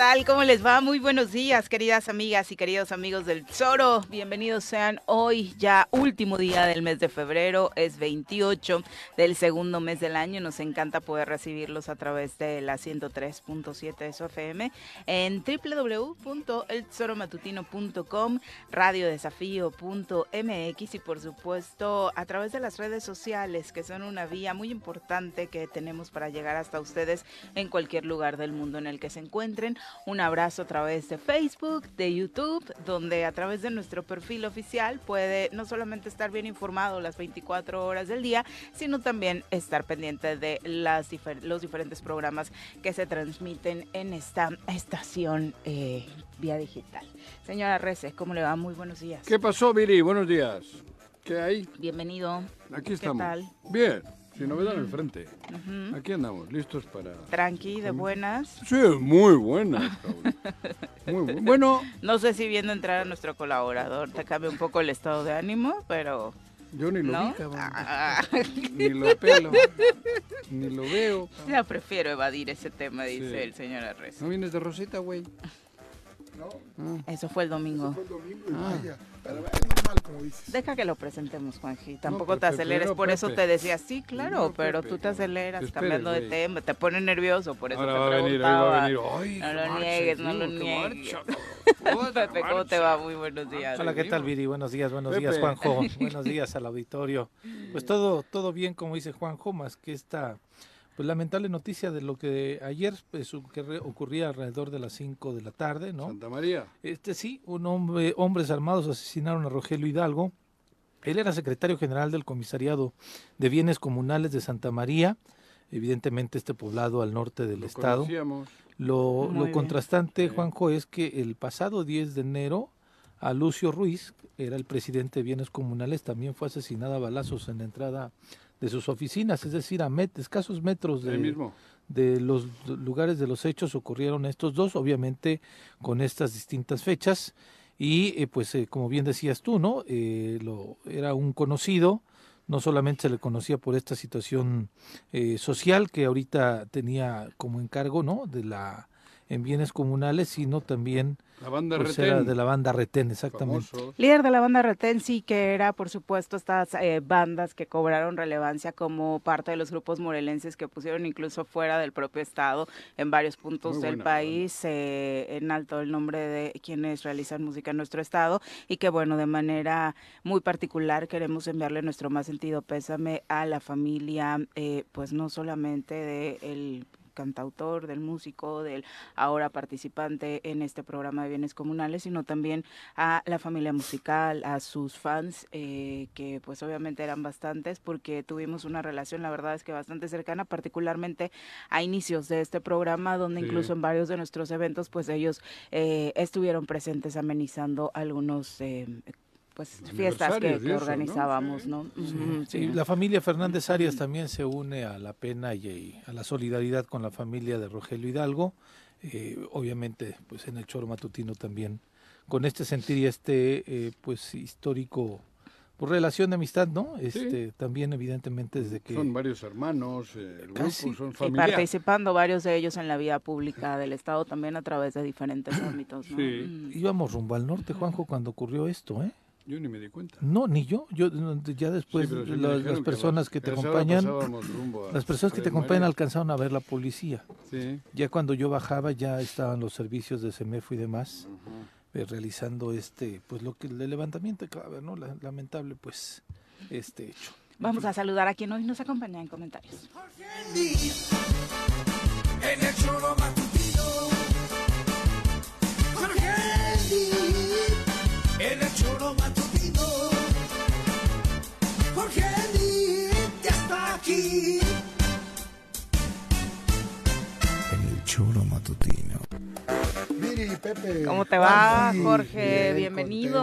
Tal? ¿Cómo les va? Muy buenos días, queridas amigas y queridos amigos del Zoro. Bienvenidos sean hoy, ya último día del mes de febrero, es 28 del segundo mes del año. Nos encanta poder recibirlos a través de la 103.7 de su FM en www.elzoromatutino.com, radiodesafío.mx y por supuesto a través de las redes sociales, que son una vía muy importante que tenemos para llegar hasta ustedes en cualquier lugar del mundo en el que se encuentren. Un abrazo a través de Facebook, de YouTube, donde a través de nuestro perfil oficial puede no solamente estar bien informado las 24 horas del día, sino también estar pendiente de las difer- los diferentes programas que se transmiten en esta estación eh, vía digital. Señora Rece, ¿cómo le va? Muy buenos días. ¿Qué pasó, Viri? Buenos días. ¿Qué hay? Bienvenido. Aquí estamos. ¿Qué tal? Bien, sin novedad en el frente. Aquí andamos, listos para... Tranqui, de buenas. Sí, muy buena. Raúl. Muy bu- bueno, No sé si viendo entrar a nuestro colaborador te cambia un poco el estado de ánimo, pero yo ni lo ¿no? vi, cabrón. Ah, Ni lo pelo. ni lo veo. cabrón. ya prefiero evadir ese tema, dice Sí. el señor Arres. ¿No vienes de Rosita, güey? Eso fue el domingo. Fue el domingo y Ah. vaya. Pero es normal, como dices. Deja que lo presentemos, Juanji. Tampoco pero te aceleres, por eso te decía, sí, claro, pero Pepe, tú te aceleras Espere, cambiando de tema, te pone nervioso, por eso Ahora te va a venir, ahí va a preguntaba. venir. Ay, No lo marcha, niegues, no lo niegues. Pepe, ¿cómo te va? Muy buenos días. Hola, ¿qué tal, Viri? Buenos días, buenos días. Juanjo. Buenos días al auditorio. Pues todo, todo bien, como dice Juanjo, más que esta pues lamentable noticia de lo que ayer pues, ocurría alrededor de las 5 de la tarde, ¿no? Santa María. Este sí, un hombre, hombres armados asesinaron a Rogelio Hidalgo. Él era secretario general del Comisariado de Bienes Comunales de Santa María, evidentemente este poblado al norte del Lo estado. conocíamos. Lo, Muy lo bien. contrastante. Juanjo, es que el pasado 10 de enero, a Lucio Ruiz, que era el presidente de Bienes Comunales, también fue asesinado a balazos en la entrada de sus oficinas, es decir, a met- escasos metros Ahí de, mismo. de los lugares de los hechos ocurrieron estos dos, obviamente con estas distintas fechas. Y eh, pues eh, como bien decías tú, ¿no? Eh, lo, era un conocido, no solamente se le conocía por esta situación eh, social que ahorita tenía como encargo, ¿no? De la en bienes comunales, sino también La banda pues, Retén. era de la banda Retén, exactamente. famosos. Líder de la banda Retén, sí, que era, por supuesto, estas eh, bandas que cobraron relevancia como parte de los grupos morelenses que pusieron incluso fuera del propio estado en varios puntos Muy del buena país, eh, en alto el nombre de quienes realizan música en nuestro estado y que, bueno, de manera muy particular queremos enviarle nuestro más sentido pésame a la familia, eh, pues no solamente de el cantautor, del músico, del ahora participante en este programa de bienes comunales, sino también a la familia musical, a sus fans, eh, que pues obviamente eran bastantes, porque tuvimos una relación, la verdad es que bastante cercana, particularmente a inicios de este programa, donde Sí. incluso en varios de nuestros eventos, pues ellos eh, estuvieron presentes amenizando algunos... eh, pues fiestas que, y que eso, ¿no? organizábamos, ¿no? Ujú, Sí, la familia Fernández Arias también se une a la pena y, y a la solidaridad con la familia de Rogelio Hidalgo. Eh, obviamente, pues en el choro matutino también, con este sentir y este, eh, pues histórico, pues relación de amistad, ¿no? Este, también evidentemente desde que Son varios hermanos, eh, el grupo, Casi. son Y familia. participando varios de ellos en la vida pública del Estado también a través de diferentes ámbitos, ¿no? Sí. Mm. íbamos rumbo al norte, Juanjo, cuando ocurrió esto, ¿eh? Yo ni me di cuenta. No, ni yo. Yo ya después Sí, sí las, personas que te acompañan, las personas que te acompañan alcanzaron a ver la policía. Sí. Ya cuando yo bajaba ya estaban los servicios de CEMEFO y demás eh, realizando este, pues lo que el levantamiento de cadáver, ¿no? La- lamentable, pues, este hecho. Vamos a saludar a quien hoy nos acompaña en comentarios. En el matutino. Choro matutino. Viri, Pepe. ¿Cómo te va, Jorge? bien, Bienvenido.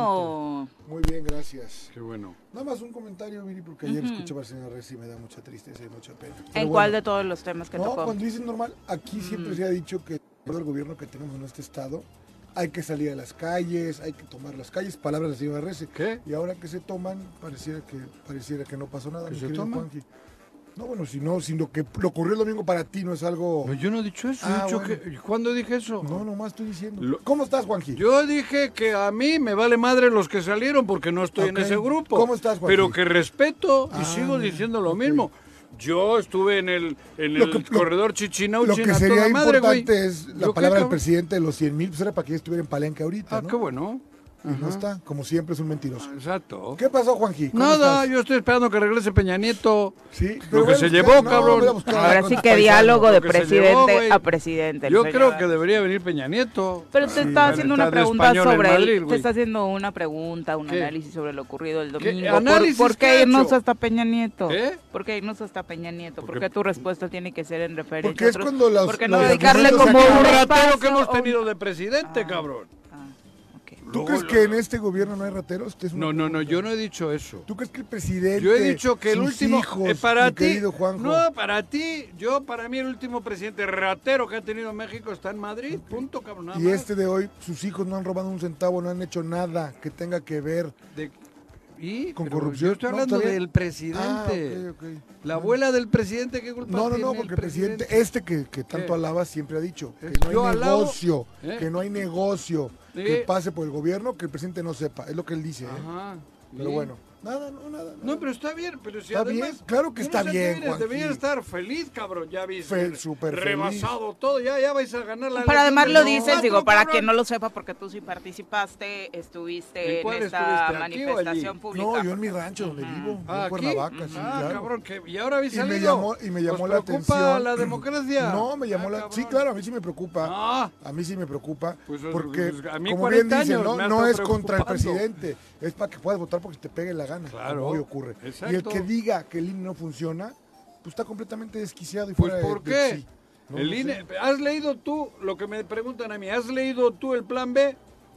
contento. Muy bien, gracias. Qué bueno. Nada más un comentario, Viri, porque ayer escuchaba al señor Reyes y me da mucha tristeza y mucha pena. Pero ¿En cuál de todos los temas que No, tocó? cuando dicen normal, aquí siempre se ha dicho que todo el gobierno que tenemos en este estado hay que salir a las calles, hay que tomar las calles, palabras del señor Reyes. ¿Qué? Y ahora que se toman, pareciera que pareciera que no pasó nada. ¿Que se toman? Juanji. No, bueno, si no, si lo que lo ocurrió el domingo para ti no es algo. No, yo no he dicho eso. Ah, he dicho bueno. que, ¿Cuándo dije eso? No, nomás estoy diciendo. Lo- ¿Cómo estás, Juanji? Yo dije que a mí me vale madre los que salieron porque no estoy en ese grupo. ¿Cómo estás, Joaquín? Pero que respeto y Ah, sigo diciendo lo mismo. Yo estuve en el, en el que- corredor Chichinauchin Lo que sería güey. importante es la ¿Yo palabra del presidente de los 100 mil, pues era para que ella estuviera en Palenque ahorita, Ah, ¿no? qué bueno. Y no está, como siempre es un mentiroso. Exacto. ¿Qué pasó, Juanji? ¿Cómo Nada, estás? yo estoy esperando que regrese Peña Nieto. Sí, lo voy que se buscar- llevó, no, cabrón. buscar Ahora sí que diálogo de lo que presidente llevó, a presidente. el Yo señor. creo que debería venir Peña Nieto. Pero te Sí. está haciendo una pregunta sobre Madrid, el, te está haciendo una pregunta, un ¿Qué? análisis sobre lo ocurrido el ¿Qué domingo. ¿Por, por qué qué ha irnos hasta Peña Nieto? ¿Eh? ¿Por qué irnos hasta Peña Nieto? Porque- Porque tu respuesta tiene que ser en referencia Porque a es cuando ¿Por qué los no dedicarle como un ratero que hemos tenido de presidente, Ah. cabrón. ¿Tú crees que en este gobierno no hay rateros? No, no, no, yo no he dicho eso. ¿Tú crees que el presidente, Yo he dicho que el sus último hijos, eh, para ti, no, para ti, yo para mí el último presidente ratero que ha tenido México está en Madrid, punto, cabrón. nada y más. este de hoy, sus hijos no han robado un centavo, no han hecho nada que tenga que ver De- ¿Y? con Pero corrupción. Yo estoy No, hablando del presidente. Ah. La abuela del presidente, ¿qué culpa No, no, tiene no, porque el presidente, presidente? este que, que tanto ¿Qué? alaba siempre ha dicho que no hay Yo alabo- negocio, ¿Eh? que no hay negocio que pase por el gobierno que el presidente no sepa, es lo que él dice. ¿eh? Ajá. Pero bueno, nada, no, nada. nada. No, pero está bien, pero si Está además... bien, claro que está bien. Deberías estar feliz, cabrón, ya viste. Fe- súper feliz. Rebasado todo, ya, ya vais a ganar la Pero además lo dices, 24, digo, para cabrón. quien no lo sepa, porque tú sí participaste, estuviste ¿En esta estuviste, manifestación pública. No, yo en mi rancho donde vivo, Ah, en ¿aquí? Cuernavaca, sí, ah, claro. cabrón, que, y ahora habéis Y me salido. llamó, y me llamó ¿Os la preocupa atención. la democracia? No, me llamó Ah, la. cabrón. Sí, claro, a mí sí me preocupa. Ah, A mí sí me preocupa. Pues, porque, a mí como bien 40 dicen, ¿no, es contra el presidente. Es para que puedas votar porque te pegue la gana. Claro, Como hoy ocurre. exacto. Y el que diga que el INE no funciona, pues está completamente desquiciado y pues fuera de- ¿por de qué? sí. No, el no INE, sé. ¿has leído tú lo que me preguntan a mí? ¿Has leído tú el plan B?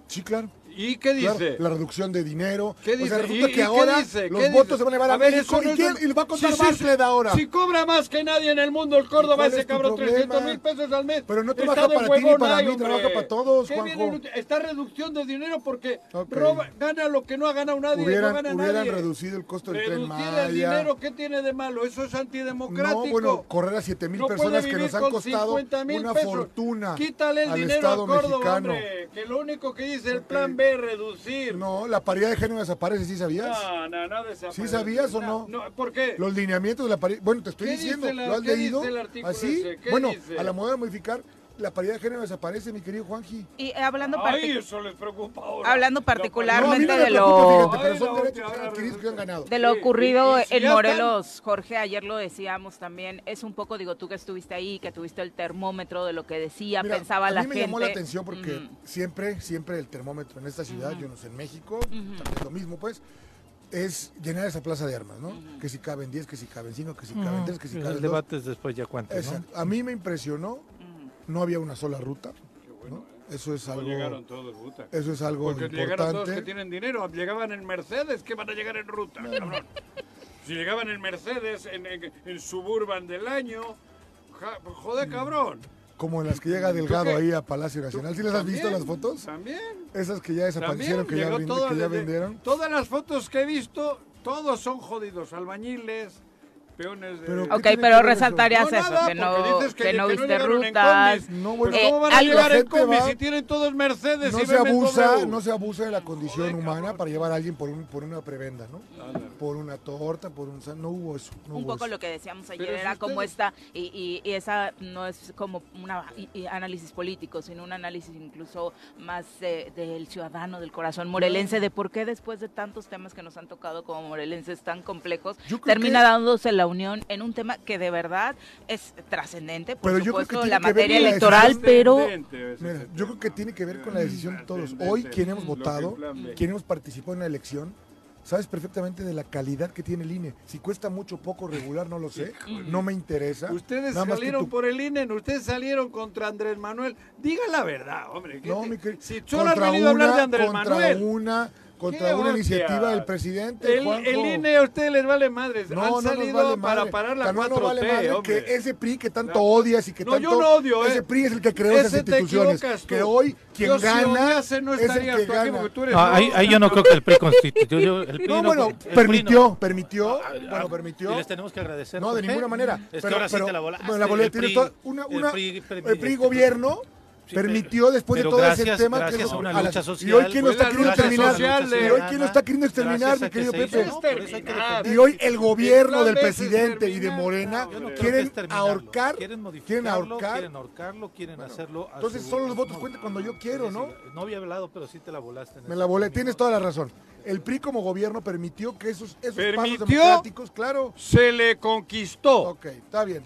Sí, claro. ¿Y qué Claro, dice? la reducción de dinero. ¿Qué O sea, dice? resulta ¿Y- y que qué ahora dice? los ¿Qué votos dice? se van a llevar a, ver, México. no ¿Y, quién- de- y les va a contar Sí, Bartlett sí. ahora. Si cobra más que nadie en el mundo el Córdoba, ese es cabrón, problema? 300 mil pesos al mes. Pero no trabaja para ti ni para mí, hombre. trabaja para todos, ¿Qué Juanjo. viene? Está reducción de dinero porque roba- gana lo que no ha ganado nadie. hubieran no gana hubieran nadie. reducido el costo del tren Maya. el dinero, ¿qué tiene de malo? Eso es antidemocrático. No, bueno, correr a 7 mil No personas que nos han costado 50,000 una fortuna Quítale el dinero a Córdoba, hombre. Que lo único que dice el plan Reducir. No, la paridad de género desaparece, ¿sí sabías? No, no, no desaparece. ¿Sí sabías o no? ¿Por qué? Los lineamientos de la paridad. Bueno, te estoy ¿Qué diciendo, la- ¿lo has leído? dice el artículo ¿Así? ese? ¿Qué Bueno, dice? a la moda de modificar, la paridad de género desaparece, mi querido Juanji. Y eh, hablando, Ay, partic- eso les preocupa ahora. hablando La particular- No, a mí no me de lo- fíjate, pero Ay, son la derechos última que han hora adquirido que han ganado. de lo Sí, ocurrido y- y si en Morelos, Jorge, ayer lo decíamos también, es un poco, digo, tú que estuviste ahí, que tuviste el termómetro de lo que decía, Mira, pensaba a la mí me gente. llamó la atención porque siempre, siempre el termómetro en esta ciudad, yo no sé, en México, es lo mismo, pues, es llenar esa plaza de armas, ¿no? Que si caben 10, que si caben 5, que si caben 3, que si el caben 2. debate es después ya. Exacto. A mí me impresionó, no había una sola ruta. ¿no? Eso es No algo, llegaron todos, puta. eso es algo Porque llegaron todos que importante. tienen dinero. Llegaban en Mercedes, que van a llegar en ruta, cabrón. Si llegaban en Mercedes, en, en, en Suburban del año, ja- joder, cabrón. Como en las que llega Delgado ahí a Palacio Nacional. ¿Sí les has visto las fotos? También. Esas que ya desaparecieron, que ya, todo que ya vendieron. Todas las fotos que he visto, todos son jodidos. Albañiles, peones de... Pero- ¿Qué Ok, pero eso? resaltarías No, eso, nada, que no, dices que- que no que no viste rutas. No, Pues Eh, ¿Cómo van a llegar en gente combi va- si tienen todos Mercedes No y se abusa, BMW? no se abusa de la condición Joder, humana cabrón. para llevar a alguien por, un, por una prebenda, ¿no? Por una torta, por un... No hubo eso. no un hubo poco eso. lo que decíamos ayer Pero era como esta y, y- y esa no es como un análisis político sino un análisis incluso más eh, del ciudadano del corazón morelense de por qué después de tantos temas que nos han tocado como morelenses tan complejos termina que- dándose la unión en un tema que de verdad es trascendente por Pero yo creo que la materia electoral pero Mira, yo creo que tiene que ver con la decisión de todos. Hoy, quien hemos votado, quien hemos participado en la elección, sabes perfectamente de la calidad que tiene el INE. Si cuesta mucho, poco, regular, no lo sé. No me interesa. Ustedes Nada salieron tú- por el INE, ustedes salieron contra Andrés Manuel. Diga la verdad, hombre. ¿qué No, te- mi querido. si solo has venido a hablar de Andrés contra Manuel. una, contra ¿Qué una iniciativa hostias? del presidente. El, Juanjo. el INE a ustedes les vale madres. No, Han no nos salido vale para madre. parar la no 4T, nos vale madre hombre. que ese PRI que tanto No. odias y que No, tanto... yo no odio, Ese eh. PRI es el que creó esas Ese te instituciones. tú. Que hoy quien Yo si gana odiase no es el que tú gana. tú eres No, ahí, no. ahí yo no creo que el PRI constituyó. El PRI No, no- bueno, el permitió, no- permitió, Ah, bueno, ah, permitió. Y les tenemos que agradecer. No, de ninguna manera. Es Pero- que ahora sí pero- te la volaste. bueno, la El PRI gobierno Permitió pero- después de todo gracias- ese tema que a una lucha y social, hoy quién lo está queriendo terminar social, y hoy quién lo está queriendo exterminar mi querido Pepe hizo, Terminar. y hoy el gobierno El del presidente y de Morena no quieren ahorcar quieren quieren modificarlo, ahorcar quieren ahorcarlo, quieren hacerlo. a entonces su- solo los votos cuentan cuando yo quiero no no había hablado, pero sí te la volaste. en me la volé. tienes toda la razón. El PRI como gobierno permitió que esos esos pasos democráticos claro. Se le conquistó. Ok, está bien.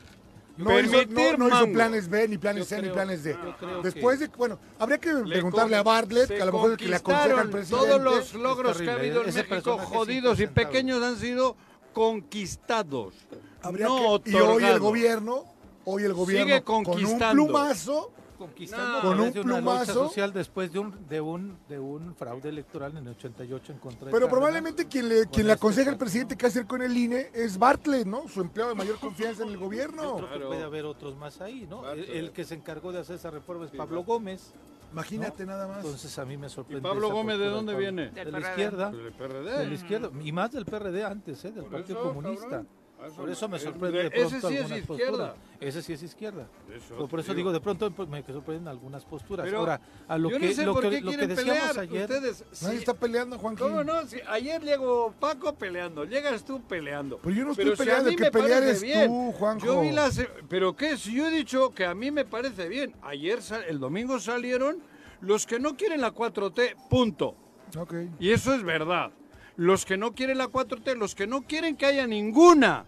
No Permitir hizo, no, no hizo mango. planes B, ni planes Yo C, ni planes D. Después que- de, bueno, habría que Le preguntarle a Bartlett, que a lo mejor es el que le aconseja al presidente. Todos los logros que ha habido en ese México, jodidos y pequeños, han sido conquistados. Habría no que- y hoy el gobierno, hoy el gobierno Sigue con un conquistando. plumazo, conquistando No. Con un de una lucha plumazo. social después de un de un de un fraude electoral en el 88 en contra de pero Cárdenas. probablemente quien le, quien le este aconseja al presidente qué hacer con el INE es Bartlett, ¿no? Su empleado de mayor confianza en el Yo gobierno. creo que Claro. puede haber otros más ahí, ¿no? El, el que se encargó de hacer esa reforma es Pablo. Gómez. Imagínate nada más. Entonces a mí me ¿Y sorprende. Pablo Gómez de dónde viene? De la izquierda. Del De PRD. la izquierda. Y más del PRD antes, ¿eh? Del Por Partido eso, Comunista. cabrón. Eso Por eso me sorprende de ese pronto sí es algunas izquierda. posturas. Ese sí es izquierda. Eso por eso digo, de pronto pues, me sorprenden algunas posturas. Pero Ahora, a lo Yo que, no sé lo por que, qué lo que decíamos pelear ayer. ustedes. Nadie Sí. está peleando, Juanquín. ¿Cómo no? Si ayer llegó Paco peleando, llegas tú peleando. Pero yo no estoy Pero si a peleando, mí el que pelear es bien. tú, Juanjo. Yo vi las... ¿Pero qué? Si yo he dicho que a mí me parece bien. Ayer, el domingo salieron los que no quieren la 4T, punto. Ok. Y eso es verdad. Los que no quieren la 4T, los que no quieren que haya ninguna,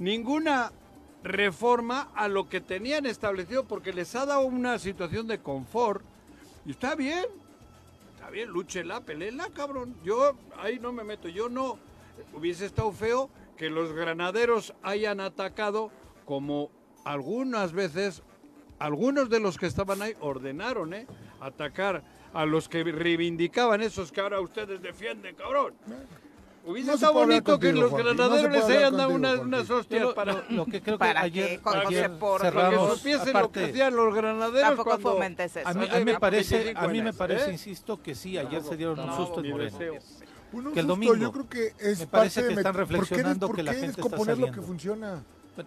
ninguna reforma a lo que tenían establecido porque les ha dado una situación de confort. Y está bien, está bien, lúchela, pelela, cabrón. Yo ahí no me meto, yo no. Hubiese estado feo que los granaderos hayan atacado como algunas veces, algunos de los que estaban ahí ordenaron, ¿eh? Atacar a los que reivindicaban esos que ahora ustedes defienden, cabrón. Hubiese estado bonito que los granaderos les hayan dado unas, hostias para, lo- que creo que ¿Para ayer, qué, Juan ayer José Porras? para que cerramos, supiesen lo que los granaderos Tampoco cuando... fomentes eso. a mí, Hace a mí me parece, 25 a mí me buenas, parece, ¿eh? insisto, que sí, ayer se dieron un no, susto en Moreno. Que el domingo. yo creo que es Me parece que están ¿por qué reflexionando que la ¿Por qué gente está descomponer lo que saliendo? funciona?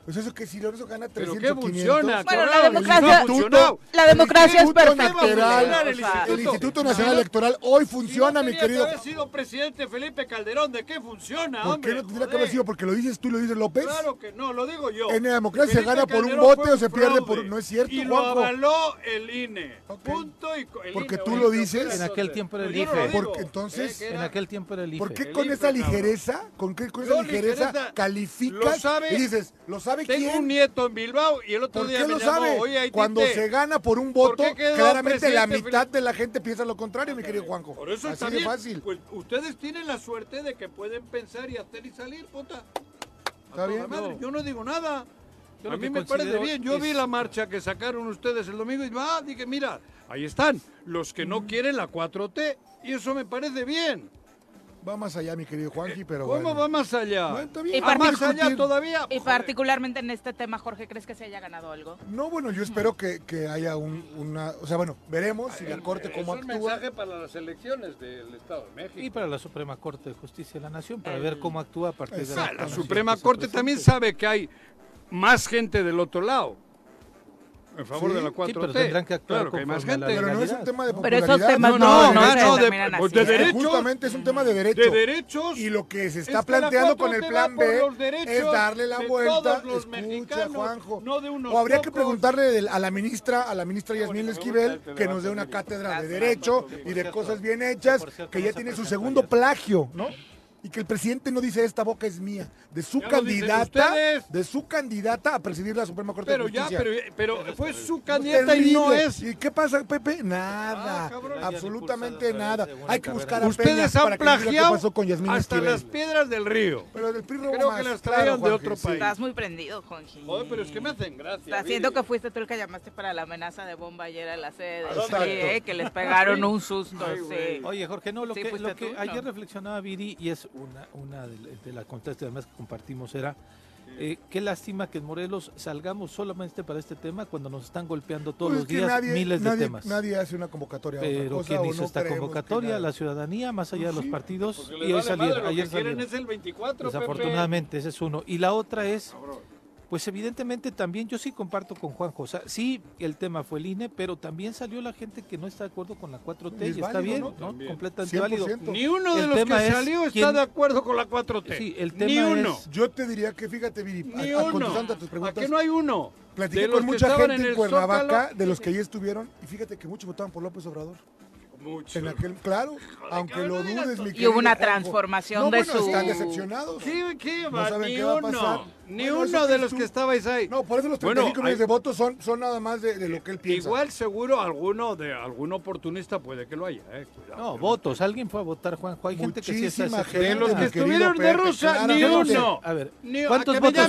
Pues eso que si Lorenzo gana ¿Pero 300 qué 500, funciona? Bueno, la democracia- funcionó. La democracia es Instituto perfecta. Electoral, el O sea, El Instituto Nacional Electoral hoy funciona, Si no mi querido. que haber sido presidente Felipe Calderón, ¿de qué funciona, ¿Por hombre? qué no tendría que haber sido? Porque lo dices tú y lo dice López. Claro que no, lo digo yo. En la democracia se gana por un voto o se pierde por- no es cierto, Y lo Juanjo. avaló el INE. Punto y el Porque INE, tú lo pero dices. En aquel tiempo era el IFE. Porque entonces- ¿eh? En aquel tiempo era el IFE. ¿Por qué con esa ligereza, con, qué, con esa ligereza, calificas y dices, ¿Lo sabe Tengo quién? un nieto en Bilbao y el otro ¿Por día qué me lo llamó, sabe? Oye, Cuando se gana por un voto, ¿Por claramente la mitad de la gente piensa lo contrario, mi querido Juanjo. Por eso Así está de bien. fácil. Pues ustedes tienen la suerte de que pueden pensar y hacer y salir, puta. Está bien. Madre. No. Yo no digo nada. Yo a mí me parece bien. Yo es... vi la marcha que sacaron ustedes el domingo y ah, dije, mira, ahí están los que no mm. quieren la 4T y eso me parece bien. Va más allá, mi querido Juanji, eh, pero. ¿Cómo bueno. va más allá? Bueno, ¿Y ah, más allá todavía? Y particularmente en este tema, Jorge, ¿crees que se haya ganado algo? No, bueno, yo espero que, que haya un, una. O sea, bueno, veremos si la eh, Corte cómo actúa. Un mensaje para las elecciones del Estado de México. Y para la Suprema Corte de Justicia de la Nación, para ver cómo actúa a partir Exacto. de la. La Suprema Corte también sabe que hay más gente del otro lado en favor de la 4T. Tendrán que actuar claro, más gente. Pero no es un tema de popularidad. No, no, no, pues, Justamente es un tema de derechos. Y lo que se está planteando con el plan B es darle la vuelta. Los escucha, Juanjo. De unos o habría que preguntarle a la ministra, a la ministra Yasmín Esquivel, que nos dé una cátedra de derecho y de cosas bien hechas, que ya tiene su segundo plagio, ¿no? y que el presidente no dice esta boca es mía, de su candidata, de su candidata a presidir la Suprema Corte pero de Justicia. Pero ya, pero, pero fue su candidata y no es. ¿Y qué pasa, Pepe? Ah, nada, absolutamente nada. Hay que buscar a Ustedes Peña han plagiado pasó hasta las piedras del río. Pero del PRI Creo más, que las traían de otro país. Estás muy prendido, Juanji. Joder, pero es que me hacen gracia. Está haciendo que fuiste tú el que llamaste para la amenaza de bomba ayer a la sede. Sí, eh, que les pegaron un susto. Sí. Oye, Jorge, no, lo sí, que, lo que ayer reflexionaba Viri y es una, una de, de la además que compartimos era eh, qué lástima que en Morelos salgamos solamente para este tema cuando nos están golpeando todos los días miles de temas. Nadie hace una convocatoria. Pero quien hizo esta convocatoria, la ciudadanía, más allá de los partidos, y hoy salieron. ayer salieron. Desafortunadamente, ese es uno. Y la otra es pues evidentemente también yo sí comparto con Juan José. Sí, el tema fue el INE, pero también salió la gente que no está de acuerdo con la 4T es y válido, está bien, ¿no? ¿no? Completamente 100%. válido. Ni uno de el los que es salió está de acuerdo con la 4T. Sí, el tema Ni uno. Es... Yo te diría que fíjate, Viri, Ni a, a uno. A tus preguntas. ¿A que no hay uno? Platiqué con mucha gente en, en Cuernavaca, Zócalo. de los que allí estuvieron, y fíjate que muchos votaban por López Obrador. Mucho. En aquel, claro, Joder, aunque lo dudes, mi Y hubo una transformación no, de bueno, su... están decepcionados. ¿qué? No saben qué va a pasar. Ni uno de los que estabais ahí. No, por eso los 35 bueno, millones de votos son, son nada más de, lo que él piensa. Igual seguro alguno de algún oportunista puede que lo haya. Eh. No, votos. Alguien fue a votar, Juanjo. Hay gente que sí es así. De los que estuvieron de ni uno. A ver, ni, ¿cuántos votos?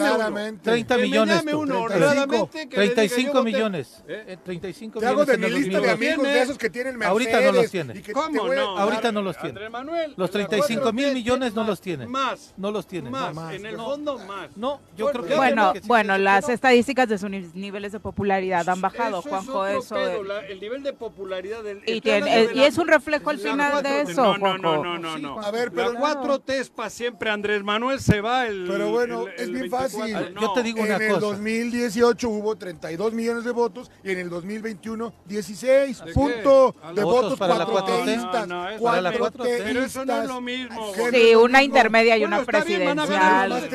30 millones. 35 millones. Eh. Eh, 35 Te hago de mi lista de amigos de esos que tienen Ahorita no los tiene. ¿Cómo no? Ahorita no los tiene. Los 35 mil millones no los tiene. Más. No los tiene. Más. En el fondo, más. No, yo creo que bueno, que sí, bueno, las estadísticas de sus niveles de popularidad han bajado, eso Juanjo. Es eso pedo, de... la, el nivel de popularidad del. Y, tiene, de la, eh, y es un reflejo al final de eso. No, Juanjo. no, no, no, no. Sí, a ver, pero. La 4 T es para siempre. Andrés Manuel se va el. Pero bueno, el, el es bien fácil. Ver, no. Yo te digo en una cosa. En el 2018 hubo 32 millones de votos y en el 2021 16. ¿De punto de votos, votos para la 4 T. Pero eso no es lo mismo. Sí, una intermedia y una presidencial.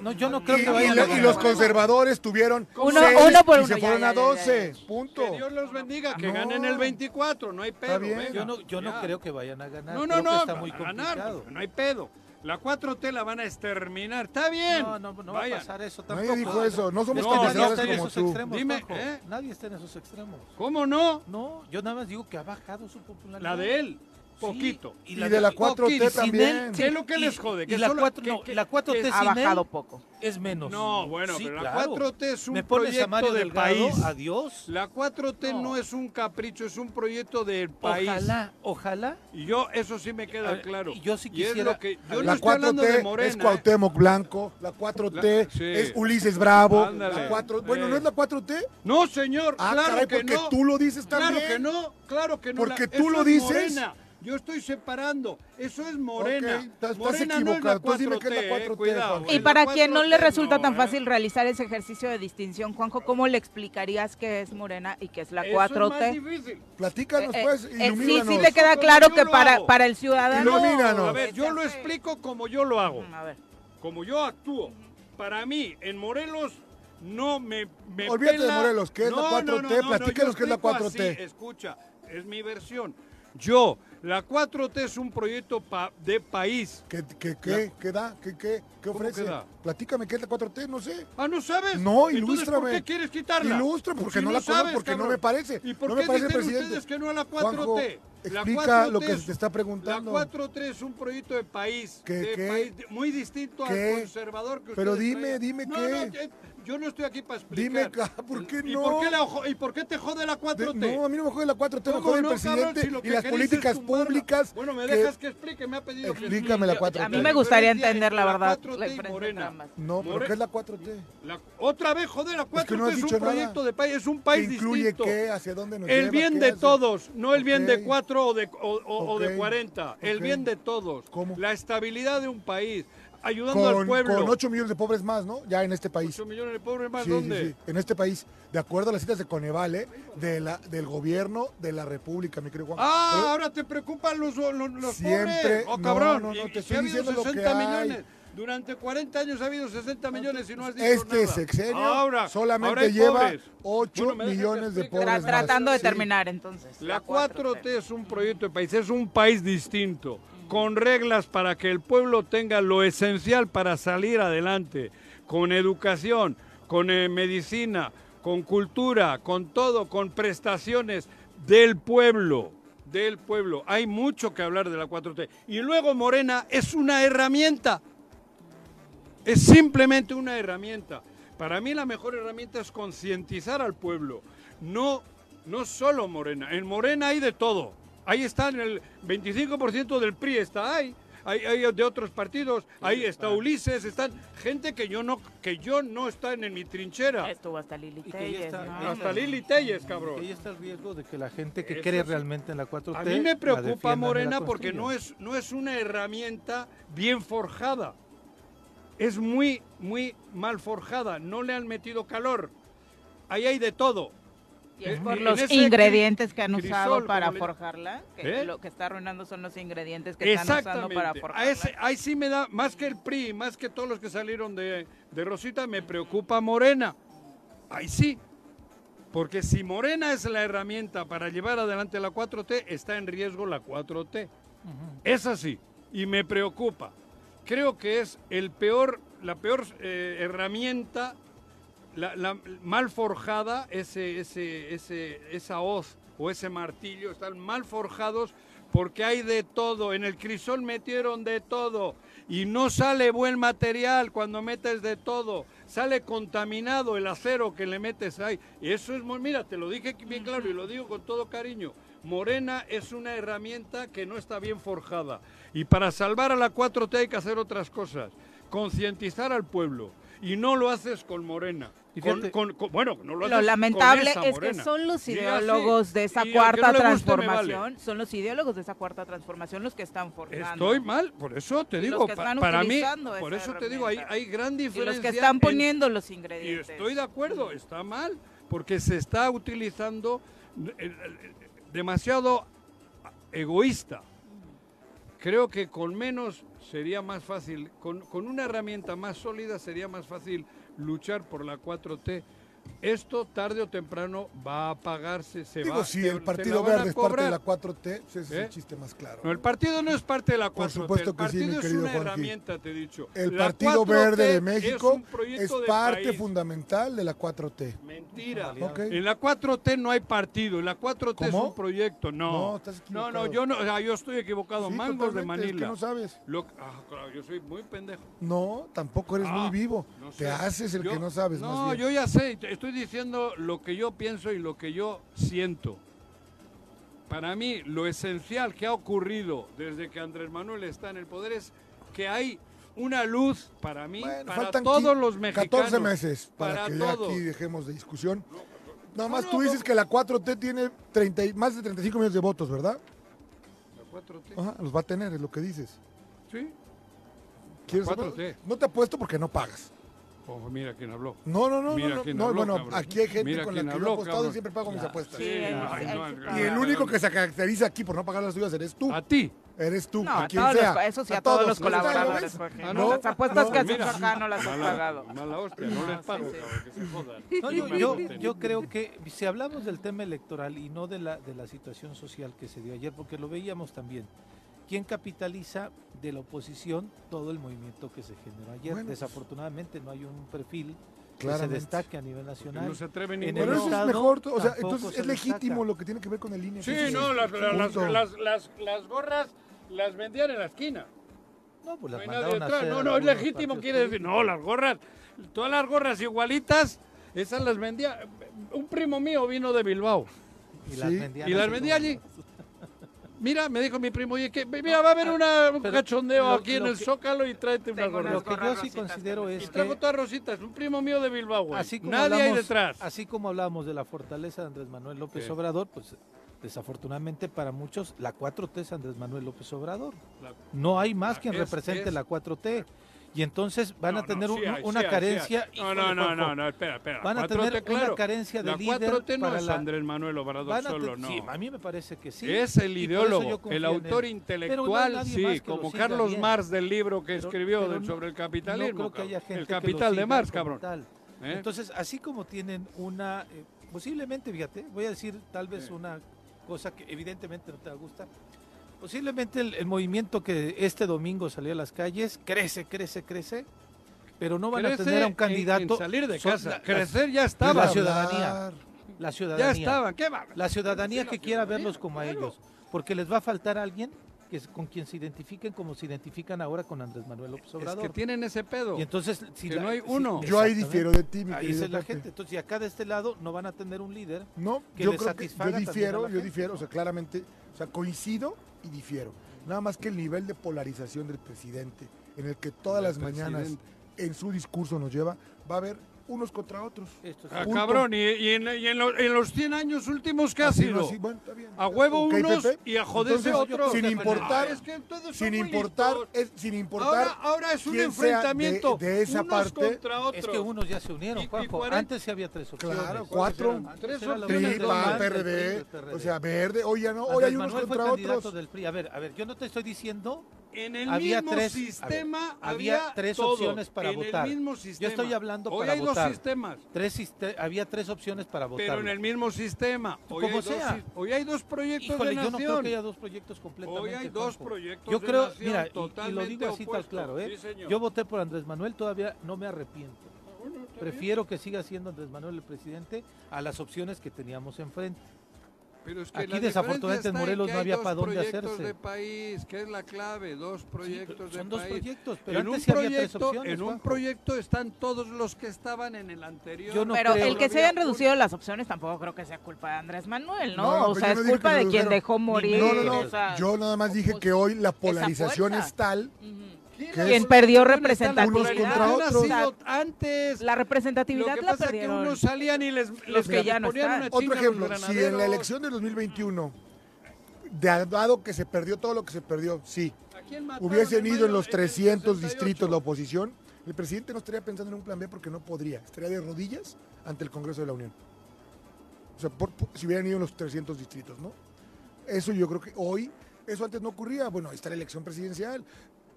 No, yo no creo y, los conservadores tuvieron uno, seis, uno por uno. Y se fueron a 12. Punto. Que Dios los bendiga, que ah, ganen el 24, no hay pedo. Yo no, yo no creo que vayan a ganar. No, no, no. Ganar, no hay pedo. La 4T la van a exterminar. Está bien. No, no, va a pasar eso tampoco. Nadie dijo eso. No somos no, nadie está en esos extremos. Dime, ¿eh? Nadie está en esos extremos. ¿Cómo no? No, yo nada más digo que ha bajado su popularidad. La de él. Poquito. Sí, y, la, y, de la 4T también. ¿Qué es lo que y, les jode? Que y la, solo, 4, que, no, que, la 4T ha bajado él poco. Es menos. No, bueno, sí, pero la claro. 4T es un ¿Me proyecto del Delgado? país. Adiós. La 4T no. no. es un capricho, es un proyecto del país. Ojalá, ojalá. Y yo, eso sí me queda ver, claro. Y yo sí quisiera. Es lo que, yo la no 4T Morena, es ¿eh? Cuauhtémoc Blanco, la 4T la, sí. es Ulises Bravo. La 4, bueno, ¿no es la 4T? No, señor, ah, claro caray, que porque no. tú lo dices también. Claro que no, claro que no. Porque tú lo dices. Yo estoy separando. Eso es Morena. Estás, morena y para quien no le resulta tan fácil eh. realizar ese ejercicio de distinción, Juanjo, ¿cómo le explicarías qué es Morena y qué es la 4T? Es más difícil. Platícanos, eh, pues, eh, eh, sí, sí te queda claro que para, para el ciudadano... Ilumínanos. A ver, yo lo explico como yo lo hago. A ver. Como yo actúo. Para mí, en Morelos, no me, Olvídate de Morelos, ¿qué es la 4T? No, Platícanos qué es la 4T. Escucha, es mi versión. Yo la 4T es un proyecto pa de país. ¿Qué, qué, qué, qué da? ¿Qué, qué, qué ofrece? Da? Platícame qué es la 4T, no sé. Ah, ¿no sabes? No, ilústrame. ¿por qué quieres quitarla? Ilustra, pues porque si no, no, la sabes, porque cabrón. no me parece. ¿Y por no qué me parece dicen presidente? ustedes que no a la 4T? Juanjo, explica la 4T lo que es, se te está preguntando. La 4T es un proyecto de país, de país muy distinto al conservador que ustedes Pero dime, traen. dime no, qué. Eh, no, yo no estoy aquí para Dime, explicar. ca- ¿por qué ¿Y no? por qué, la ¿Y por qué te jode la 4T? De- no, a mí no me jode la 4T, me ¿Cómo jode el no, cabrón? presidente Si lo y que las es políticas públicas. Bueno, me que- dejas que explique, me ha pedido que Explícame la Yo- 4T. A mí me gustaría entender la verdad. 4T la y diferencia Morena. No, More- ¿qué es la 4T? La- otra vez, joder, la 4T que no has es un dicho nada. proyecto de país, es un ¿Qué país incluye distinto. qué? ¿Hacia dónde nos El lleva? bien ¿Qué de hace? todos, no el bien de Ok. 4 o de, o, o- o de Ok. 40, el Ok. bien de todos. ¿Cómo? La estabilidad de un país, ayudando al Con, pueblo. con 8 millones de pobres más, ¿no? Ya en este país. 8 millones de pobres más, Sí, ¿dónde? sí, sí. En este país, de acuerdo a las citas de Coneval, ¿eh? de la, del gobierno de la República, mi querido Juan. Ah, Pero ahora te preocupan los, los, los Siempre- pobres. Oh, no, cabrón. no, no, Y- te estoy ha habido diciendo lo que 60 hay. millones. Durante 40 años ha habido 60 millones y no has dicho este nada. sexenio ahora, solamente ahora lleva pobres. 8 Bueno, millones de pobres Tra- más. tratando de Sí. terminar entonces. La 4T es un proyecto de país, es un país distinto, con reglas para que el pueblo tenga lo esencial para salir adelante, con educación, con eh, medicina, con cultura, con todo, con prestaciones del pueblo, del pueblo. Hay mucho que hablar de la 4T. Y luego Morena es una herramienta, es simplemente una herramienta. Para mí la mejor herramienta es concientizar al pueblo, no, no solo Morena. En Morena hay de todo. Ahí está en el 25% del PRI, está ahí. Hay, hay de otros partidos, ahí está Ulises, están gente que yo no que yo no están en mi trinchera. Estuvo hasta Lili Telles, está- ¿no? Hasta Lili Telles, Y cabrón. ahí está el riesgo de que la gente que Eso cree sí. realmente en la 4T. A mí me preocupa Morena porque no es, no es una herramienta bien forjada. Es muy, muy mal forjada. No le han metido calor. Ahí hay de todo. Y es En- por en los ingredientes que han usado para forjarla, que ¿Eh? lo que está arruinando son los ingredientes que están usando para. A forjarla. ese, ahí sí me da, más que el PRI, más que todos los que salieron de, de Rosita, me preocupa Morena. Ahí sí. Porque si Morena es la herramienta para llevar adelante la 4T, está en riesgo la 4T. Es así. Y me preocupa. Creo que es el peor, la peor eh, herramienta, la, mal forjada, ese, ese, ese, esa hoz o ese martillo, están mal forjados porque hay de todo. En el crisol metieron de todo. Y no sale buen material cuando metes de todo. Sale contaminado el acero que le metes ahí. Y eso es muy, mira, te lo dije bien claro y lo digo con todo cariño. Morena es una herramienta que no está bien forjada. Y para salvar a la 4T hay que hacer otras cosas. Concientizar al pueblo. Y no lo haces con Morena. Y Con- con- con- bueno, no lo Lo con lamentable esa es que Morena. son los Y así, ideólogos de esa y cuarta no transformación, vale. son los ideólogos de esa cuarta transformación los que están forjando. Estoy mal, por eso te Y digo, los que pa- están para mí, por eso te digo, hay, hay gran Y diferencia. los que están en- poniendo los y ingredientes. estoy de acuerdo, está mal, porque se está utilizando eh, eh, demasiado egoísta. Creo que con menos sería más fácil, con, con una herramienta más sólida sería más fácil luchar por la 4T. Esto tarde o temprano va a pagarse, se Digo, va si te- el Partido Verde es parte de la 4T, ese es ¿Eh? el chiste más claro. No, el partido no es parte de la 4T. Por supuesto el que sí, mi partido es una herramienta, te he dicho. El La Partido 4T Verde de México es, parte país. fundamental de la 4T. Mentira. En la 4T no hay partido, en la 4T es un proyecto, no. No, estás no, equivocado. no, yo no, o sea, yo estoy equivocado, Sí, mangos de totalmente, es que Manila. no sabes. Lo- ah, claro, yo soy muy pendejo. No, tampoco eres Ah, muy vivo. no sé. Te haces el Yo- que no sabes, No, yo ya sé, estoy diciendo lo que yo pienso y lo que yo siento. Para mí, lo esencial que ha ocurrido desde que Andrés Manuel está en el poder es que hay una luz para mí, Bueno, para faltan todos los mexicanos. 14 meses para, para que ya aquí dejemos de discusión. Nada más no, tú no. dices que la 4T tiene 30 y- más de 35 millones de votos, ¿verdad? La 4T. Ajá, los va a tener, es lo que dices. Sí. ¿Quieres 4T. No te apuesto porque no pagas. Oh, mira quién habló. No, no, no, Mira no, no, no, habló, bueno, cabrón. aquí hay gente Mira con la que yo habló, he apostado y cabrón. siempre pago mis apuestas. Sí, Ay, no, sí no, paga. Y el no, único que se caracteriza aquí por no pagar las tuyas eres tú. A ti. Eres tú, No, a a quien sea. los, eso sí, a, todos los ¿No está, ya lo colaboradores. Ah, No, no. Las apuestas No, que has hecho acá no las has pagado. Mala hostia, no, No, les pago, yo, yo, yo creo que si hablamos del tema electoral y no de la, de la situación social que se dio ayer, porque lo veíamos también, ¿quién capitaliza de la oposición todo el movimiento que se generó ayer? Bueno, pues, Desafortunadamente no hay un perfil que se Claramente. destaque a nivel nacional. No se atreven En. Pero eso es mejor, o sea, entonces se es legítimo destaca. lo que tiene que ver con el INE. Sí, no, las, las, las, gorras las vendían en la esquina. No, pues No las nadie mandaron a hacer No, no, es legítimo, quiere decir. No, las gorras, todas las gorras igualitas, esas las vendía. Un primo mío vino de Bilbao Y las Sí. vendían y las vendía allí. Mira, me dijo mi primo, oye, que, mira, va a haber una, un Pero cachondeo lo- aquí en lo el que- Zócalo y tráete una gorra. Lo que yo sí considero es Y que traigo todas rositas, un primo mío de Bilbao, güey. así como Nadie hay hablamos, detrás. así como hablamos de la fortaleza de Andrés Manuel López Sí. Obrador, pues desafortunadamente para muchos la 4T es Andrés Manuel López Obrador. La- No hay más quien Es- represente es- la 4T. Y entonces van No, a no, tener sí hay, una sí hay, carencia. sí. No, no, no, no, no, espera, espera. Van a 4T, tener claro. una carencia de La líder 4T no para es la- Andrés Manuel Obrador solo, no. Sí, a mí me parece que sí. Es el ideólogo, el autor no intelectual, sí, como Carlos. Marx del libro que Pero- escribió pero no- sobre el No capitalismo. creo que haya gente el que lo capital de Marx, cabrón. ¿eh? Entonces, así como tienen una, eh, posiblemente, fíjate, voy a decir tal vez una cosa que evidentemente no te va a gustar. Posiblemente el, el movimiento que este domingo salió a las calles crece, crece, crece, pero no van a tener a un candidato. en salir de casa. la- Crecer ya la estaba. ciudadanía. Hablar. La Ya ciudadanía. estaban. ¿Qué va? La ciudadanía la que quiera ciudadanía, verlos como a ellos, porque les va a faltar alguien que es- con quien se identifiquen como se identifican ahora con Andrés Manuel López Es Obrador. que tienen ese pedo. Y entonces, si Que la- no hay si- uno. Yo ahí difiero de ti, mi Ahí querido es la gente. Entonces, y acá de este lado no van a tener un líder. No, que yo le creo que yo satisfaga a difiero, la yo gente, difiero, ¿no? o sea, claramente, o sea, coincido y difiero. Nada más que el nivel de polarización del presidente, en el que todas las mañanas en su discurso nos lleva, va a haber unos contra otros. Esto Ah, cabrón, y, y en, y en lo- en los 100 años últimos, ¿qué ha Así, sido? no, así, bueno, está bien. A huevo unos Pepe. y a joderse Entonces, otros. Sin Ah, importar, es que todos son sin importar, es, sin importar Ahora, ahora es un de- enfrentamiento. de esa unos parte. contra otros. Es que unos ya se unieron, Juanjo. cuarenta- Antes sí había tres opciones. Claro, cuatro. Tres opciones PRD, PRD. o sea, verde, hoy ya no, hoy hay unos contra otros. del PRI. A ver, a ver, yo no te estoy diciendo En el había mismo tres, sistema ver, había había tres todo. opciones para en votar. el mismo Yo sistema. estoy hablando Hoy para hay votar. dos sistemas. tres había tres opciones para votar. Pero en el mismo sistema. Hoy Como hay dos sea. sis- hoy hay dos proyectos Híjole, de yo no nación. creo que haya dos proyectos completamente. Hoy hay dos Juanjo. proyectos Yo de creo, nación mira, y- y, lo totalmente digo así tal opuestos. claro, ¿eh? Sí, yo voté por Andrés Manuel, todavía no me arrepiento. Prefiero que siga siendo Andrés Manuel el presidente a las opciones que teníamos enfrente. Pero es que Aquí, desafortunadamente, en Morelos no había dos pa' dónde proyectos hacerse. de país, que es la clave, dos Sí, proyectos de son dos país. proyectos, pero en un antes sí había tres proyecto, opciones. en un Juanjo. proyecto están todos los que estaban en el anterior. Yo no Pero creo. el que se hayan un- reducido las opciones tampoco creo que sea culpa de Andrés Manuel, ¿no? No, o sea, es culpa de quien dejó morir. No, no, no. o sea, Yo nada más dije que hoy la polarización es tal ujú. ¿Quién que la es- Quien perdió representatividad. Unos antes. La Lo representatividad que la pasa que perdieron. unos salían y les, les que ya no están. Otro los ejemplo, si en la elección de 2021, de- dado que se perdió todo lo que se perdió, sí, ¿A quién mataron hubiesen en ido en los el 300 68? distritos la oposición, el presidente no estaría pensando en un plan B porque no podría, estaría de rodillas ante el Congreso de la Unión. O sea, por- por- si hubieran ido en los 300 distritos, ¿no? Eso yo creo que hoy, eso antes no ocurría. Bueno, ahí está la elección presidencial.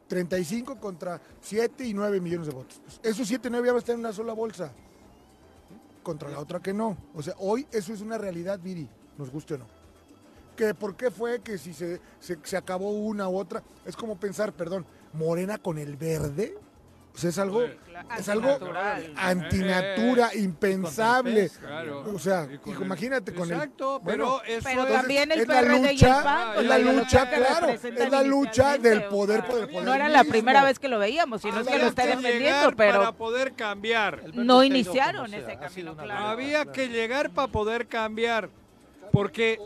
35 contra 7 y 9 millones de votos. Pues, esos 7 y 9 ya van a estar en una sola bolsa. Contra la otra que no. O sea, hoy eso es una realidad, Viri, nos guste o no. Que por qué fue que si se, se, se acabó una u otra, es como pensar, perdón, Morena con el verde. O sea, es algo, es algo Antinatural. antinatura, impensable. Claro. O sea, Y con hijo, el- imagínate con el- Exacto, bueno, pero eso Pero es- también el es la y el lucha, PAN, es con la lucha, claro, es la lucha del o poder sea, el poder No era la primera vez que lo veíamos, y no es que lo que defendiendo, pero para poder cambiar. El no iniciaron ese camino, claro. Había que llegar para poder cambiar. Porque,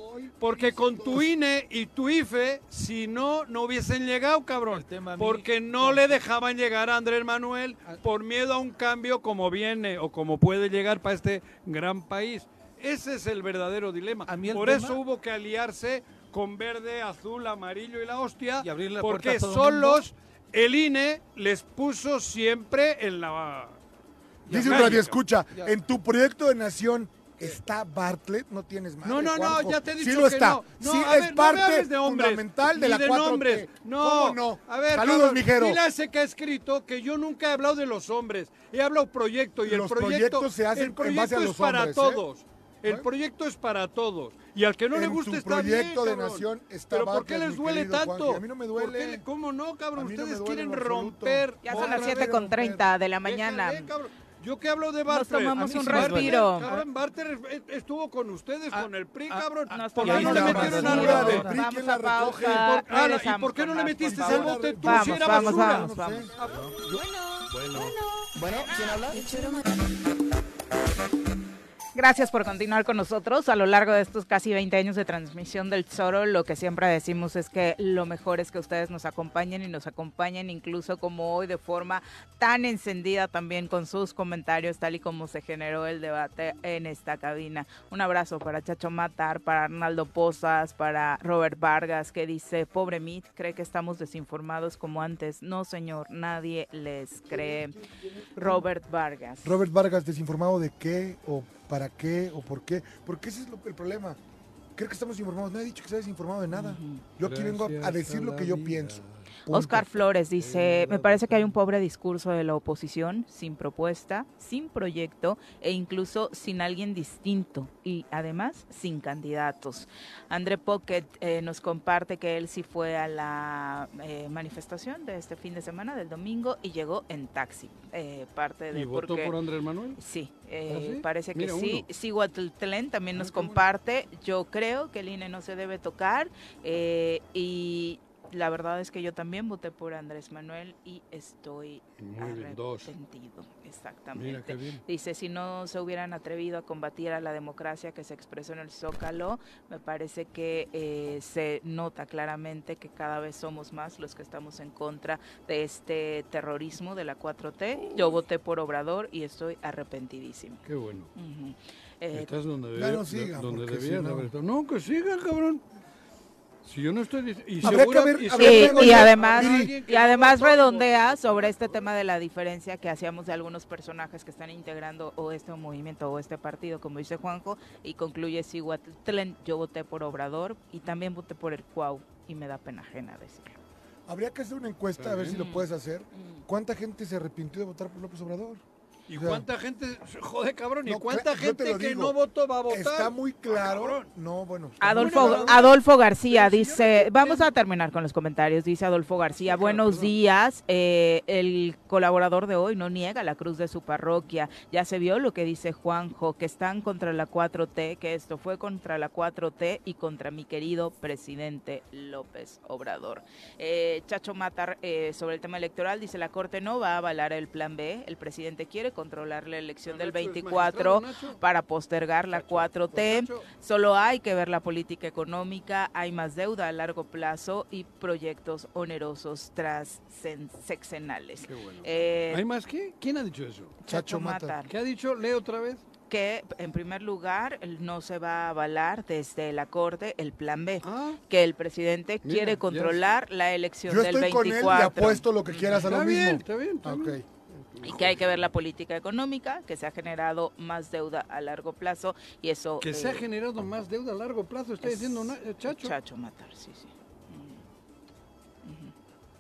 porque con tu INE y tu IFE, si no, no hubiesen llegado, cabrón. Porque no le dejaban llegar a Andrés Manuel por miedo a un cambio como viene o como puede llegar para este gran país. Ese es el verdadero dilema. A mí el Por tema- eso hubo que aliarse con verde, azul, amarillo y la hostia. Y abrirle la porque todo el solos el INE les puso siempre en la... Dice un radio escucha, Ya. en tu proyecto de nación está Bartlett, no tienes más. No, no, no, ya te he dicho Sí lo que está. no. No, sí a es ver, no parte hables de hombres, fundamental de ni la de 4T. nombres. No, ¿Cómo no? A ver, Saludos, mijero. Dile a ese que ha escrito que yo nunca he hablado de los hombres. He hablado proyecto y el Los proyecto, proyectos se hacen el en proyecto base a es los para hombres, ¿eh? todos. El Bueno. proyecto es para todos. Y al que no le En gusta tu está proyecto bien, de cabrón. nación está Pero ¿por qué les mi duele tanto? Juanji. A mí no me ¿Por duele. qué? ¿Cómo no, cabrón? No Ustedes quieren en romper. Ya son las vez 7 con romper. 30 de la mañana. Déjale, cabrón. Yo que hablo de Barter. tomamos A mí un respiro. Cabrón, Barter es- estuvo con ustedes, Ah, con el PRI, ah, cabrón. Nos ¿Por qué tomamos no le metieron algo de PRI? Vamos ¿quién la recoge? pausa. ¿Y por, Ana, ¿y por qué no le metiste al bote tú Vamos, si era vamos, basura? vamos, No sé. vamos. Bueno, ¿quién habla? Gracias por continuar con nosotros. A lo largo de estos casi 20 años de transmisión del Zoro, lo que siempre decimos es que lo mejor es que ustedes nos acompañen y nos acompañen incluso como hoy de forma tan encendida también con sus comentarios, tal y como se generó el debate en esta cabina. Un abrazo para Chacho Matar, para Arnaldo Pozas, para Robert Vargas, que dice, pobre Mit, cree que estamos desinformados como antes. No, señor, nadie les cree. Robert Vargas. Robert Vargas, desinformado de qué o para qué o por qué. Porque ese es lo- el problema. Creo que estamos informados. No he dicho que sea desinformado de nada. Yo aquí vengo a- a decir lo que yo pienso. Punto. Oscar Flores dice, me parece que hay un pobre discurso de la oposición, sin propuesta, sin proyecto e incluso sin alguien distinto y además sin candidatos. André Pocket eh, nos comparte que él sí fue a la eh, manifestación de este fin de semana, del domingo, y llegó en taxi. Eh, parte de ¿Y votó porque- por Andrés Manuel? Sí, eh, ¿Ah, sí? parece que Mira, sí. uno. Siguatltlen también Ah, nos comparte. Yo creo que el INE no se debe tocar eh, y la verdad es que yo también voté por Andrés Manuel y estoy Muy bien, dos. arrepentido. Mira Exactamente. qué bien. Dice, si no se hubieran atrevido a combatir a la democracia que se expresó en el Zócalo, me parece que eh, se nota claramente que cada vez somos más los que estamos en contra de este terrorismo de la 4T. Yo voté por Obrador y estoy arrepentidísimo. Qué bueno. Ujú. Eh, Estás donde, debía- no siga, donde porque debías si no- haber estado. No, que siga, cabrón. Si yo no estoy diciendo... Y, segura- ver- y y, además, y además redondea sobre este tema de la diferencia que hacíamos de algunos personajes que están integrando o este movimiento o este partido, como dice Juanjo, y concluye Siguatlén, yo voté por Obrador y también voté por el Cuau y me da pena ajena decirlo. Habría que hacer una encuesta a ver si lo puedes hacer. ¿Cuánta gente se arrepintió de votar por López Obrador? ¿Y O sea, cuánta gente... Joder, cabrón. ¿Y No, cuánta gente que no votó va a votar? Está muy claro. cabrón. no, bueno. Adolfo, claro. Adolfo García dice, vamos a terminar con los comentarios, dice Adolfo García, Sí, claro, buenos días, eh, el colaborador de hoy no niega la cruz de su parroquia, ya se vio lo que dice Juanjo, que están contra la 4T, que esto fue contra la 4T y contra mi querido presidente López Obrador. Eh, Chacho Matar, eh, sobre el tema electoral, dice la Corte no va a avalar el plan B, el presidente quiere controlar la elección del Nacho es 24 magistrado, Nacho. para postergar la 4T. Nacho, Solo hay que ver la política económica, hay más deuda a largo plazo y proyectos onerosos transseccionales. Qué bueno. Eh, ¿Hay más qué? ¿Quién ha dicho eso? Chacho Mata. Matar, ¿Qué ha dicho? Lee otra vez. que en primer lugar no se va a avalar desde la Corte el plan B, Ah, que el presidente Mira, quiere controlar la elección Yo del estoy con él y 24 apuesto lo que quieras a lo está mismo. bien, está bien. Está Ok. bien. Y que hay que ver la política económica, que se ha generado más deuda a largo plazo y eso... Que se ha eh, generado más deuda a largo plazo, está es- diciendo eh, Chacho. Chacho Matar, sí, sí.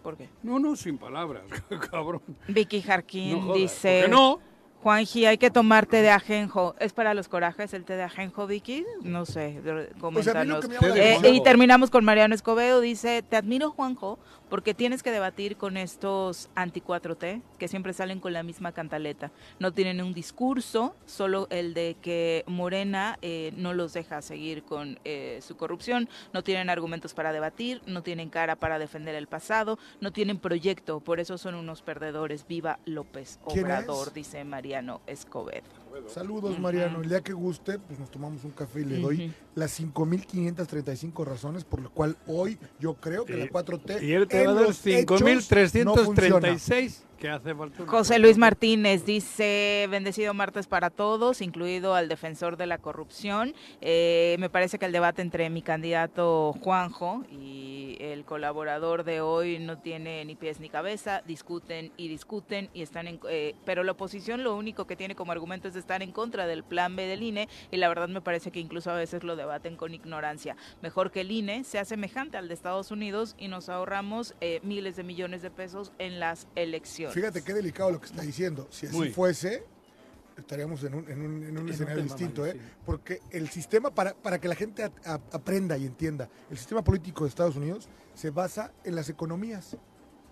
¿Por qué? No, no, sin palabras, cabrón. Vicky Jarquín No jodas, dice, ¿por qué no? Juanji, hay que tomar té de ajenjo. ¿Es para los corajes el té de ajenjo, Vicky? No sé, Pues coméntanos. Eh, y terminamos con Mariano Escobedo, dice, te admiro Juanjo, porque tienes que debatir con estos anti-4T, que siempre salen con la misma cantaleta. No tienen un discurso, solo el de que Morena eh, no los deja seguir con eh, su corrupción, no tienen argumentos para debatir, no tienen cara para defender el pasado, no tienen proyecto, por eso son unos perdedores. Viva López ¿Quién Obrador, dice Mariano Escobedo. Saludos, Mariano. El día que guste, pues nos tomamos un café y le doy las 5.535 razones por lo cual hoy yo creo que la 4T Y él te en va a dar los hechos no funciona. 5.336 José Luis Martínez dice, bendecido martes para todos, incluido al defensor de la corrupción. Eh, me parece que el debate entre mi candidato Juanjo y el colaborador de hoy no tiene ni pies ni cabeza, discuten y discuten, y están en, eh, pero la oposición lo único que tiene como argumento es estar en contra del plan B del INE, y la verdad me parece que incluso a veces lo debaten con ignorancia. Mejor que el INE sea semejante al de Estados Unidos y nos ahorramos eh, miles de millones de pesos en las elecciones. Fíjate qué delicado lo que está diciendo. Si así Muy. fuese, estaríamos en un, en un- en un En escenario distinto, mal, ¿eh? sí. Porque el sistema, para, para que la gente a- a- aprenda y entienda, el sistema político de Estados Unidos se basa en las economías.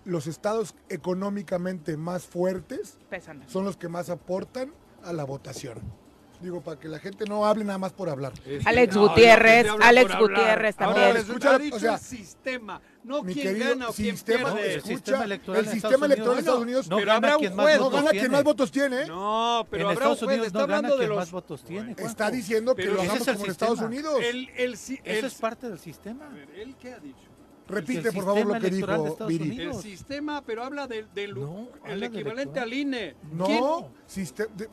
los estados económicamente más fuertes Pesan. son los que más aportan a la votación. Digo, para que la gente no hable nada más por hablar. Es Alex no, Gutiérrez, Alex hablar. Gutiérrez Ahora también. resulta, Escucha, ha dicho o sea, el sistema, no Mi quién querido gana o quién sistema, pierde. El escucha, sistema electoral el sistema electoral de Estados Unidos no Pero gana habrá quien un más juez, no votos gana quien tiene. más votos tiene. ¿eh? No, pero en habrá Estados un juez, Unidos está no gana hablando de quien los... más votos tiene. Está diciendo que Pero lo hagamos como en Estados. Unidos. El, el, si- Eso es parte del sistema. A ver, ¿él qué ha dicho? Repite, por favor, lo que dijo Estados Viri. Unidos. El sistema, pero habla del, No, el equivalente al INE. No,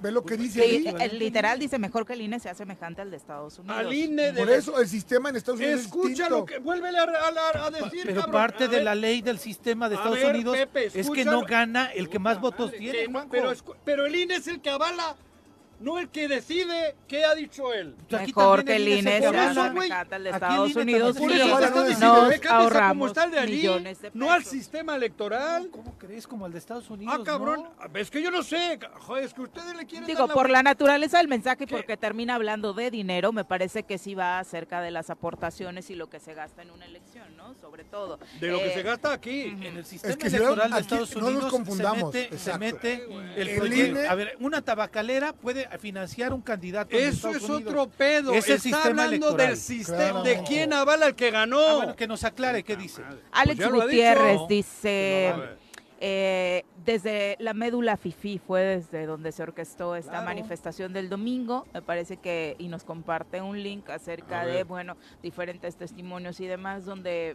ve lo que dice Sí, ahí. el literal dice mejor que el INE sea semejante al de Estados Unidos. Al INE de Por eso el sistema en Estados Unidos es Escucha lo que... Vuélvele a, a- a decir, Pero cabrón. parte A de ver, la ley del sistema de Estados ver, Unidos Pepe, es que no gana el que más votos madre, tiene, no- pero el INE es el que avala, no el que decide qué ha dicho él. Mejor que el INE sea al de Estados Unidos. Por eso no ¿eh? Como ahorramos está el de allí, millones de no al sistema electoral. ¿Cómo crees? Como el de Estados Unidos. Ah, cabrón, no. es que yo no sé, joder, es que ustedes le quieren Digo, dar la por la naturaleza del mensaje y porque termina hablando de dinero, me parece que sí va acerca de las aportaciones y lo que se gasta en una elección, ¿no? Sobre todo. De lo que Eh, se gasta aquí. En el sistema que electoral de Estados no nos Unidos confundamos, se mete, se exacto. mete el, El proyecto. INE A ver, una tabacalera puede financiar un candidato Eso es Unidos. otro pedo. Es el Está sistema hablando electoral. del sistema, de quién avala el que ganó. Ah, bueno, que nos aclare qué dice. Alex Pues Gutiérrez dice, No, eh, desde la médula FIFI fue desde donde se orquestó esta Claro. manifestación del domingo, me parece que, y nos comparte un link acerca de, bueno, diferentes testimonios y demás, donde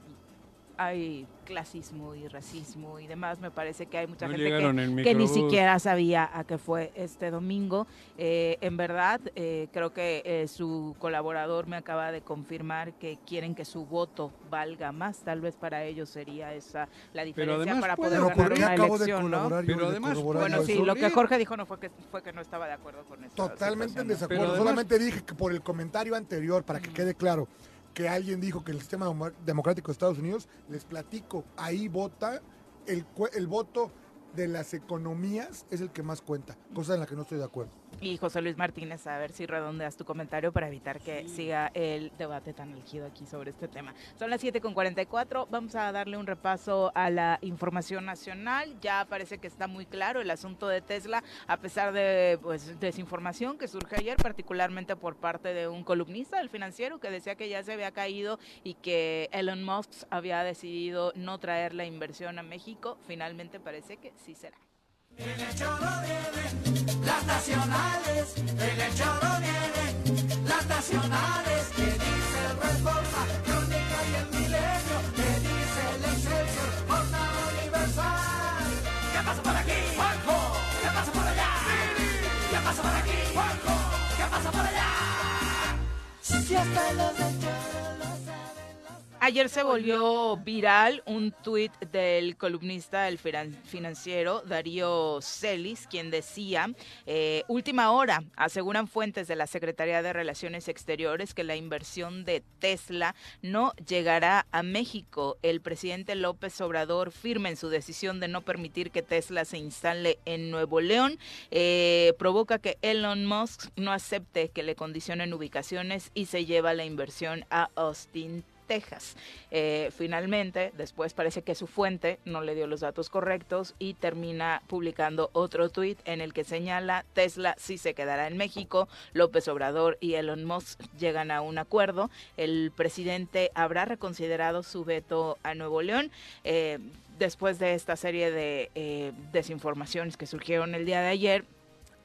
hay clasismo y racismo y demás, me parece que hay mucha No gente que, ni siquiera sabía a qué fue este domingo. Eh, en verdad, eh, creo que eh, su colaborador me acaba de confirmar que quieren que su voto valga más. Tal vez para ellos sería esa la diferencia además para poder Pero ¿por ganar qué una acabo de elección, ¿no? Pero de además, Bueno, sí, lo que Jorge dijo no fue que fue que no estaba de acuerdo con esto. Totalmente en Pero desacuerdo. además- Solamente dije que por el comentario anterior, para que quede claro, que alguien dijo que el sistema demo- democrático de Estados Unidos, les platico, ahí vota, el, el voto de las economías es el que más cuenta, cosa en la que no estoy de acuerdo. Y José Luis Martínez, a ver si redondeas tu comentario para evitar que siga el debate tan elegido aquí sobre este tema. Son las 7.44, vamos a darle un repaso a la información nacional. Ya parece que está muy claro el asunto de Tesla, a pesar de pues, desinformación que surge ayer, particularmente por parte de un columnista del financiero que decía que ya se había caído y que Elon Musk había decidido no traer la inversión a México. Finalmente parece que sí será. Las nacionales, en el choro vienen las nacionales, que dice el Reforma, Crónica y el Milenio, que dice el Excelsior, Jornada Universal. ¿Qué pasa por aquí? Juanjo. ¿Qué pasa por allá? ¿Qué pasa por aquí? Juanjo. ¿Qué pasa por allá? Si hasta los del choro. Ayer se volvió viral un tuit del columnista del finan- financiero Darío Celis, quien decía, eh, última hora, aseguran fuentes de la Secretaría de Relaciones Exteriores que la inversión de Tesla no llegará a México. El presidente López Obrador firme en su decisión de no permitir que Tesla se instale en Nuevo León, eh, provoca que Elon Musk no acepte que le condicionen ubicaciones y se lleva la inversión a Austin, Texas. Eh, finalmente, después parece que su fuente no le dio los datos correctos y termina publicando otro tuit en el que señala Tesla sí se quedará en México, López Obrador y Elon Musk llegan a un acuerdo, el presidente habrá reconsiderado su veto a Nuevo León. Eh, después de esta serie de eh, desinformaciones que surgieron el día de ayer,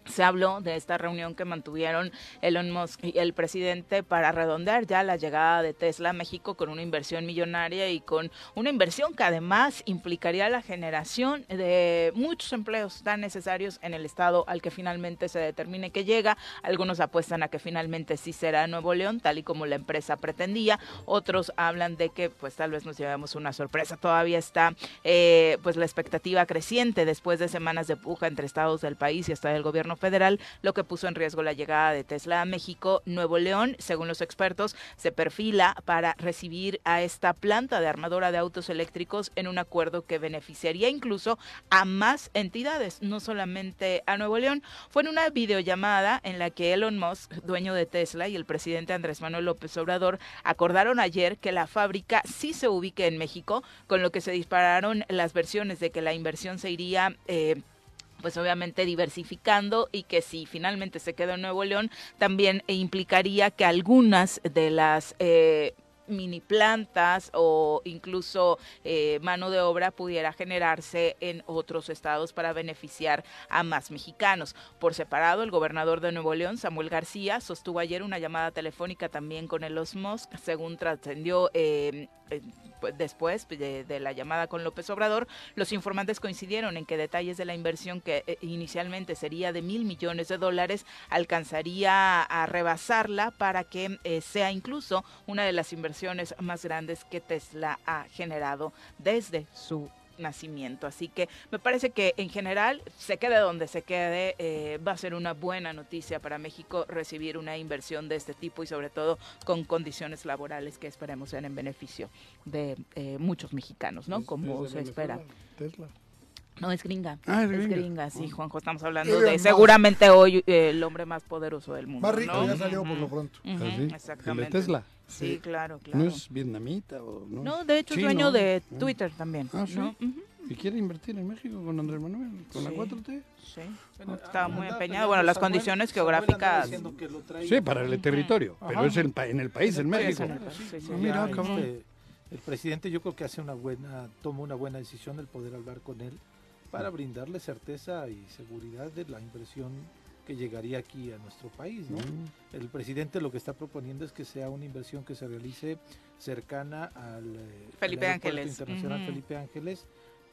se habló de esta reunión que mantuvieron Elon Musk y el presidente para redondear ya la llegada de Tesla a México con una inversión millonaria y con una inversión que además implicaría la generación de muchos empleos tan necesarios en el estado al que finalmente se determine que llega. Algunos apuestan a que finalmente sí será Nuevo León, tal y como la empresa pretendía. Otros hablan de que pues tal vez nos llevemos una sorpresa. Todavía está eh, pues la expectativa creciente después de semanas de puja entre estados del país y hasta del gobierno federal, lo que puso en riesgo la llegada de Tesla a México. Nuevo León, según los expertos, se perfila para recibir a esta planta de armadora de autos eléctricos en un acuerdo que beneficiaría incluso a más entidades, no solamente a Nuevo León. Fue en una videollamada en la que Elon Musk, dueño de Tesla, y el presidente Andrés Manuel López Obrador acordaron ayer que la fábrica sí se ubique en México, con lo que se dispararon las versiones de que la inversión se iría... Eh, pues obviamente diversificando y que si finalmente se queda en Nuevo León, también implicaría que algunas de las eh, mini plantas o incluso eh, mano de obra pudiera generarse en otros estados para beneficiar a más mexicanos. Por separado, el gobernador de Nuevo León, Samuel García, sostuvo ayer una llamada telefónica también con el Osmos, según trascendió eh, eh, pues, después de, de, la llamada con López Obrador, los informantes coincidieron en que detalles de la inversión que eh, inicialmente sería de mil millones de dólares alcanzaría a rebasarla para que eh, sea incluso una de las inversiones más grandes que Tesla ha generado desde su nacimiento. Así que me parece que en general, se quede donde se quede, eh, va a ser una buena noticia para México recibir una inversión de este tipo y sobre todo con condiciones laborales que esperemos sean en beneficio de eh, muchos mexicanos, ¿no? Como se espera. Tesla. No, es gringa. Ah, es es gringa. gringa, sí, Ah. Juanjo. Estamos hablando de seguramente hoy eh, el hombre más poderoso del mundo. Más rico ¿no? ya salió por lo pronto. ujú, ¿Ah, sí? ¿El de Exactamente. Tesla? Sí, claro, claro. ¿No es vietnamita o no? No, de hecho es dueño de Ah. Twitter también. Ah, ¿sí? ¿no? Ujú, ¿Y quiere invertir en México con Andrés Manuel? ¿Con la Sí. 4T? Sí, Bueno, estaba muy empeñado. Bueno, las Samuel- condiciones geográficas. diciendo que lo traía Sí, para el territorio, Ajá. pero es el, pa- en el país, en el México. país, México. Sí, sí, Ah, sí. mira, cabrón. este, el presidente yo creo que hace una buena, toma una buena decisión el poder hablar con él para brindarle certeza y seguridad de la inversión que llegaría aquí a nuestro país, ¿no? Mm. El presidente lo que está proponiendo es que sea una inversión que se realice cercana al eh, Felipe Ángeles. Internacional. Felipe Ángeles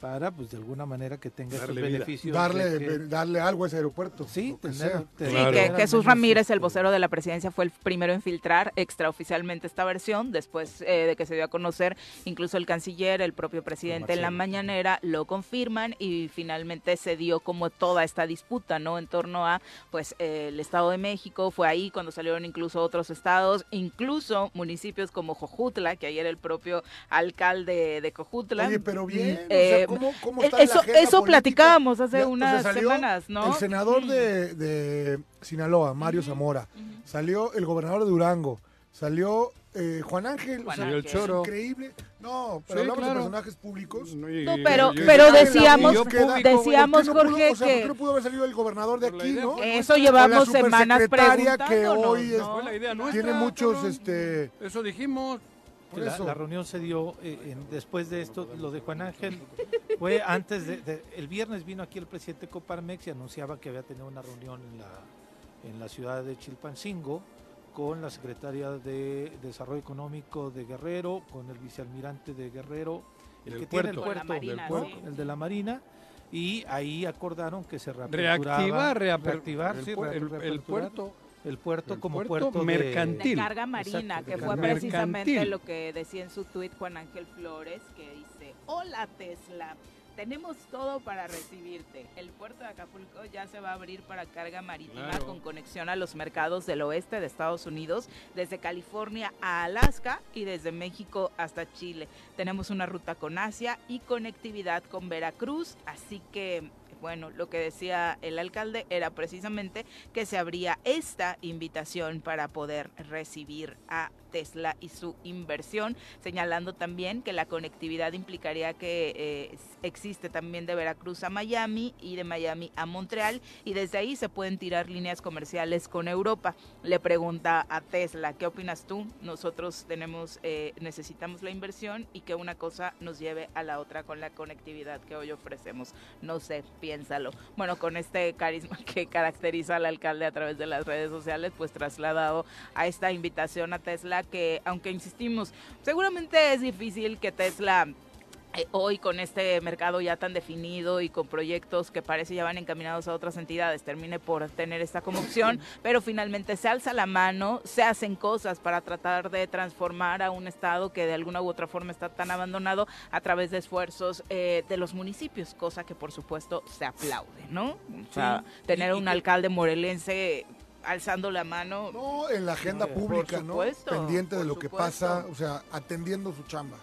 para pues de alguna manera que tenga Darle beneficios Darle, que- darle algo a ese aeropuerto. sí, tener, sea. tener- Sí, Claro. que Jesús Ramírez, el vocero de la presidencia, fue el primero en filtrar extraoficialmente esta versión, después eh, de que se dio a conocer, incluso el canciller, el propio presidente en la mañanera lo confirman y finalmente se dio como toda esta disputa, ¿no? En torno a, pues, eh, el Estado de México, fue ahí cuando salieron incluso otros estados, incluso municipios como Jojutla, que ayer el propio alcalde de Jojutla. Oye, pero bien, o eh, sea, ¿cómo, cómo está eso, la platicábamos hace Ya, o sea, unas semanas, ¿no? El senador de, de Sinaloa, Mario Zamora, salió el gobernador de Durango, salió eh, Juan Ángel, o Juan sea, el choro. increíble. No, pero Sí, hablamos claro. de personajes públicos. No, y- No, y- pero, y- pero y- decíamos, público, decíamos, ¿Por qué no Jorge, pudo, o sea, ¿por qué que no pudo haber salido el gobernador de aquí, no? eso llevamos semanas supersecretaria que hoy es- ¿no? Fue la idea nuestra, tiene muchos, este, Eso dijimos. Por la, eso. la reunión se dio eh, en- después de esto, lo de Juan Ángel fue antes de, de- el viernes vino aquí el presidente Coparmex y anunciaba que había tenido una reunión en la, en la ciudad de Chilpancingo con la secretaria de Desarrollo Económico de Guerrero, con el vicealmirante de Guerrero, el que tiene el puerto. Puerto, el de la Marina, y ahí acordaron que se reaperturaba- Reactivar, el, sí, pu- el- el reaperturar puerto. El puerto el como puerto mercantil. de carga marina, Exacto, que fue precisamente mercantil. lo que decía en su tuit Juan Ángel Flores, que dice, hola Tesla, tenemos todo para recibirte. El puerto de Acapulco ya se va a abrir para carga marítima Claro. con conexión a los mercados del oeste de Estados Unidos, desde California a Alaska y desde México hasta Chile. Tenemos una ruta con Asia y conectividad con Veracruz, así que... Bueno, lo que decía el alcalde era precisamente que se abría esta invitación para poder recibir a Tesla y su inversión, señalando también que la conectividad implicaría que eh, existe también de Veracruz a Miami y de Miami a Montreal y desde ahí se pueden tirar líneas comerciales con Europa. Le pregunta a Tesla, ¿qué opinas tú? Nosotros tenemos, eh, necesitamos la inversión y que una cosa nos lleve a la otra con la conectividad que hoy ofrecemos. No sé, piénsalo. Bueno, con este carisma que caracteriza al alcalde a través de las redes sociales, pues trasladado a esta invitación a Tesla que, aunque insistimos, seguramente es difícil que Tesla eh, hoy con este mercado ya tan definido y con proyectos que parece ya van encaminados a otras entidades, termine por tener esta como opción, pero finalmente se alza la mano, se hacen cosas para tratar de transformar a un estado que de alguna u otra forma está tan abandonado a través de esfuerzos eh, de los municipios, cosa que por supuesto se aplaude, ¿no? O sea, tener un alcalde morelense alzando la mano. No, en la agenda Por pública, ¿no? supuesto, Pendiente de lo que pasa, o sea, atendiendo su chamba.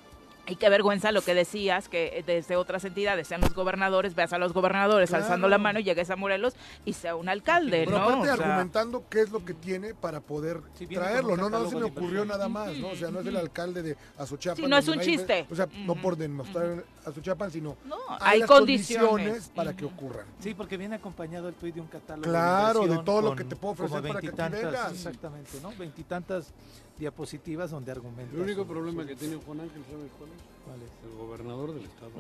Y qué vergüenza lo que decías, que desde otras entidades sean los gobernadores, veas a los gobernadores Claro. alzando la mano y llegues a Morelos y sea un alcalde, Pero ¿no? aparte O sea, argumentando qué es lo que tiene para poder traerlo, no, no se me ocurrió nada más, ¿no? O sea, no es el alcalde de Azochapan. Sí, no es un hay- chiste. O sea, no por demostrar Azochapan, sino no, hay, hay las condiciones. para que ocurran. Sí, porque viene acompañado el tuit de un catálogo. Claro, de todo lo que te puedo ofrecer para que veintitantas, vengas. Exactamente, ¿no? Veintitantas diapositivas donde argumentas. El único problema que tiene Juan Ángel, ¿sabes cuál es? ¿Cuál es? El gobernador del estado.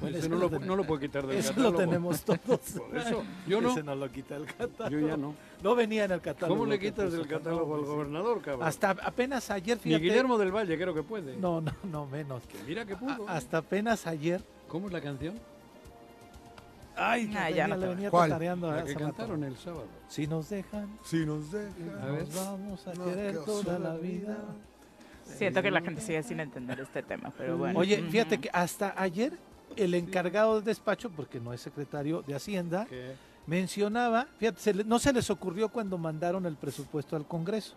Bueno, Ese eso no, lo no lo puedo quitar del Eso catálogo. lo tenemos todos. Por eso, yo no. Ese no lo quita el catálogo. Yo ya no. No venía en el catálogo. ¿Cómo le quitas del catálogo al gobernador, cabrón? Hasta apenas ayer, Ni fíjate. Guillermo del Valle creo que puede. No, no, no, menos. Que mira que pudo. A- hasta apenas ayer. ¿Cómo es la canción? Ay, ya no le venía ¿Cuál? tatareando La que rato. cantaron el sábado. Si nos dejan, Si nos deja. A ver. nos vamos a No, querer qué toda la vida. Siento que la gente sigue sin entender este tema, pero bueno. Oye, Ujú. fíjate que hasta ayer el encargado del despacho, porque no es secretario de Hacienda, mencionaba, fíjate, se le- no se les ocurrió cuando mandaron el presupuesto al Congreso.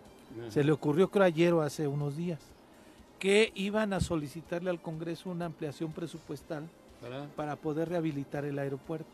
Se le ocurrió creo ayer o hace unos días que iban a solicitarle al Congreso una ampliación presupuestal Para- para poder rehabilitar el aeropuerto.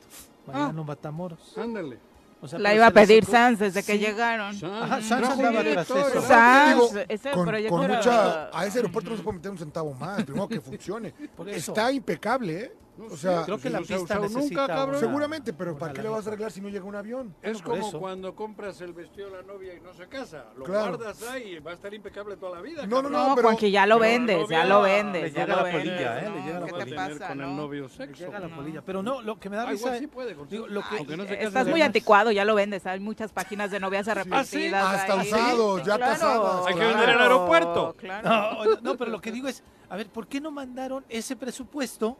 Ah. Mariano Matamoros. Ándale. O sea, La iba a pedir Sanz desde que Sí. llegaron. Sanz. Andaba tras eso. Sanz, Digo, ese con, proyecto con era- mucha, a ese aeropuerto no se puede meter un centavo más, primero que funcione. Por eso. Está impecable, ¿eh? No O sea, Creo que la no pista necesita nunca, cabrón. una- seguramente, pero ¿para qué le vas a arreglar si no llega un avión? Es como eso. cuando compras el vestido de la novia y no se casa. Lo Claro. guardas ahí y va a estar impecable toda la vida. No, no, cabrón. No, pero- Juanqui, ya lo vendes, ya lo vendes, le ya llega lo la vendes. polilla, ¿eh? Le no, llega la ¿Qué te Tener pasa, con el no? novio Le sexo. llega la No. polilla. Pero no, lo que me da Ah, risa. igual sí puede. digo, lo que- no Estás muy anticuado, ya lo vendes. Hay muchas páginas de novias ¿Ah, arrepentidas. Hasta ahí. usados, ya Claro, casadas. Hay que vender el aeropuerto. Claro. No, no, pero lo que digo es, a ver, ¿por qué no mandaron ese presupuesto?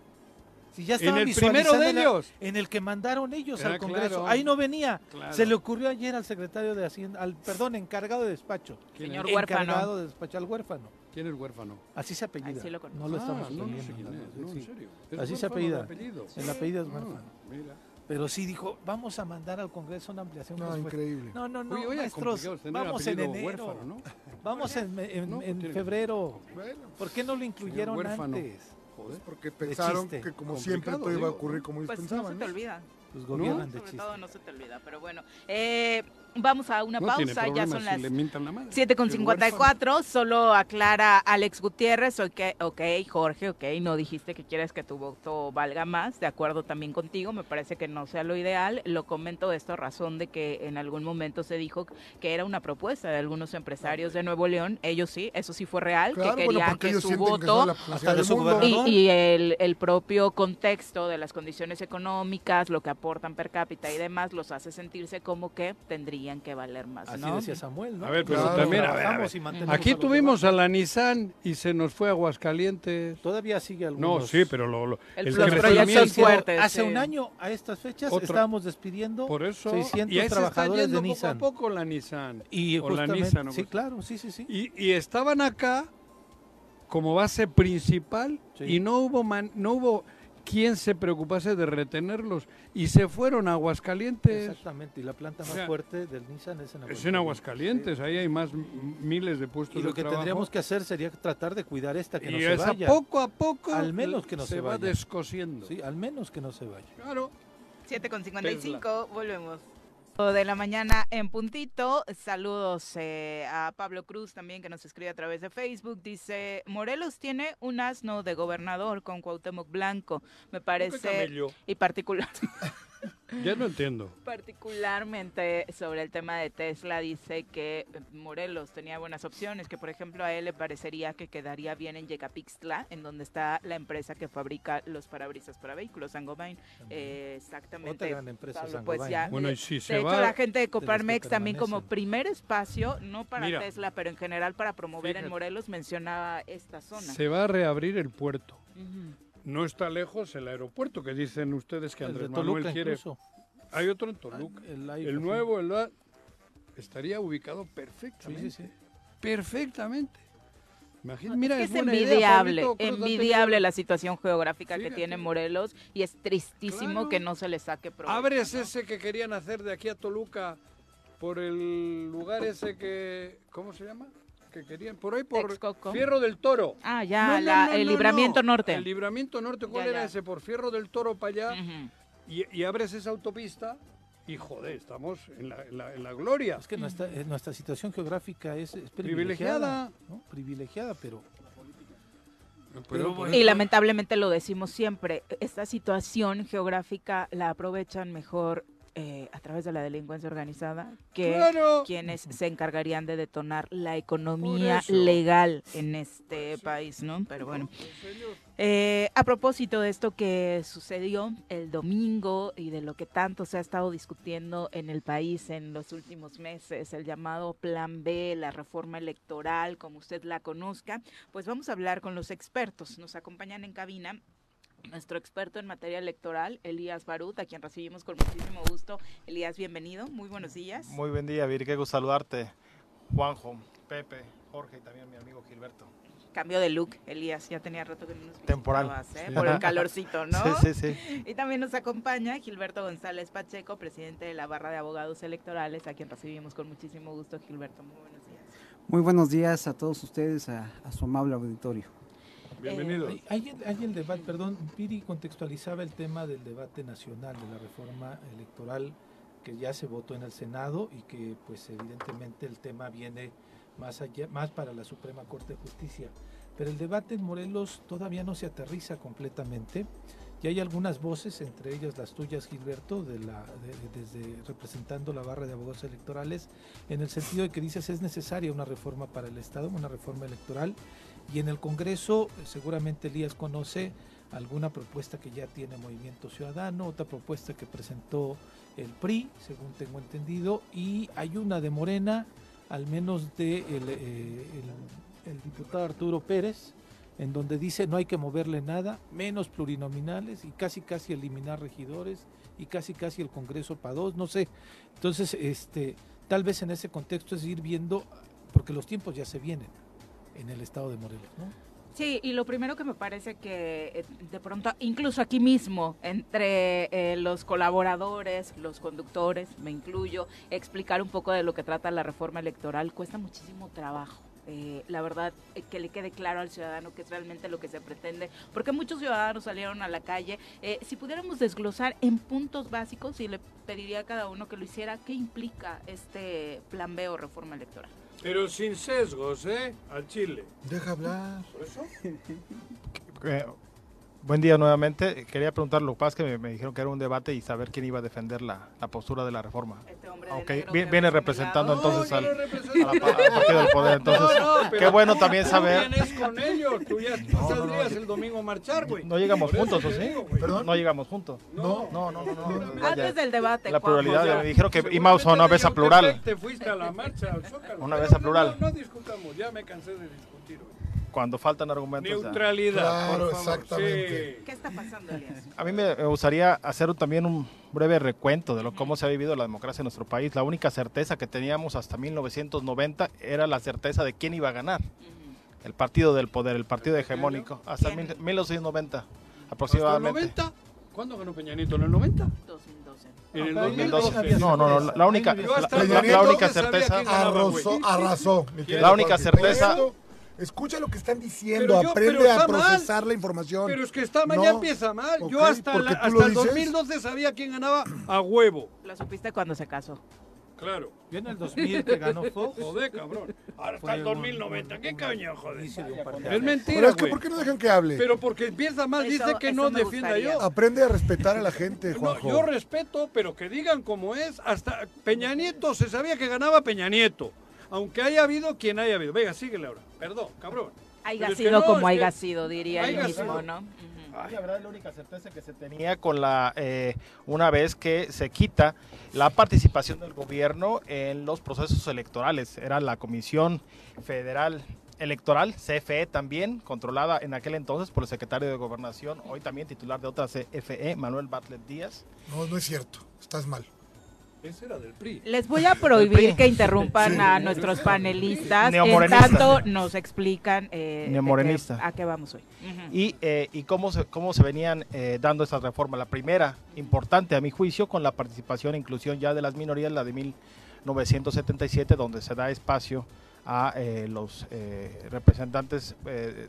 Si ya En estaban el primero de la- ellos. en el que mandaron ellos Ah, al Congreso. claro. Ahí no venía. Claro. Se le ocurrió ayer al secretario de Hacienda, al perdón, encargado de despacho. ¿Quién Señor es? huérfano. Encargado de despacho al huérfano. ¿Quién es huérfano? Así se apellida. Sí lo no lo Ah, estamos no, no sé aprendiendo, quién no, es. No, sí. en serio. Es Así se apellida. apellido. El apellido es Ah, huérfano. mira. Pero sí dijo, vamos a mandar al Congreso una ampliación. No, increíble. No, no, no, Oye, oye, maestros, vamos en enero. huérfano, ¿no? Vamos en, en- No, en tiene- febrero. Bueno, ¿Por qué no lo incluyeron antes? Joder. porque pensaron que como Complicado, siempre todo iba a ocurrir como ellos Pues no pensaban. se te olvida. Pues gobiernan de Sobre chiste. todo no se te olvida, pero bueno. Eh, vamos a una No tiene pausa, ya son si las le mientan la madre. 7 con El 54, solo aclara Alex Gutiérrez, ok, ok, Jorge, ok, no dijiste que quieres que tu voto valga más, de acuerdo también contigo, me parece que no sea lo ideal, lo comento esto a razón de que en algún momento se dijo que era una propuesta de algunos empresarios de Nuevo León, ellos sí, eso sí fue real, Claro, que querían que su que voto del su y, y el, el propio contexto de las condiciones económicas, lo que aportan per cápita y demás, los hace sentirse como que tendrían que valer más, Así ¿no? decía Samuel, ¿no? A ver, pero Nosotros también, a ver, a trabajamos ver. y mantenemos Aquí a tuvimos demás. a la Nissan y se nos fue a Aguascalientes. Todavía sigue algunos. No, sí, pero lo, lo- El- el crecimiento- fuertes. Hace sí. un año, a estas fechas, Otro- estábamos despidiendo Por eso. 600 y ahí está trabajadores yendo de poco Nissan. a poco la Nissan. Y o la Nissan, o sí, claro, sí, sí, sí. Y, y estaban acá como base principal Sí. y no hubo man- no hubo quien se preocupase de retenerlos y se fueron a Aguascalientes. Exactamente, y la planta más O sea, fuerte del Nissan es en Aguascalientes. Es en Aguascalientes, ahí hay más miles de puestos Y lo de que trabajo. tendríamos que hacer sería tratar de cuidar esta que no se vaya. poco a poco Al menos que no se va vaya. descosiendo. Sí, al menos que no se vaya. Claro. 7 con 55, volvemos. De la mañana en puntito. Saludos eh, a Pablo Cruz también que nos escribe a través de Facebook. Dice, Morelos tiene un asno de gobernador con Cuauhtémoc Blanco. Me ¿Qué parece... Y particular, Ya no entiendo. particularmente sobre el tema de Tesla, dice que eh, Morelos tenía buenas opciones, que por ejemplo a él le parecería que quedaría bien en Yecapixtla, en donde está la empresa que fabrica los parabrisas para vehículos, Sangobain. Eh, exactamente. Otra gran empresa, Pablo, pues. Bueno, y si de se hecho, va... la gente de Coparmex también como primer espacio, no para Mira. Tesla, pero en general para promover en. Morelos, mencionaba esta zona. Se va a reabrir el puerto. Ujú. No está lejos el aeropuerto que dicen ustedes que Andrés Manuel quiere. incluso. Hay otro en Toluca. El, El nuevo, el la- estaría ubicado perfectamente. Sí, sí, sí. Perfectamente. Imagina, Es mira, que es es buena idea, envidiable, envidiable la situación geográfica que tiene Morelos y es tristísimo Claro. que no se le saque provecho. Abres ¿no? ese que querían hacer de aquí a Toluca por el lugar ese que. ¿Cómo se llama? Que querían. Por ahí, por Texcoco. Fierro del Toro. Ah, ya, No, no, la- no, el no, libramiento no. norte. El libramiento norte, ¿cuál Ya, era ya. ese? Por Fierro del Toro para allá. Y, y abres esa autopista y joder, estamos en la, en la- en la gloria. Es que nuestra, eh, nuestra situación geográfica es, es Privilegiada. privilegiada. ¿no? Privilegiada, pero Pero bueno. Y lamentablemente lo decimos siempre, esta situación geográfica la aprovechan mejor eh, a través de la delincuencia organizada que Claro. quienes se encargarían de detonar la economía legal en este país, ¿no? Pero bueno. Eh, a propósito de esto que sucedió el domingo y de lo que tanto se ha estado discutiendo en el país en los últimos meses, el llamado Plan B, la reforma electoral, como usted la conozca, pues vamos a hablar con los expertos. Nos acompañan en cabina nuestro experto en materia electoral, Elías Barut, a quien recibimos con muchísimo gusto. Elías, bienvenido. Muy buenos días. Muy buen día, Viri, qué gusto saludarte. Juanjo, Pepe, Jorge y también mi amigo Gilberto. Cambio de look, Elías, ya tenía rato que no nos Temporal. visitabas, ¿eh? Sí. Por el calorcito, ¿no? Sí, sí, sí. Y también nos acompaña Gilberto González Pacheco, presidente de la barra de abogados electorales, a quien recibimos con muchísimo gusto. Gilberto, muy buenos días. Muy buenos días a todos ustedes, a, a su amable auditorio. Bienvenido. hay, hay hay el debate, perdón, Piri contextualizaba el tema del debate nacional de la reforma electoral que ya se votó en el Senado y que pues evidentemente el tema viene más allá, más para la Suprema Corte de Justicia. Pero el debate en Morelos todavía no se aterriza completamente y hay algunas voces, entre ellas las tuyas, Gilberto, de la, de- desde representando la barra de abogados electorales, en el sentido de que dices es necesaria una reforma para el Estado, una reforma electoral, y en el Congreso eh, seguramente Elías conoce alguna propuesta que ya tiene Movimiento Ciudadano, otra propuesta que presentó el PRI, según tengo entendido, y hay una de Morena, al menos de eh, el- el diputado Arturo Pérez, en donde dice no hay que moverle nada, menos plurinominales y casi casi eliminar regidores y casi casi el Congreso para dos, no sé. Entonces, este, tal vez en ese contexto es ir viendo, porque los tiempos ya se vienen en el estado de Morelos, ¿no? Sí, y lo primero que me parece que eh, de pronto, incluso aquí mismo, entre eh, los colaboradores, los conductores, me incluyo, explicar un poco de lo que trata la reforma electoral cuesta muchísimo trabajo. Eh, la verdad, que le quede claro al ciudadano qué es realmente lo que se pretende, porque muchos ciudadanos salieron a la calle. Si pudiéramos desglosar en puntos básicos, y le pediría a cada uno que lo hiciera, ¿qué implica este plan B o reforma electoral? Pero sin sesgos, ¿eh? Al Chile. Deja hablar. ¿Por eso? Buen día nuevamente. Quería preguntar, lo que pasa es que me, me dijeron que era un debate y saber quién iba a defender la, la postura de la reforma. Este hombre de Ok, negro vi- que viene mi representando entonces al, yo no represento a la pa- al partido del poder. Entonces, No, no, qué bueno también tú saber. vienes con ellos, tú ya tú No, no, no, saldrías el domingo a marchar, güey. No llegamos juntos, ¿o sí? digo. ¿Perdón? No llegamos juntos. No, No, no, no, no. no, Antes del debate, La pluralidad, ya. me dijeron que a una vez a plural. Te fuiste a la marcha al Zócalo. Una vez a no, plural. No, no discutamos, ya me cansé de discutir. Cuando faltan argumentos. ya. Neutralidad, Claro, por favor. exactamente. Sí. ¿Qué está pasando, Elías? A mí me gustaría hacer también un breve recuento de lo cómo se ha vivido la democracia en nuestro país. La única certeza que teníamos hasta 1990 era la certeza de quién iba a ganar. El partido del poder, el partido hegemónico. Hasta mil- 1990 ¿Hasta el aproximadamente. 90? ¿Cuándo ganó Peña Nieto? ¿En el 90? 2012. En el No, 2012. 2012. No, no, no, la- única, la, hasta la- el la- la 2012 única certeza. Arrasó, arrasó. La única certeza- Escucha lo que están diciendo, Pero yo- aprende pero a está mal. procesar la información. Pero es que está mal, No. ya empieza mal. Yo hasta, la- hasta el dices. 2012 sabía quién ganaba a huevo. Lo supiste cuando se casó. Claro. Yo en el 2000 que ganó Fox. Joder, cabrón. Ahora hasta el un- 2090. un- ¿Qué un coño, joder? Es mentira, Pero es que. ¿por qué no dejan que hable? Pero porque empieza mal, Eso- dice que no defienda gustaría. yo. Aprende a respetar a la gente, No, Juanjo. yo respeto, pero que digan como es. Hasta Peña Nieto se sabía que ganaba Peña Nieto. Aunque haya habido quien haya habido. Venga, síguele ahora. Perdón, cabrón. Haya Pero es que sido no, como haya que- sido, diría él mismo, sido. ¿no? La verdad es la única certeza que se tenía con la eh, una vez que se quita la participación del gobierno en los procesos electorales. Era la Comisión Federal Electoral, CFE también, controlada en aquel entonces por el secretario de Gobernación, hoy también titular de otra CFE, Manuel Bartlett Díaz. No, no es cierto. Estás mal. Ese era del PRI. Les voy a prohibir que interrumpan Sí. a nuestros panelistas en tanto nos explican eh, qué- a qué vamos hoy. Y, eh, y cómo, se, cómo se venían eh, dando estas reformas. La primera, importante a mi juicio, con la participación e inclusión ya de las minorías, la de 1977, donde se da espacio a eh, los eh, representantes eh,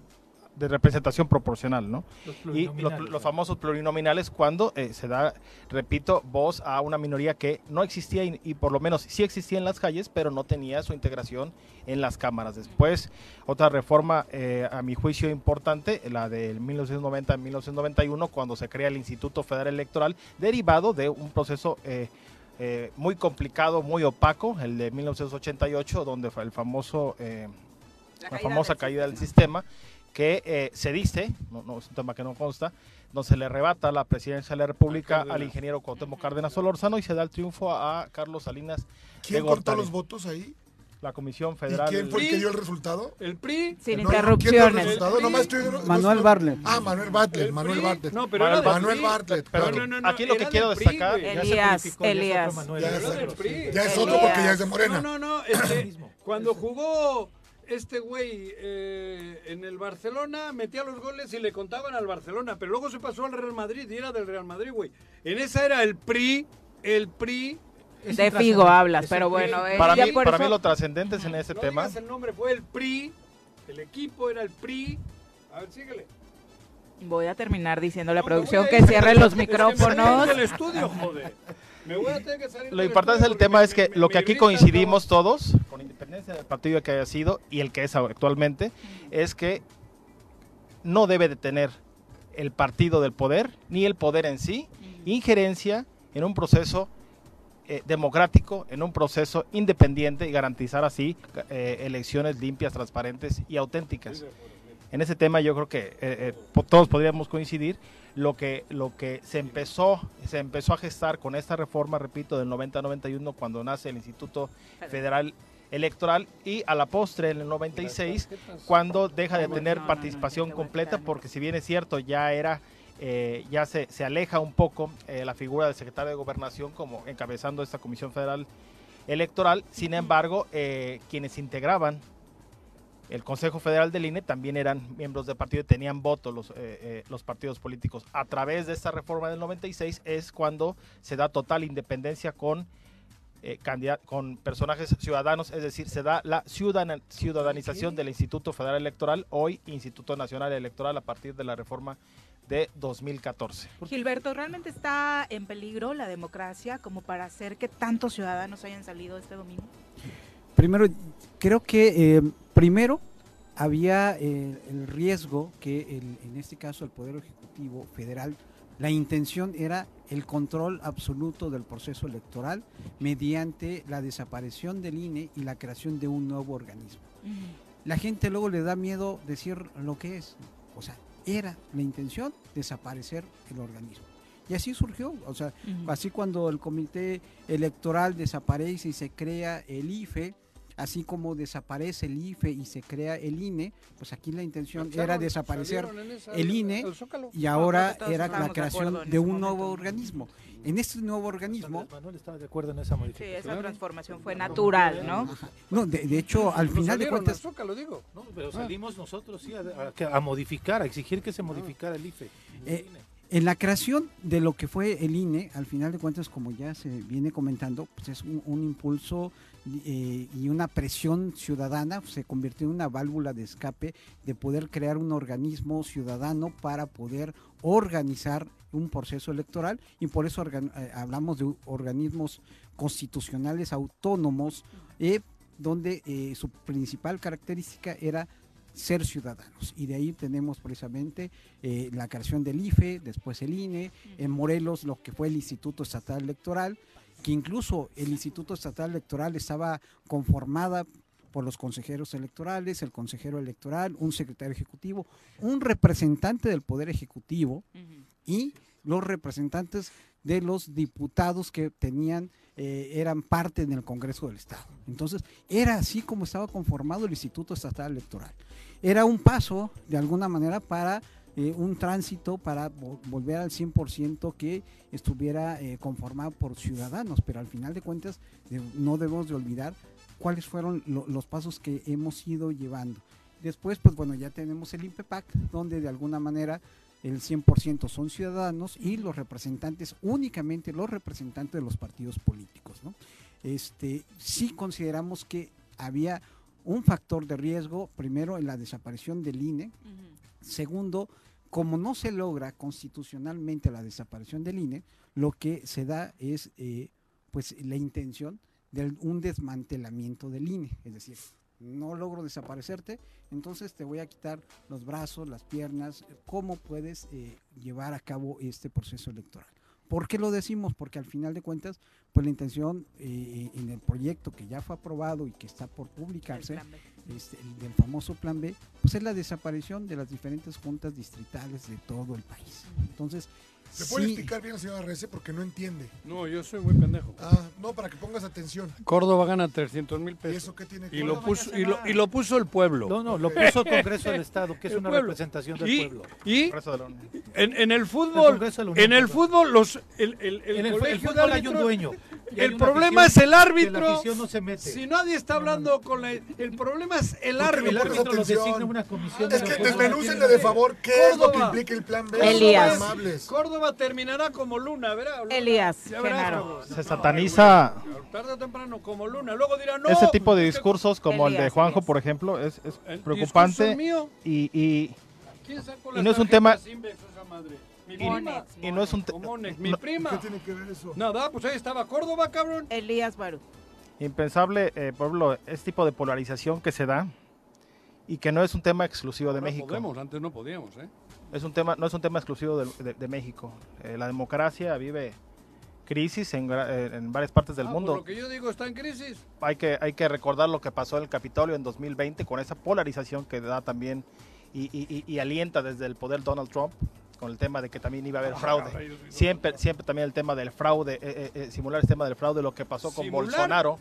de representación proporcional, ¿no? Los Y los, famosos plurinominales cuando eh, se da, repito, voz a una minoría que no existía y, y por lo menos sí existía en las calles, pero no tenía su integración en las cámaras. Después, otra reforma, eh, a mi juicio importante, la del 1990-1991, cuando se crea el Instituto Federal Electoral, derivado de un proceso eh, eh, muy complicado, muy opaco, el de 1988, donde fue el famoso... eh, la famosa caída del sistema, que eh, se dice, no, no, es un tema que no consta, donde se le arrebata la presidencia de la República Cárdenas. al ingeniero Cuauhtémoc Cárdenas Solórzano y se da el triunfo a Carlos Salinas ¿Quién de cortó los votos ahí? La Comisión ¿Y Federal. quién fue el que dio el resultado? El PRI. Sin No, no, ¿quién dio el interrupciones. resultado? El Nomás PRI. estoy- no- Manuel no- Bartlett. Ah, Manuel Bartlett, el Manuel PRI. Bartlett. No, pero Manuel. Bartlett, Pero claro. No, no, no, Aquí lo que quiero destacar- PRI, güey. Ya se Elías, ya Elías. Manuel, Ya ya es otro. porque ya es de Morena. No, no, no. Este, cuando jugó este güey eh, en el Barcelona, metía los goles y le contaban al Barcelona, pero luego se pasó al Real Madrid y era del Real Madrid, güey. En esa era el PRI, el PRI. Es De Figo hablas, es pero bueno, eh, Para mí, para eso- mí lo trascendente es en ese no tema. digas el nombre, fue el PRI. El equipo era el PRI. A ver, síguele. Voy a terminar diciendo a la No, me producción que cierre es los que me micrófonos. voy del estudio, joder. Me voy a tener que salir Lo importante del tema es que me- lo que aquí coincidimos todos, con independencia del partido que haya sido y el que es actualmente, es que no debe de tener el partido del poder, ni el poder en sí, injerencia en un proceso eh, democrático, en un proceso independiente y garantizar así eh, elecciones limpias, transparentes y auténticas. En ese tema yo creo que eh, eh, todos podríamos coincidir. Lo que, lo que se empezó se empezó a gestar con esta reforma, repito, del 90-91 cuando nace el Instituto Federal. Electoral y a la postre en el 96 cuando deja de tener participación completa porque si bien es cierto ya era eh, ya se, se aleja un poco eh, la figura del secretario de gobernación como encabezando esta comisión federal electoral sin embargo eh, quienes integraban el Consejo Federal del INE también eran miembros del partido y tenían voto los, eh, eh, los partidos políticos. A través de esta reforma del 96 es cuando se da total independencia con, eh, con personajes ciudadanos, es decir, se da la ciudadanización del Instituto Federal Electoral, hoy Instituto Nacional Electoral, a partir de la reforma de 2014. Gilberto, ¿realmente está en peligro la democracia como para hacer que tantos ciudadanos hayan salido este domingo? Primero, creo que eh, primero había eh, el riesgo que el- en este caso el Poder Ejecutivo Federal, la intención era el control absoluto del proceso electoral mediante la desaparición del INE y la creación de un nuevo organismo. La gente luego le da miedo decir lo que es. O sea, era la intención desaparecer el organismo. Y así surgió, o sea, Así cuando el comité electoral desaparece y se crea el IFE, así como desaparece el IFE y se crea el INE, pues aquí la intención era desaparecer esa- el INE Zócalo. y ahora todos era la de creación de ese un momento. nuevo organismo. En este nuevo organismo, Manuel estaba de acuerdo en esa Sí, modificación. esa transformación fue natural, ¿no? no, de, de hecho, al final de cuentas, Zócalo, digo. No, pero salimos nosotros sí a, a- a modificar, a exigir que se modificara el IFE. Eh, En la creación de lo que fue el INE, al final de cuentas, como ya se viene comentando, pues es un, impulso eh, y una presión ciudadana, se convirtió en una válvula de escape de poder crear un organismo ciudadano para poder organizar un proceso electoral y por eso eh, hablamos de organismos constitucionales autónomos eh, donde eh, su principal característica era ser ciudadanos. Y de ahí tenemos precisamente eh, la creación del IFE, después el INE, en Morelos lo que fue el Instituto Estatal Electoral, que incluso el Instituto Estatal Electoral estaba conformada por los consejeros electorales, el consejero electoral, un secretario ejecutivo, un representante del Poder Ejecutivo y los representantes de los diputados que tenían eh, eran parte del Congreso del Estado. Entonces, era así como estaba conformado el Instituto Estatal Electoral. Era un paso, de alguna manera, para eh, un tránsito para vo- volver al 100% que estuviera eh, conformado por ciudadanos, pero al final de cuentas no debemos de olvidar cuáles fueron lo- los pasos que hemos ido llevando. Después, pues bueno, ya tenemos el INPEPAC, donde de alguna manera el 100% son ciudadanos y los representantes, únicamente los representantes de los partidos políticos. ¿no? Este, sí consideramos que había un factor de riesgo, primero en la desaparición del INE, segundo, como no se logra constitucionalmente la desaparición del INE, lo que se da es eh, pues la intención de un desmantelamiento del INE, es decir, no logro desaparecerte, entonces te voy a quitar los brazos, las piernas, cómo puedes eh, llevar a cabo este proceso electoral. ¿Por qué lo decimos? Porque al final de cuentas, pues la intención eh, en el proyecto que ya fue aprobado y que está por publicarse, este, el del famoso plan B, pues es la desaparición de las diferentes juntas distritales de todo el país. Entonces, ¿Se puede sí, explicar bien la señora Rece? Porque no entiende. No, yo soy muy pendejo. Ah, no, para que pongas atención. Córdoba gana 300 mil ¿Y pesos. eso qué tiene que Y ver? lo, puso, y, lo, y lo puso el pueblo. No, no, lo puso el Congreso del Estado, que es El una pueblo. representación del y, pueblo. y Congreso de la Unión. en, en el El fútbol, Unión, en el fútbol, los, el, el, el En el, el colegio fútbol hay un dueño. El problema afición, es el árbitro. La no se mete. Si nadie está hablando con la... El problema es el ¿Por qué no árbitro. el árbitro lo designa una comisión. Es de que desmenúcenle de favor qué es lo que implica el plan B. Elías. Córdoba terminará como Luna, ¿verdad? Elías. Se sataniza Tarde o temprano como Luna. Luego dirá, no. ese tipo de discursos como el de Juanjo, Elías. por ejemplo, es, preocupante y, y, ¿Quién sacó Y las no es un tema- Invex, esa madre? Mi y- prima. y no es un te- O Monex, mi no- prima. ¿Qué tiene que ver eso? Nada, pues ahí estaba Córdoba, cabrón. Elías Barú. impensable, eh, por ejemplo, este tipo de polarización que se da y que no es un tema exclusivo de Ahora México. Podemos, antes no podíamos, ¿eh? Es un tema, no es un tema exclusivo de, de- de México. Eh, la democracia vive crisis en, gra- eh, en varias partes del Ah, mundo. Por lo que yo digo, está en crisis. hay que, hay que recordar lo que pasó en el Capitolio en 2020 con esa polarización que da también y, y- y- y alienta desde el poder Donald Trump con el tema de que también iba a haber fraude. Siempre, siempre también el tema del fraude, eh, eh, eh, simular el tema del fraude, lo que pasó con ¿Simular? Bolsonaro,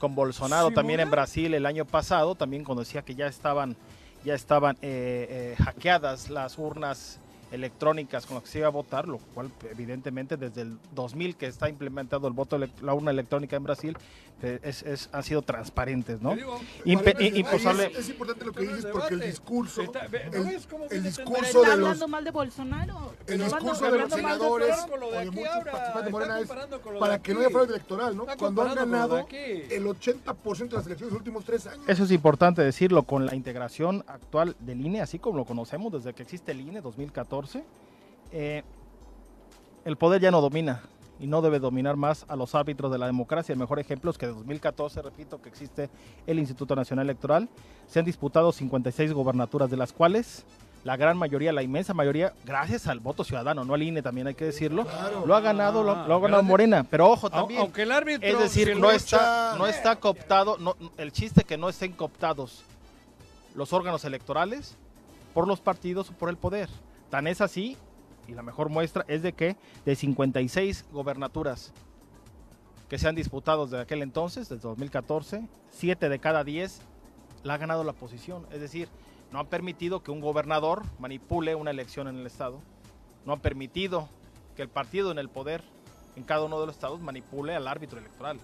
con Bolsonaro también en. Brasil el año pasado, también cuando decía que ya estaban, ya estaban eh, eh, hackeadas las urnas electrónicas con las que se iba a votar, lo cual evidentemente desde el 2000 que está implementado el voto, la urna electrónica en Brasil, eh, es, es- han sido transparentes, ¿no? Digo, Impe- imposable. Es, es importante lo que dices porque el discurso, Está- ve- ¿no el, el discurso de está los, hablando mal de Bolsonaro. el discurso de los senadores Trump con lo de o de aquí muchos ahora, participantes de está Morena es comparando con lo para que no haya fraude electoral, ¿no? Cuando han ganado el 80% de las elecciones de los últimos tres años. Eso es importante decirlo, con la integración actual del INE, así como lo conocemos desde que existe el INE 2014, eh, el poder ya no domina y no debe dominar más a los árbitros de la democracia. El mejor ejemplo es que de 2014, repito, que existe el Instituto Nacional Electoral, se han disputado 56 gobernaturas, de las cuales la gran mayoría, la inmensa mayoría, gracias al voto ciudadano, no al INE también hay que decirlo, Claro. lo ha ganado, lo, lo ha ganado. Morena. Pero ojo también, Aunque el árbitro. es decir, no está, no está cooptado, no, el chiste que no estén cooptados los órganos electorales por los partidos o por el poder. Tan es así, y la mejor muestra es de que de 56 gobernaturas que se han disputado desde aquel entonces, desde 2014, 7 de cada 10 la ha ganado la oposición. Es decir, no han permitido que un gobernador manipule una elección en el Estado. No han permitido que el partido en el poder en cada uno de los estados manipule al árbitro electoral.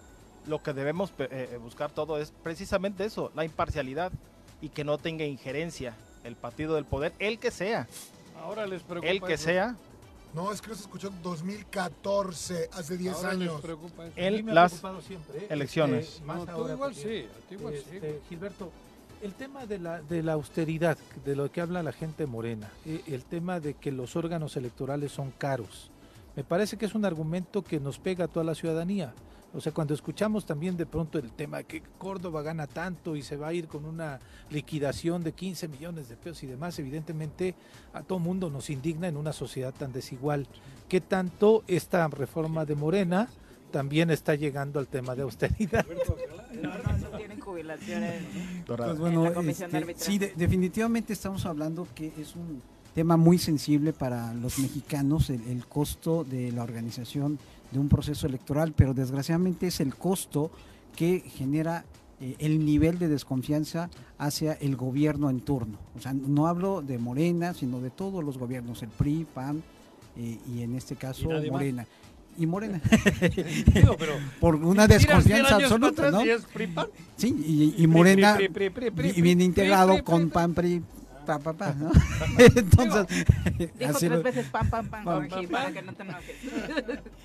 Lo que debemos pe- eh, buscar todo es precisamente eso, la imparcialidad y que no tenga injerencia el partido del poder, el que sea, Ahora les preocupa el que eso. sea, No, es que no se escuchó en 2014, hace 10 Ahora les años. preocupa eso. Me ha las preocupado siempre, ¿eh? elecciones. Este, más No, tú ahora igual porque, sí, a ti igual sí. Gilberto, el tema de la, de la austeridad, de lo que habla la gente morena, eh, el tema de que los órganos electorales son caros, me parece que es un argumento que nos pega a toda la ciudadanía. O sea, cuando escuchamos también de pronto el tema que Córdoba gana tanto y se va a ir con una liquidación de 15 millones de pesos y demás, evidentemente a todo mundo nos indigna en una sociedad tan desigual. ¿Qué tanto esta reforma de Morena también está llegando al tema de austeridad? No, no, no tienen jubilaciones. Pues bueno, de este, sí, de- definitivamente estamos hablando que es un tema muy sensible para los mexicanos, el, el costo de la organización de un proceso electoral, pero desgraciadamente es el costo que genera eh, el nivel de desconfianza hacia el gobierno en turno. O sea, no hablo de Morena, sino de todos los gobiernos, el PRI, PAN eh, y en este caso más? Morena. Y Morena. Digo, pero Por una tiras 100 desconfianza absoluta, ¿no? y es PRI-PAN. Sí, y, Morena pri, viene integrado con. PAN, PRI, pa, pa, pa, ¿no? Entonces, Dijo así tres lo- veces pam, pam, pam, Pam, Jorge, pam, para que no te enojes.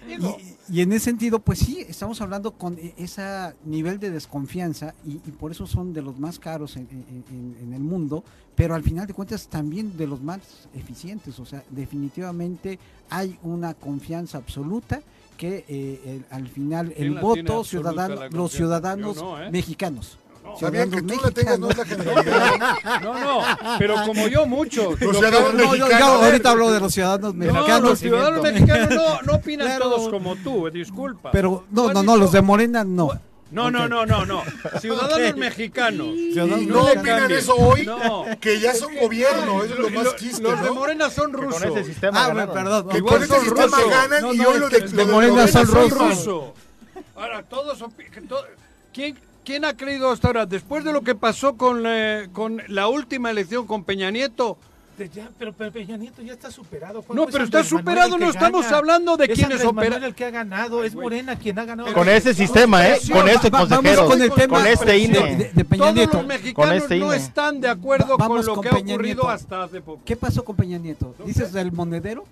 y, y en ese sentido, pues sí, estamos hablando con e- ese nivel de desconfianza y, y por eso son de los más caros en, en- en- en el mundo, pero al final de cuentas también de los más eficientes. O sea, definitivamente hay una confianza absoluta que eh, el- al final el ¿Quién la tiene voto ciudadano, los ciudadanos no, ¿eh? mexicanos. Sabía que tú la tengas, no es la generalidad. No, no, pero como yo muchos. Los ciudadanos No, yo, yo mexicanos. ahorita hablo de los ciudadanos No, mexicanos. los ciudadanos mexicanos no, no opinan Claro. todos como tú, disculpa. Pero no, no, no, los de Morena no. No, no, no, no, no. Ciudadanos mexicanos. Ciudadanos no mexicanos. opinan eso hoy, No. que ya son gobierno, eso es lo más quiste, Los de ¿no? Morena son Que con rusos. ese sistema Ah, ganaron. perdón. Que Igual con son sistema rusos. ganan No, y no, hoy lo de, Morena son rusos. rusos. ruso. Ahora, todos opi- que to- ¿Quién, ¿Quién ha creído hasta ahora, después de lo que pasó con, eh, con la última elección con Peña Nieto? De ya, pero, pero Peña Nieto ya está superado. Juan. No, Es pero está superado, no estamos hablando de es quienes Andrés Manuel operan. el que ha ganado, es Morena quien ha ganado. Con ese sistema, ¿eh? Con este consejero. con el tema Con este INE. de- de Peña Todos Nieto. los mexicanos Con este no están de acuerdo Va- con lo con que ha ocurrido Nieto. hasta hace poco. ¿Qué pasó con Peña Nieto? ¿Dices del monedero?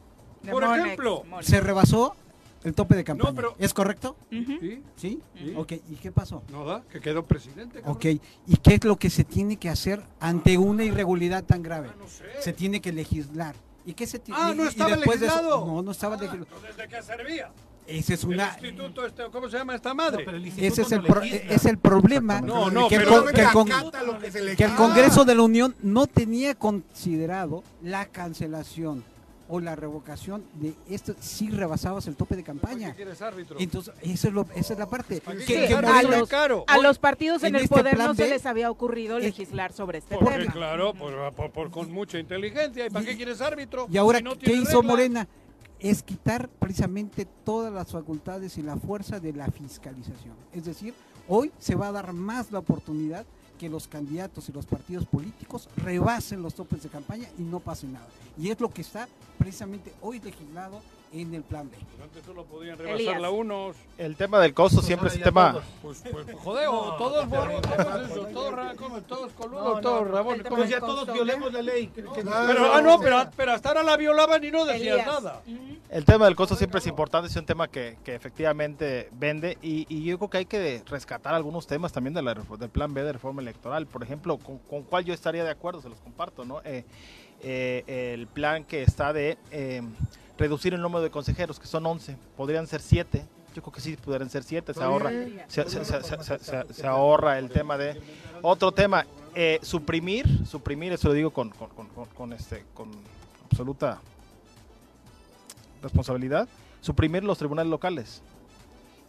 De Por ejemplo. Se rebasó el tope de campaña. pero- ¿Es correcto? ¿Sí? ¿Sí? Sí. Ok, ¿y qué pasó? No da, que quedó presidente. cabrón. Ok, ¿y qué es lo que se tiene que hacer ante una irregularidad tan grave? No sé. Se tiene que legislar. ¿Y qué se tiene? Ah, no estaba de eso- legislado. no, no estaba Ah, legislado. entonces, ¿de qué servía? Ese es una... El instituto, este, ¿cómo se llama esta madre? pero el Ese es el, no pro- es el problema No, no, que, el pero- con- que el con- que que. Congreso de la Unión no tenía considerado la cancelación o la revocación de esto si rebasabas el tope de ¿Para campaña. qué quieres árbitro? Entonces, eso es lo- esa es la parte. ¿Para qué Que- a los, caro. a Hoy, los partidos en, en el este poder no se les había ocurrido es- legislar sobre este Porque, tema. claro, por, por- por- con mucha inteligencia. ¿Y para qué quieres árbitro? Y ahora, Si no ¿qué hizo regla? Morena? Es quitar precisamente todas las facultades y la fuerza de la fiscalización. Es decir, hoy se va a dar más la oportunidad que los candidatos y los partidos políticos rebasen los topes de campaña y no pase nada. Y es lo que está precisamente hoy legislado en el plan B. Pues Antes solo podían Elías. rebasarla unos. El tema del costo Pues siempre es un tema. todos. Pues, pues joder, o todos borros, todos eso, todos ra- como, todos coludos, todos rabones. Pues ya todos violemos la ley. que- que- Claro. Pero, ah, no, pero, pero hasta ahora la violaban y no decías Elías. nada. El tema del costo siempre es importante, es un tema que, que efectivamente vende y, y yo creo que hay que rescatar algunos temas también de la, del plan B de reforma electoral. Por ejemplo, con, con cuál yo estaría de acuerdo, se los comparto, ¿no? Eh, eh, el plan que está de eh, reducir el número de consejeros, que son 11, podrían ser 7. Yo creo que sí, podrían ser 7, se ahorra, se, se- se- se- se- se- se ahorra el tema de... Otro tema, eh, suprimir, suprimir, eso lo digo con, con, con- con- con este, con absoluta responsabilidad, suprimir los tribunales locales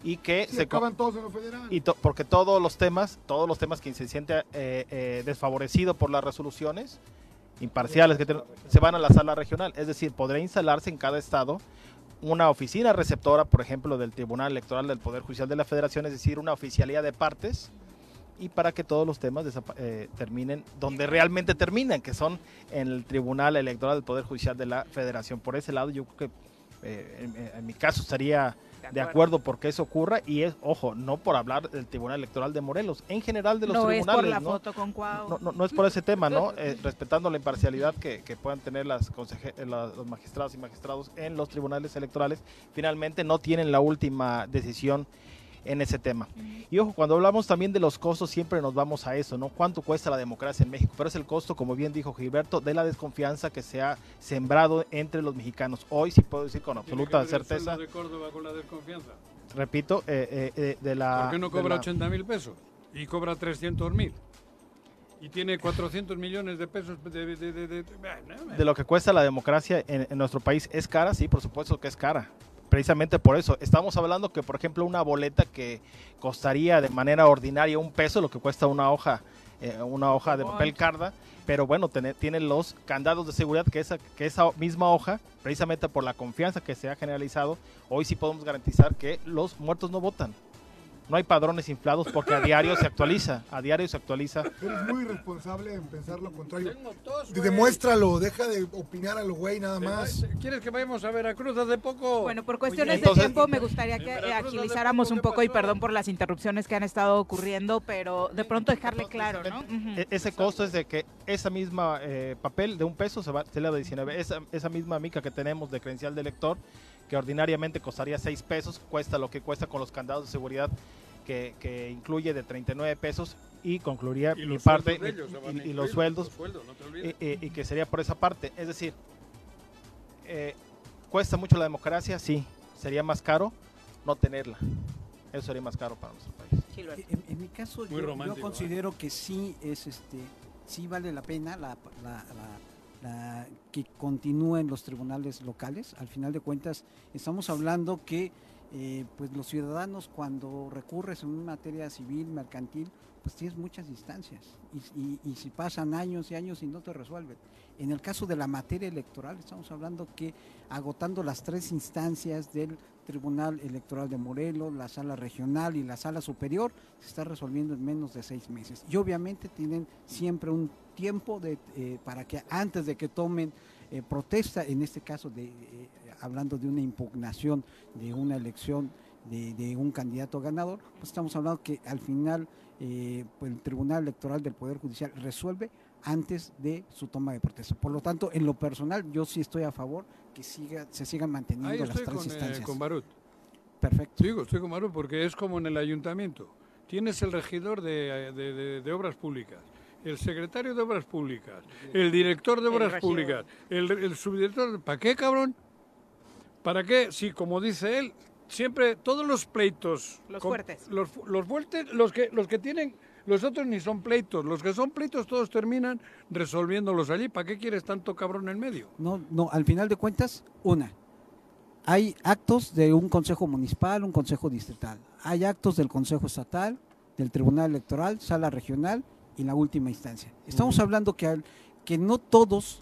y que Sí, se acaban todos en lo federal. y to- porque todos los temas, todos los temas que se siente eh, eh, desfavorecido por las resoluciones imparciales que se van a la sala regional, es decir, podrá instalarse en cada estado una oficina receptora, por ejemplo, del Tribunal Electoral del Poder Judicial de la Federación, es decir, una oficialía de partes y para que todos los temas eh, terminen donde realmente terminan, que son en el Tribunal Electoral del Poder Judicial de la Federación. Por ese lado, yo creo que eh, en, en mi caso estaría de acuerdo porque eso ocurra y es, ojo, no por hablar del Tribunal Electoral de Morelos, en general de los No es tribunales. por la ¿no? foto con. No, no, no es por ese tema, ¿no? Eh, respetando la imparcialidad que, que puedan tener las eh, los magistrados y magistrados en los tribunales electorales, finalmente no tienen la última decisión en ese tema. Y ojo, cuando hablamos también de los costos, siempre nos vamos a eso, ¿no? ¿Cuánto cuesta la democracia en México? Pero es el costo, como bien dijo Gilberto, de la desconfianza que se ha sembrado entre los mexicanos. Hoy sí puedo decir con absoluta certeza, de Córdoba con la desconfianza. repito, eh, eh, eh, de la... ¿Por qué no cobra la- 80 mil pesos? Y cobra 300 mil. Y tiene 400 millones de pesos de... de, de lo que cuesta la democracia en, en nuestro país es cara, sí, por supuesto que es cara. Precisamente por eso. Estamos hablando que, por ejemplo, una boleta que costaría de manera ordinaria un peso, lo que cuesta una hoja eh, una hoja de papel carda, pero bueno, tiene, tiene los candados de seguridad que esa, que esa misma hoja, precisamente por la confianza que se ha generalizado, hoy sí podemos garantizar que los muertos no votan. No hay padrones inflados porque a diario se actualiza, a diario se actualiza. Eres muy irresponsable en pensar lo contrario. Tengo tos. Demuéstralo, deja de opinar a lo güey nada más. ¿Quieres que vayamos a Veracruz hace poco? Bueno, por cuestiones entonces- de tiempo me gustaría que agilizáramos ¿dónde un poco y perdón por las interrupciones que han estado ocurriendo, pero de pronto dejarle claro, ¿no? E- Ese costo es de que esa misma eh, papel de un peso se va se le da 19. Esa, esa misma mica que tenemos de credencial de lector, que ordinariamente costaría 6 pesos, cuesta lo que cuesta con los candados de seguridad que, que incluye de 39 pesos y concluiría Y mi los parte ellos y- los sueldos los sueldos, no te y, olvides. y- y que sería por esa parte. Es decir, eh, ¿cuesta mucho la democracia? Sí. ¿Sería más caro no tenerla? Eso sería más caro para nuestro país. En, en mi caso, yo, ¿eh? considero que sí es este, sí vale la pena la, la- la- la- que continúen los tribunales locales. Al final de cuentas, estamos hablando que eh, pues los ciudadanos cuando recurres en una materia civil, mercantil, pues tienes muchas instancias y, y- y si pasan años y años y no te resuelven. En el caso de la materia electoral, estamos hablando que agotando las tres instancias del Tribunal Electoral de Morelos, la sala regional y la sala superior, se está resolviendo en menos de seis meses. Y obviamente tienen siempre un tiempo de, eh, para que antes de que tomen eh, protesta, en este caso de, eh, hablando de una impugnación de una elección de, de un candidato ganador, pues estamos hablando que al final eh, pues el Tribunal Electoral del Poder Judicial resuelve antes de su toma de protesta. Por lo tanto, en lo personal, yo sí estoy a favor que siga, se sigan manteniendo Ahí las tres con, eh, instancias. con Barut. Perfecto. Sigo, estoy con Barut porque es como en el ayuntamiento. Tienes el regidor de, de- de- de obras públicas, el secretario de obras públicas, el director de obras públicas, el, el subdirector. ¿Para qué, cabrón? ¿Para qué? Sí, como dice él, siempre todos los pleitos. Los con- fuertes. Los, fu- los fuertes, los que, los que tienen. Los otros ni son pleitos. Los que son pleitos todos terminan resolviéndolos allí. ¿Para qué quieres tanto cabrón en medio? No, no, al final de cuentas, una. Hay actos de un consejo municipal, un consejo distrital. Hay actos del consejo estatal, del tribunal electoral, sala regional y la última instancia. Estamos hablando que, al- que no todos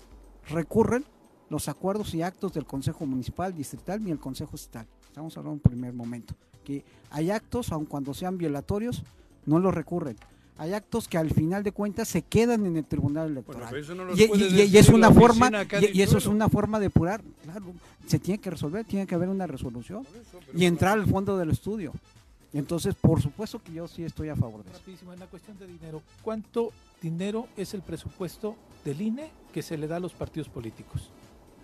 recurren los acuerdos y actos del consejo municipal, distrital ni el consejo estatal. Estamos hablando en primer momento. Que hay actos, aun cuando sean violatorios, no los recurren. Hay actos que al final de cuentas se quedan en el tribunal electoral. no y, es una forma, y, eso es una forma de depurar. Claro, se tiene que resolver, tiene que haber una resolución y entrar al fondo del estudio. Entonces, por supuesto que yo sí estoy a favor de eso. Rapidísimo, en la cuestión de dinero, ¿cuánto dinero es el presupuesto del INE que se le da a los partidos políticos?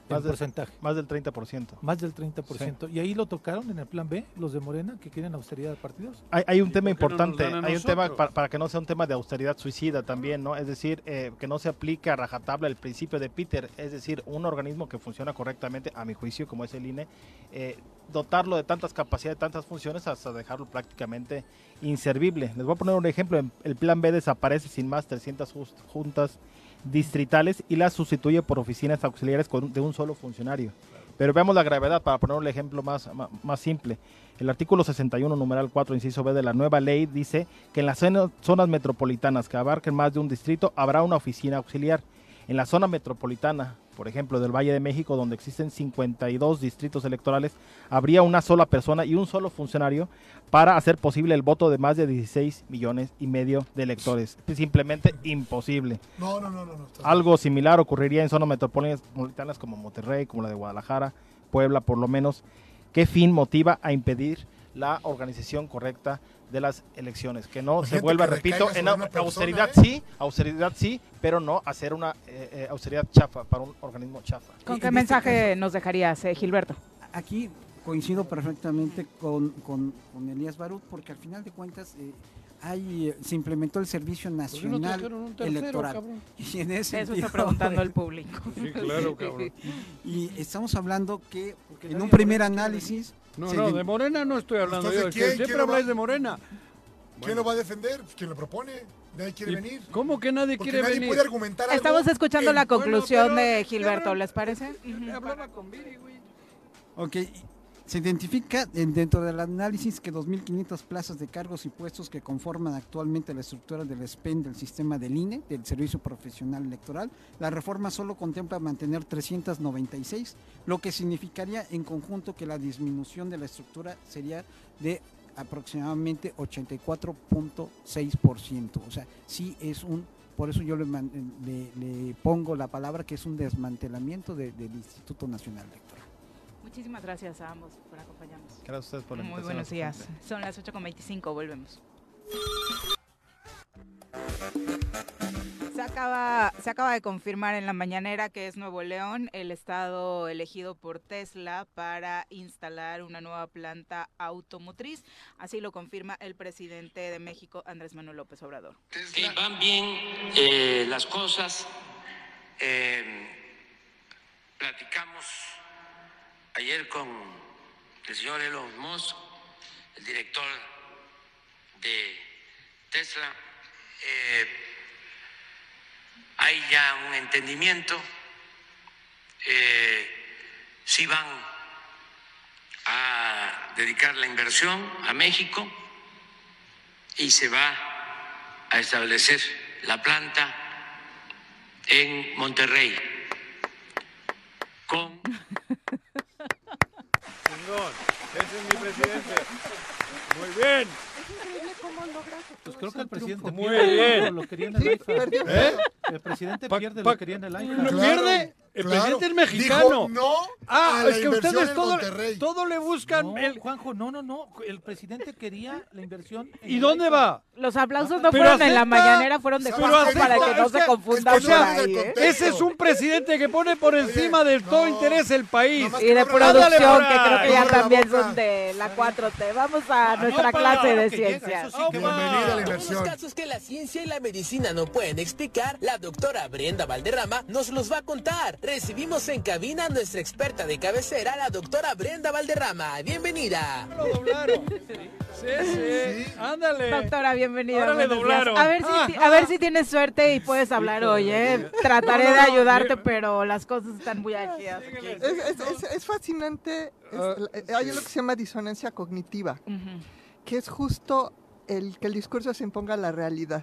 Más del- porcentaje. Más del 30%. Más del 30%. ¿Y ahí lo tocaron en el plan B, los de Morena, que quieren austeridad de partidos? Hay, hay un ¿Y tema no importante, hay un tema para, para que no sea un tema de austeridad suicida también, ¿no? Es decir, eh, que no se aplique a rajatabla el principio de Peter, es decir, un organismo que funciona correctamente, a mi juicio, como es el INE, eh, dotarlo de tantas capacidades, de tantas funciones, hasta dejarlo prácticamente inservible. Les voy a poner un ejemplo, en- el plan B desaparece sin más 300 jus- juntas distritales y las sustituye por oficinas auxiliares con- de un solo funcionario. Pero veamos la gravedad para poner un ejemplo más, ma- más simple. El artículo 61, numeral 4, inciso B de la nueva ley dice que en las zona- zonas metropolitanas que abarquen más de un distrito habrá una oficina auxiliar. En la zona metropolitana, por ejemplo, del Valle de México, donde existen 52 distritos electorales, habría una sola persona y un solo funcionario para hacer posible el voto de más de 16 millones y medio de electores. Es simplemente imposible. No, no, no, no. no Algo similar ocurriría en zonas metropolitanas como Monterrey, como la de Guadalajara, Puebla, por lo menos. ¿Qué fin motiva a impedir la organización correcta de las elecciones? Que no se vuelva, repito, en persona, austeridad ¿eh? sí, austeridad sí, pero no hacer una eh, eh, austeridad chafa para un organismo chafa. ¿Con qué este mensaje nos dejarías, eh, Gilberto? Aquí coincido perfectamente con, con, con Elías Barut, porque al final de cuentas eh, hay, se implementó el Servicio ¿Por qué no Nacional trajeron un tercero, Electoral. cabrón? Y en ese Eso sentido, está preguntando el público. Sí, claro, cabrón. Y estamos hablando que en un primer análisis... No, se no, de Morena no estoy hablando Entonces, yo. que ¿quién- siempre quién lo va- habláis de Morena. ¿Quién lo va a defender? Pues, ¿Quién lo propone? Nadie quiere ¿Y venir. ¿Cómo que nadie Porque quiere nadie venir? puede argumentar algo Estamos escuchando en- la Bueno, conclusión pero, de Gilberto, ¿les parece? Hablaba con Viri, güey. Ok, Se identifica en- dentro del análisis que 2.500 plazas de cargos y puestos que conforman actualmente la estructura del SPEN del sistema del INE, del Servicio Profesional Electoral, la reforma solo contempla mantener 396, lo que significaría en conjunto que la disminución de la estructura sería de aproximadamente 84.6%. O sea, sí es un, por eso yo le, pongo la palabra que es un desmantelamiento de- del Instituto Nacional Electoral. Muchísimas gracias a ambos por acompañarnos. Gracias a ustedes por la Muy invitación. buenos días. Son las 8.25, volvemos. Se acaba, se acaba de confirmar en la mañanera que es Nuevo León el estado elegido por Tesla para instalar una nueva planta automotriz. Así lo confirma el presidente de México, Andrés Manuel López Obrador. van bien eh, las cosas. Eh, platicamos ayer con el señor Elon Musk, el director de Tesla. Eh, hay ya un entendimiento. Eh, sí van a dedicar la inversión a México y se va a establecer la planta en Monterrey con Chingón. Ese es mi presidente. Muy bien. Pues creo que el presidente Muy pierde. Lo quería en el IFA. ¿Eh? El presidente pierde pa- lo quería en el. ¿No Claro, pierde? El claro. presidente es mexicano. Dijo no ah, a la es que ustedes todo, todo le buscan. No, el- Juanjo, no, no, no. El presidente quería la inversión. en ¿Y el dónde va? Los aplausos no Pero fueron en la acepta- mañanera, fueron de Pero Juanjo para acepta- que no es se que- confundan es que ahí. ¿eh? Ese es un presidente que pone por encima del todo no. interés el país. Y de producción, que creo que ya también son de la 4T. Vamos a nuestra clase de Opa. Bienvenida a la Algunos inversión. casos que la ciencia y la medicina no pueden explicar, la doctora Brenda Valderrama nos los va a contar. Recibimos en cabina a nuestra experta de cabecera, la doctora Brenda Valderrama. Bienvenida. Lo doblaron. Sí, sí. Ándale. Doctora, bienvenida. Ahora días. doblaron. A ver, si, a ver si tienes suerte y puedes hablar hoy, ¿eh? Trataré No, no, de ayudarte, pero las cosas están muy. Síguele. Es, es- es- es fascinante. es- Ah, eh, hay lo que se llama disonancia cognitiva, que es justo el que el discurso se imponga a la realidad.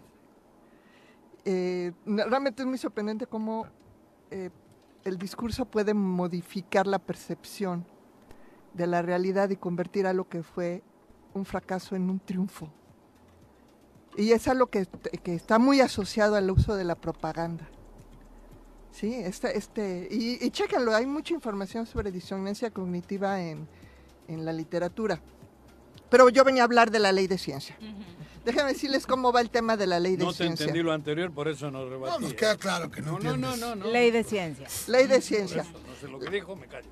Eh, realmente es muy sorprendente cómo eh, el discurso puede modificar la percepción de la realidad y convertir a lo que fue un fracaso en un triunfo. Y es algo que, que está muy asociado al uso de la propaganda. Sí, este, este, y, y chéquenlo, hay mucha información sobre disonancia cognitiva en, en la literatura. Pero yo venía a hablar de la ley de ciencia. Déjenme decirles cómo va el tema de la ley de No te ciencia. entendí lo anterior, por eso nos No, rebatí. nos queda claro que no, No, no, no, no, no. Ley de ciencia. Ley de ciencia. eso, no sé lo que dijo, me callo.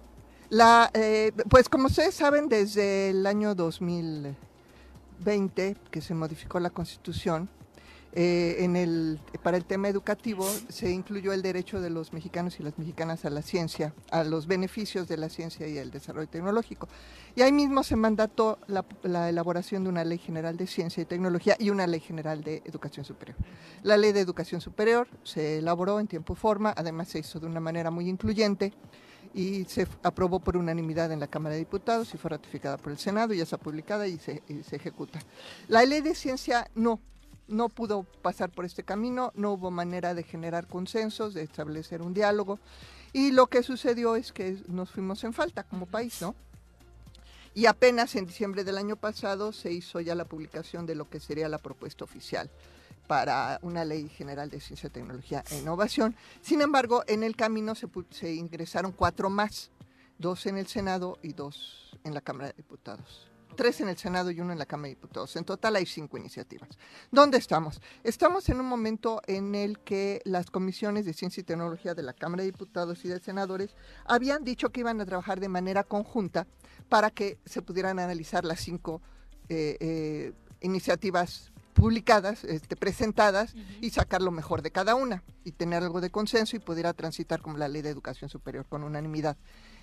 La, eh, pues como ustedes saben, desde el año 2020, que se modificó la Constitución, eh, en el, para el tema educativo se incluyó el derecho de los mexicanos y las mexicanas a la ciencia, a los beneficios de la ciencia y el desarrollo tecnológico. Y ahí mismo se mandató la, la elaboración de una ley general de ciencia y tecnología y una ley general de educación superior. La ley de educación superior se elaboró en tiempo y forma, además se hizo de una manera muy incluyente y se aprobó por unanimidad en la Cámara de Diputados y fue ratificada por el Senado ya está publicada y se, y se ejecuta. La ley de ciencia no, no pudo pasar por este camino, no hubo manera de generar consensos, de establecer un diálogo y lo que sucedió es que nos fuimos en falta como país, ¿no? Y apenas en diciembre del año pasado se hizo ya la publicación de lo que sería la propuesta oficial para una ley general de ciencia, tecnología e innovación. Sin embargo, en el camino se, se ingresaron cuatro más, dos en el Senado y dos en la Cámara de Diputados. Tres en el Senado y uno en la Cámara de Diputados. En total hay cinco iniciativas. ¿Dónde estamos? Estamos en un momento en el que las comisiones de ciencia y tecnología de la Cámara de Diputados y de Senadores habían dicho que iban a trabajar de manera conjunta para que se pudieran analizar las cinco eh, eh, iniciativas publicadas, este, presentadas y sacar lo mejor de cada una y tener algo de consenso y pudiera transitar como la ley de educación superior con unanimidad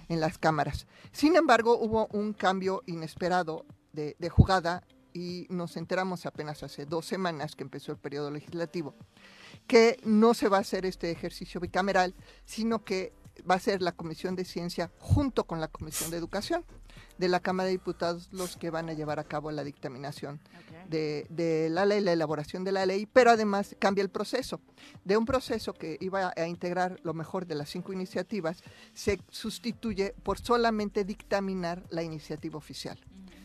en las cámaras. Sin embargo, hubo un cambio inesperado de, de jugada y nos enteramos apenas hace dos semanas que empezó el periodo legislativo que no se va a hacer este ejercicio bicameral, sino que va a ser la Comisión de Ciencia junto con la Comisión de Educación de la Cámara de Diputados los que van a llevar a cabo la dictaminación de, de la ley, la elaboración de la ley, pero además cambia el proceso. De un proceso que iba a integrar lo mejor de las cinco iniciativas, se sustituye por solamente dictaminar la iniciativa oficial,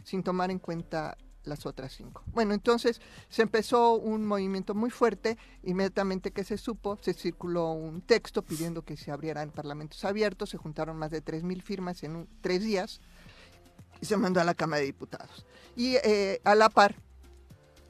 sin tomar en cuenta las otras cinco. Bueno, entonces se empezó un movimiento muy fuerte, inmediatamente que se supo, se circuló un texto pidiendo que se abrieran parlamentos abiertos, se juntaron más de 3.000 firmas en un- tres días y se mandó a la Cámara de Diputados. Y eh, a la par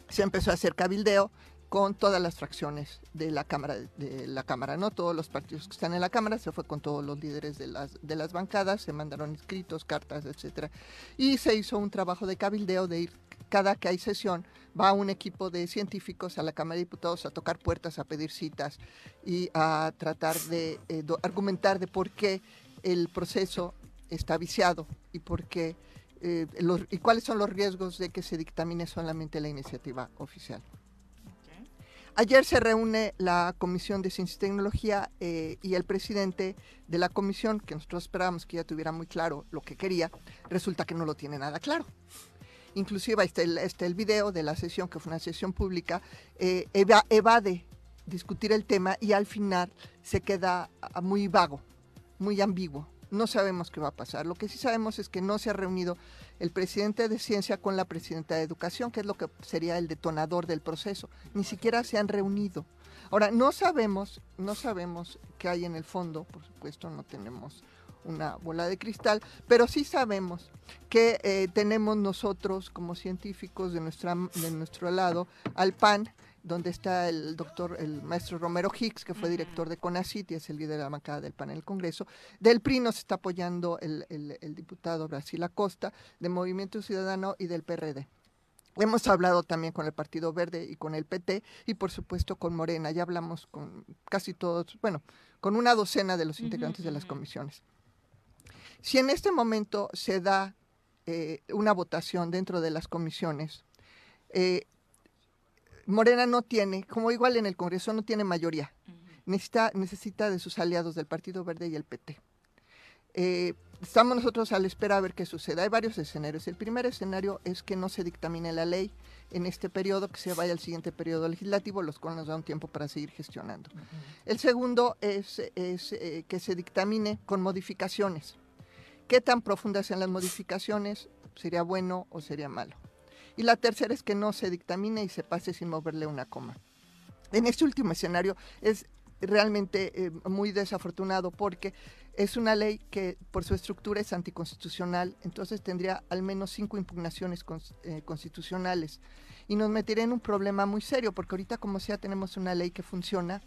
se empezó a hacer cabildeo con todas las fracciones de la Cámara, de la Cámara, ¿no? Todos los partidos que están en la Cámara, se fue con todos los líderes de las, de las bancadas, se mandaron escritos, cartas, etcétera. Y se hizo un trabajo de cabildeo de ir, cada que hay sesión, va un equipo de científicos a la Cámara de Diputados a tocar puertas, a pedir citas y a tratar de eh, argumentar de por qué el proceso está viciado y por qué eh, los- y cuáles son los riesgos de que se dictamine solamente la iniciativa oficial. Ayer se reúne la Comisión de Ciencia y Tecnología eh, y el presidente de la comisión, que nosotros esperábamos que ya tuviera muy claro lo que quería, resulta que no lo tiene nada claro. Inclusive está el, está el video de la sesión, que fue una sesión pública, eh, eva- evade discutir el tema y al final se queda muy vago, muy ambiguo. No sabemos qué va a pasar. Lo que sí sabemos es que no se ha reunido el presidente de ciencia con la presidenta de educación, que es lo que sería el detonador del proceso. Ni siquiera se han reunido. Ahora, no sabemos, no sabemos qué hay en el fondo, por supuesto, no tenemos una bola de cristal, pero sí sabemos que eh, tenemos nosotros como científicos de, nuestra, de nuestro lado al PAN, donde está el doctor, el maestro Romero Hicks, que fue director de CONACIT y es el líder de la bancada del PAN en el Congreso. Del PRI nos está apoyando el, el- el diputado Brasil Acosta, de Movimiento Ciudadano y del PRD. Hemos hablado también con el Partido Verde y con el PT y por supuesto con Morena. Ya hablamos con casi todos, bueno, con una docena de los integrantes de las comisiones. Si en este momento se da eh, una votación dentro de las comisiones, eh, Morena no tiene, como igual en el Congreso, no tiene mayoría. necesita, necesita de sus aliados del Partido Verde y el PT. Eh, estamos nosotros a la espera a ver qué sucede. Hay varios escenarios. El primer escenario es que no se dictamine la ley en este periodo, que se vaya al siguiente periodo legislativo, los cuales nos da un tiempo para seguir gestionando. El segundo es, es, eh, que se dictamine con modificaciones. ¿Qué tan profundas sean las modificaciones? ¿Sería bueno o sería malo? Y la tercera es que no se dictamine y se pase sin moverle una coma. En este último escenario es realmente eh, muy desafortunado porque es una ley que por su estructura es anticonstitucional, entonces tendría al menos cinco impugnaciones eh, constitucionales. Y nos metería en un problema muy serio porque ahorita como sea tenemos una ley que funciona,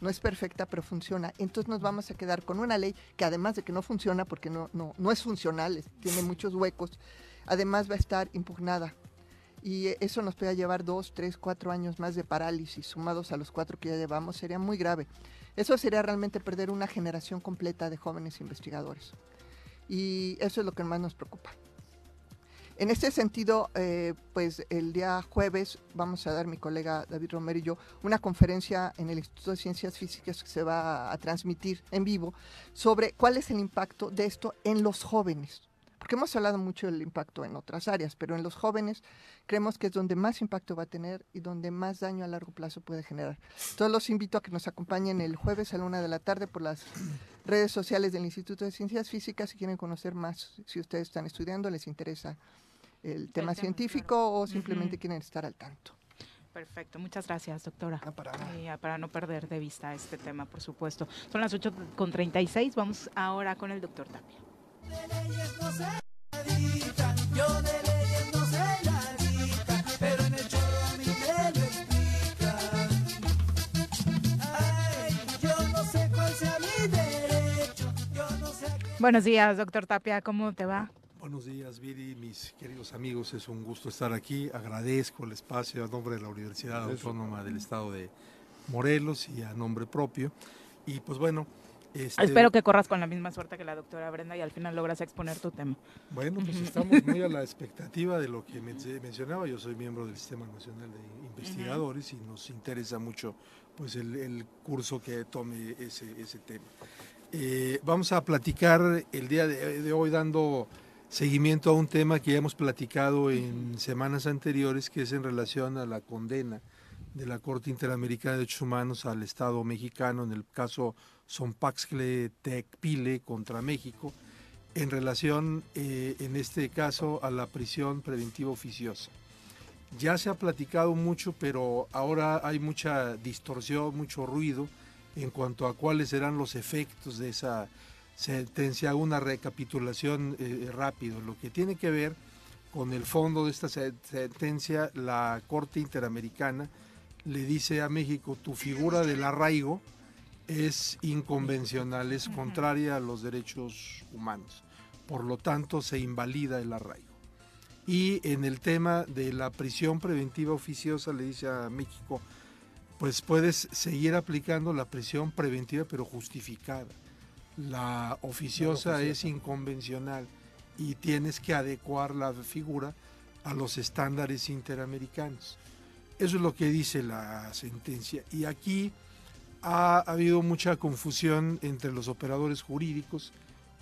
no es perfecta pero funciona, entonces nos vamos a quedar con una ley que además de que no funciona porque no, no, no es funcional, tiene muchos huecos, además va a estar impugnada y eso nos puede llevar dos, tres, cuatro años más de parálisis sumados a los cuatro que ya llevamos, sería muy grave. Eso sería realmente perder una generación completa de jóvenes investigadores. Y eso es lo que más nos preocupa. En este sentido, eh, pues el día jueves vamos a dar mi colega David Romero y yo una conferencia en el Instituto de Ciencias Físicas que se va a transmitir en vivo sobre cuál es el impacto de esto en los jóvenes. Porque hemos hablado mucho del impacto en otras áreas, pero en los jóvenes creemos que es donde más impacto va a tener y donde más daño a largo plazo puede generar. Entonces los invito a que nos acompañen el jueves a la una de la tarde por las redes sociales del Instituto de Ciencias Físicas si quieren conocer más, si ustedes están estudiando, les interesa el tema científico o simplemente quieren estar al tanto. Perfecto, muchas gracias, doctora. para, ah, para no perder de vista este tema, por supuesto. Son las 8 con 36, vamos ahora con el doctor Tapia. Buenos días, doctor Tapia, ¿cómo te va? Buenos días, Viri, mis queridos amigos. Es un gusto estar aquí. Agradezco el espacio a nombre de la Universidad Autónoma del Estado de Morelos y a nombre propio. Y pues bueno. Este, Espero que corras con la misma suerte que la doctora Brenda y al final logras exponer tu tema. Bueno, pues estamos muy a la expectativa de lo que men- mencionaba. Yo soy miembro del Sistema Nacional de Investigadores y nos interesa mucho pues el, el curso que tome ese, ese tema. Eh, vamos a platicar el día de, de hoy dando seguimiento a un tema que ya hemos platicado en semanas anteriores, que es en relación a la condena de la Corte Interamericana de Derechos Humanos al Estado mexicano en el caso Sonpaxcle Tecpile contra México, en relación, eh, en este caso, a la prisión preventiva oficiosa. Ya se ha platicado mucho, pero ahora hay mucha distorsión, mucho ruido en cuanto a cuáles serán los efectos de esa sentencia. Una recapitulación eh, rápido. Lo que tiene que ver con el fondo de esta se- sentencia, la Corte Interamericana le dice a México, tu figura del arraigo es inconvencional, es contraria a los derechos humanos. Por lo tanto, se invalida el arraigo. Y en el tema de la prisión preventiva oficiosa le dice a México, pues puedes seguir aplicando la prisión preventiva pero justificada. La oficiosa oficiosa. es inconvencional y tienes que adecuar la figura a los estándares interamericanos. Eso es lo que dice la sentencia. Y aquí ha habido mucha confusión entre los operadores jurídicos,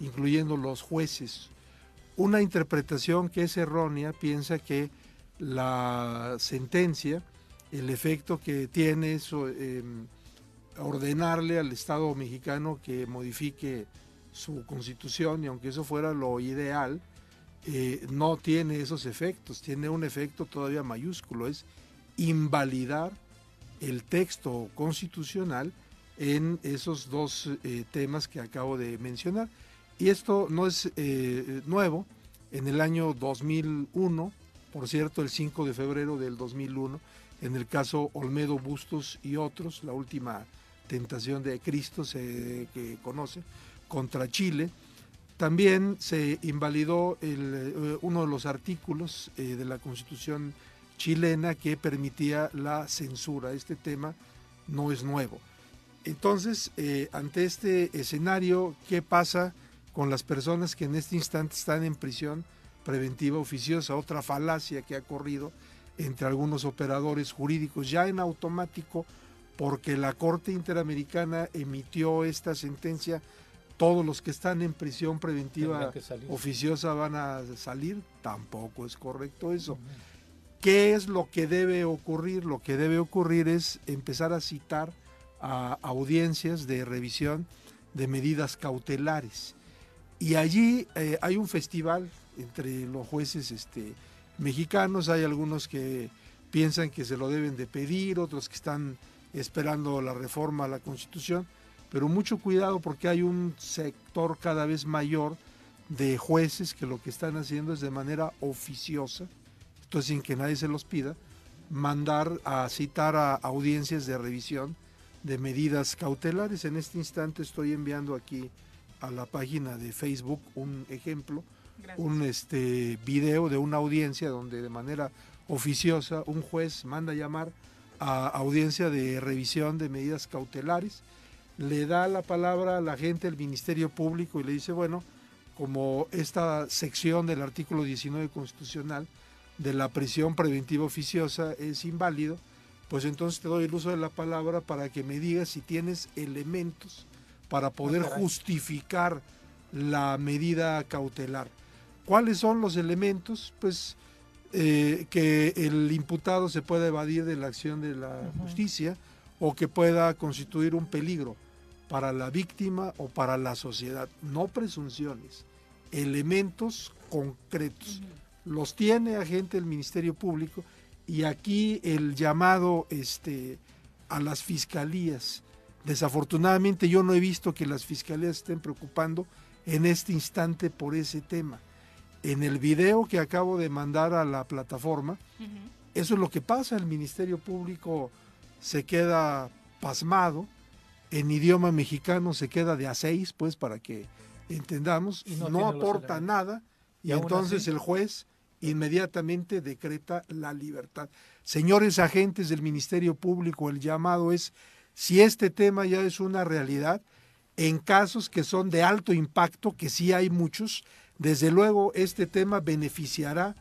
incluyendo los jueces. Una interpretación que es errónea piensa que la sentencia, el efecto que tiene es eh, ordenarle al Estado mexicano que modifique su constitución, y aunque eso fuera lo ideal, eh, no tiene esos efectos, tiene un efecto todavía mayúsculo, es invalidar el texto constitucional en esos dos eh, temas que acabo de mencionar. Y esto no es eh, nuevo. En el año 2001, por cierto, el 5 de febrero del 2001, en el caso Olmedo Bustos y otros, la última tentación de Cristo se, que conoce, contra Chile, también se invalidó el, eh, uno de los artículos de la Constitución chilena que permitía la censura. Este tema no es nuevo. Entonces, eh, ante este escenario, ¿qué pasa con las personas que en este instante están en prisión preventiva oficiosa? Otra falacia que ha corrido entre algunos operadores jurídicos ya en automático porque la Corte Interamericana emitió esta sentencia, todos los que están en prisión preventiva oficiosa van a salir, tampoco es correcto eso. ¿Qué es lo que debe ocurrir? Lo que debe ocurrir es empezar a citar a audiencias de revisión de medidas cautelares. Y allí eh, hay un festival entre los jueces este, mexicanos, hay algunos que piensan que se lo deben de pedir, otros que están esperando la reforma a la Constitución, pero mucho cuidado porque hay un sector cada vez mayor de jueces que lo que están haciendo es de manera oficiosa, sin que nadie se los pida, mandar a citar a audiencias de revisión de medidas cautelares. En este instante estoy enviando aquí a la página de Facebook un ejemplo, un este video de una audiencia donde de manera oficiosa un juez manda llamar a audiencia de revisión de medidas cautelares, le da la palabra a la gente del Ministerio Público y le dice, bueno, como esta sección del artículo 19 constitucional de la prisión preventiva oficiosa es inválido, pues entonces te doy el uso de la palabra para que me digas si tienes elementos para poder justificar la medida cautelar. ¿Cuáles son los elementos? Pues eh, que el imputado se pueda evadir de la acción de la justicia o que pueda constituir un peligro para la víctima o para la sociedad. No presunciones, elementos concretos. Los tiene agente del Ministerio Público y aquí el llamado este, a las fiscalías. Desafortunadamente yo no he visto que las fiscalías estén preocupando en este instante por ese tema. En el video que acabo de mandar a la plataforma, eso es lo que pasa, el Ministerio Público se queda pasmado, en idioma mexicano se queda de a seis, pues para que entendamos, Y no aporta nada y, entonces así- el juez inmediatamente decreta la libertad. Señores agentes del Ministerio Público, el llamado es, si este tema ya es una realidad, en casos que son de alto impacto, que sí hay muchos, desde luego este tema beneficiará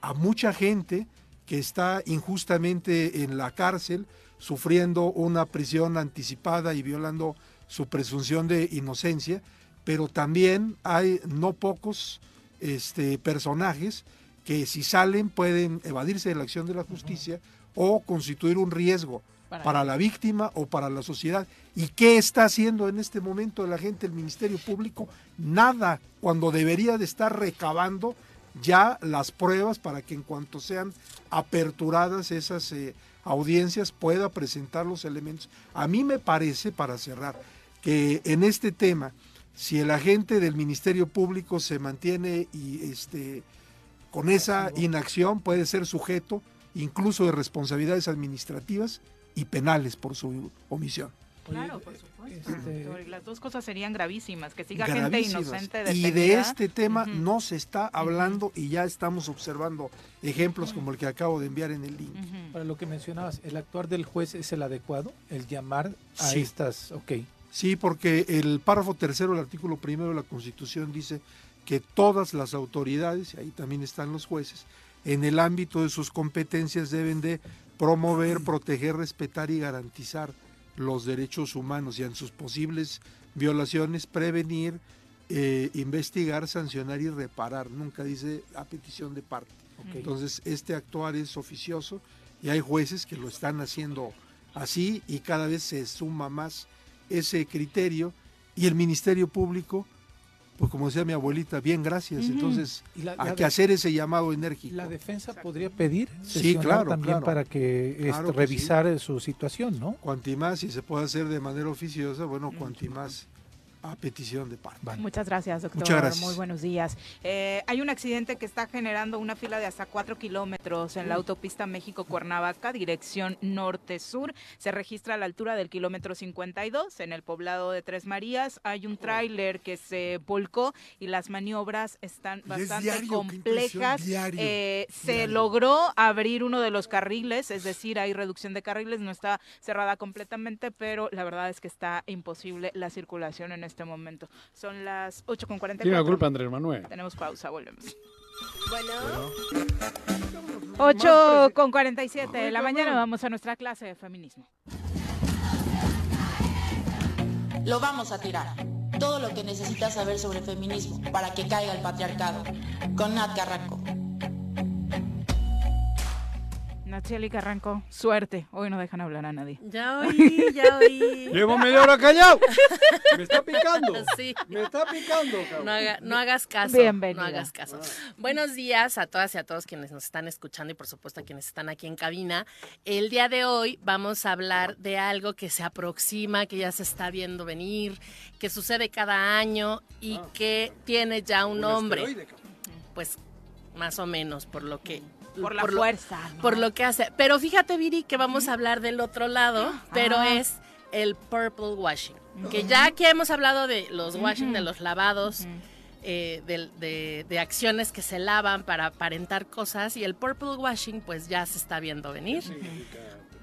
a mucha gente que está injustamente en la cárcel, sufriendo una prisión anticipada y violando su presunción de inocencia, pero también hay no pocos este, personajes que si salen pueden evadirse de la acción de la justicia o constituir un riesgo Para para, la víctima o para la sociedad. ¿Y qué está haciendo en este momento la gente del Ministerio Público? Nada, cuando debería de estar recabando ya las pruebas para que en cuanto sean aperturadas esas eh, audiencias pueda presentar los elementos. A mí me parece, para cerrar, que en este tema, si el agente del Ministerio Público se mantiene y este con esa inacción puede ser sujeto incluso de responsabilidades administrativas y penales por su omisión. Claro, por supuesto. este- Las dos cosas serían gravísimas, que siga gente inocente y detenida. de este tema no se está hablando y ya estamos observando ejemplos como el que acabo de enviar en el link. Para lo que mencionabas, ¿el actuar del juez es el adecuado? ¿El llamar a Sí. estas? Ok. Sí, porque el párrafo tercero del artículo primero de la Constitución dice que todas las autoridades, y ahí también están los jueces, en el ámbito de sus competencias deben de promover, proteger, respetar y garantizar los derechos humanos y en sus posibles violaciones prevenir, eh, investigar, sancionar y reparar. Nunca dice a petición de parte. Entonces, este actuar es oficioso y hay jueces que lo están haciendo así y cada vez se suma más ese criterio y el Ministerio Público, pues como decía mi abuelita, bien, gracias. Entonces, Y la- hay la que hacer ese llamado enérgico. La defensa podría pedir Sí, claro, también claro. para que este, Claro que revisar su situación, ¿no? Cuanti más, si se puede hacer de manera oficiosa, bueno, cuanti más a petición de parte. Muchas gracias, doctor. Muchas gracias. Muy buenos días. Eh, hay un accidente que está generando una fila de hasta cuatro kilómetros en la autopista México-Cuernavaca, dirección norte-sur. Se registra a la altura del kilómetro 52 en el poblado de Tres Marías. Hay un tráiler que se volcó y las maniobras están bastante diario, complejas. diario, Eh, se diario. logró abrir uno de los carriles, es decir, hay reducción de carriles, no está cerrada completamente, pero la verdad es que está imposible la circulación en este momento. Son las 8.44. Tiene la culpa Andrés Manuel. Tenemos pausa, volvemos. Bueno. 8 con 47 de la mañana vamos a nuestra clase de feminismo. Lo vamos a tirar. Todo lo que necesitas saber sobre feminismo para que caiga el patriarcado. Con Nat Carranco. Nachieli Carranco, suerte. Hoy no dejan hablar a nadie. Ya oí, ya oí. Llevo media hora callado. Me está picando. Sí. Me está picando, cabrón. No, haga- no hagas caso. Bienvenida. No hagas caso. Buenos días a todas y a todos quienes nos están escuchando y por supuesto a quienes están aquí en cabina. El día de hoy vamos a hablar de algo que se aproxima, que ya se está viendo venir, que sucede cada año y que tiene ya un nombre. esteroide, cabrón. Pues más o menos por lo que Por la fuerza. ¿no? por lo que hace. Pero fíjate, Viri, que vamos a hablar del otro lado, pero Ah. es el purple washing. Que ya aquí hemos hablado de los washing, de los lavados, eh, de, de acciones que se lavan para aparentar cosas. Y el purple washing, pues ya se está viendo venir.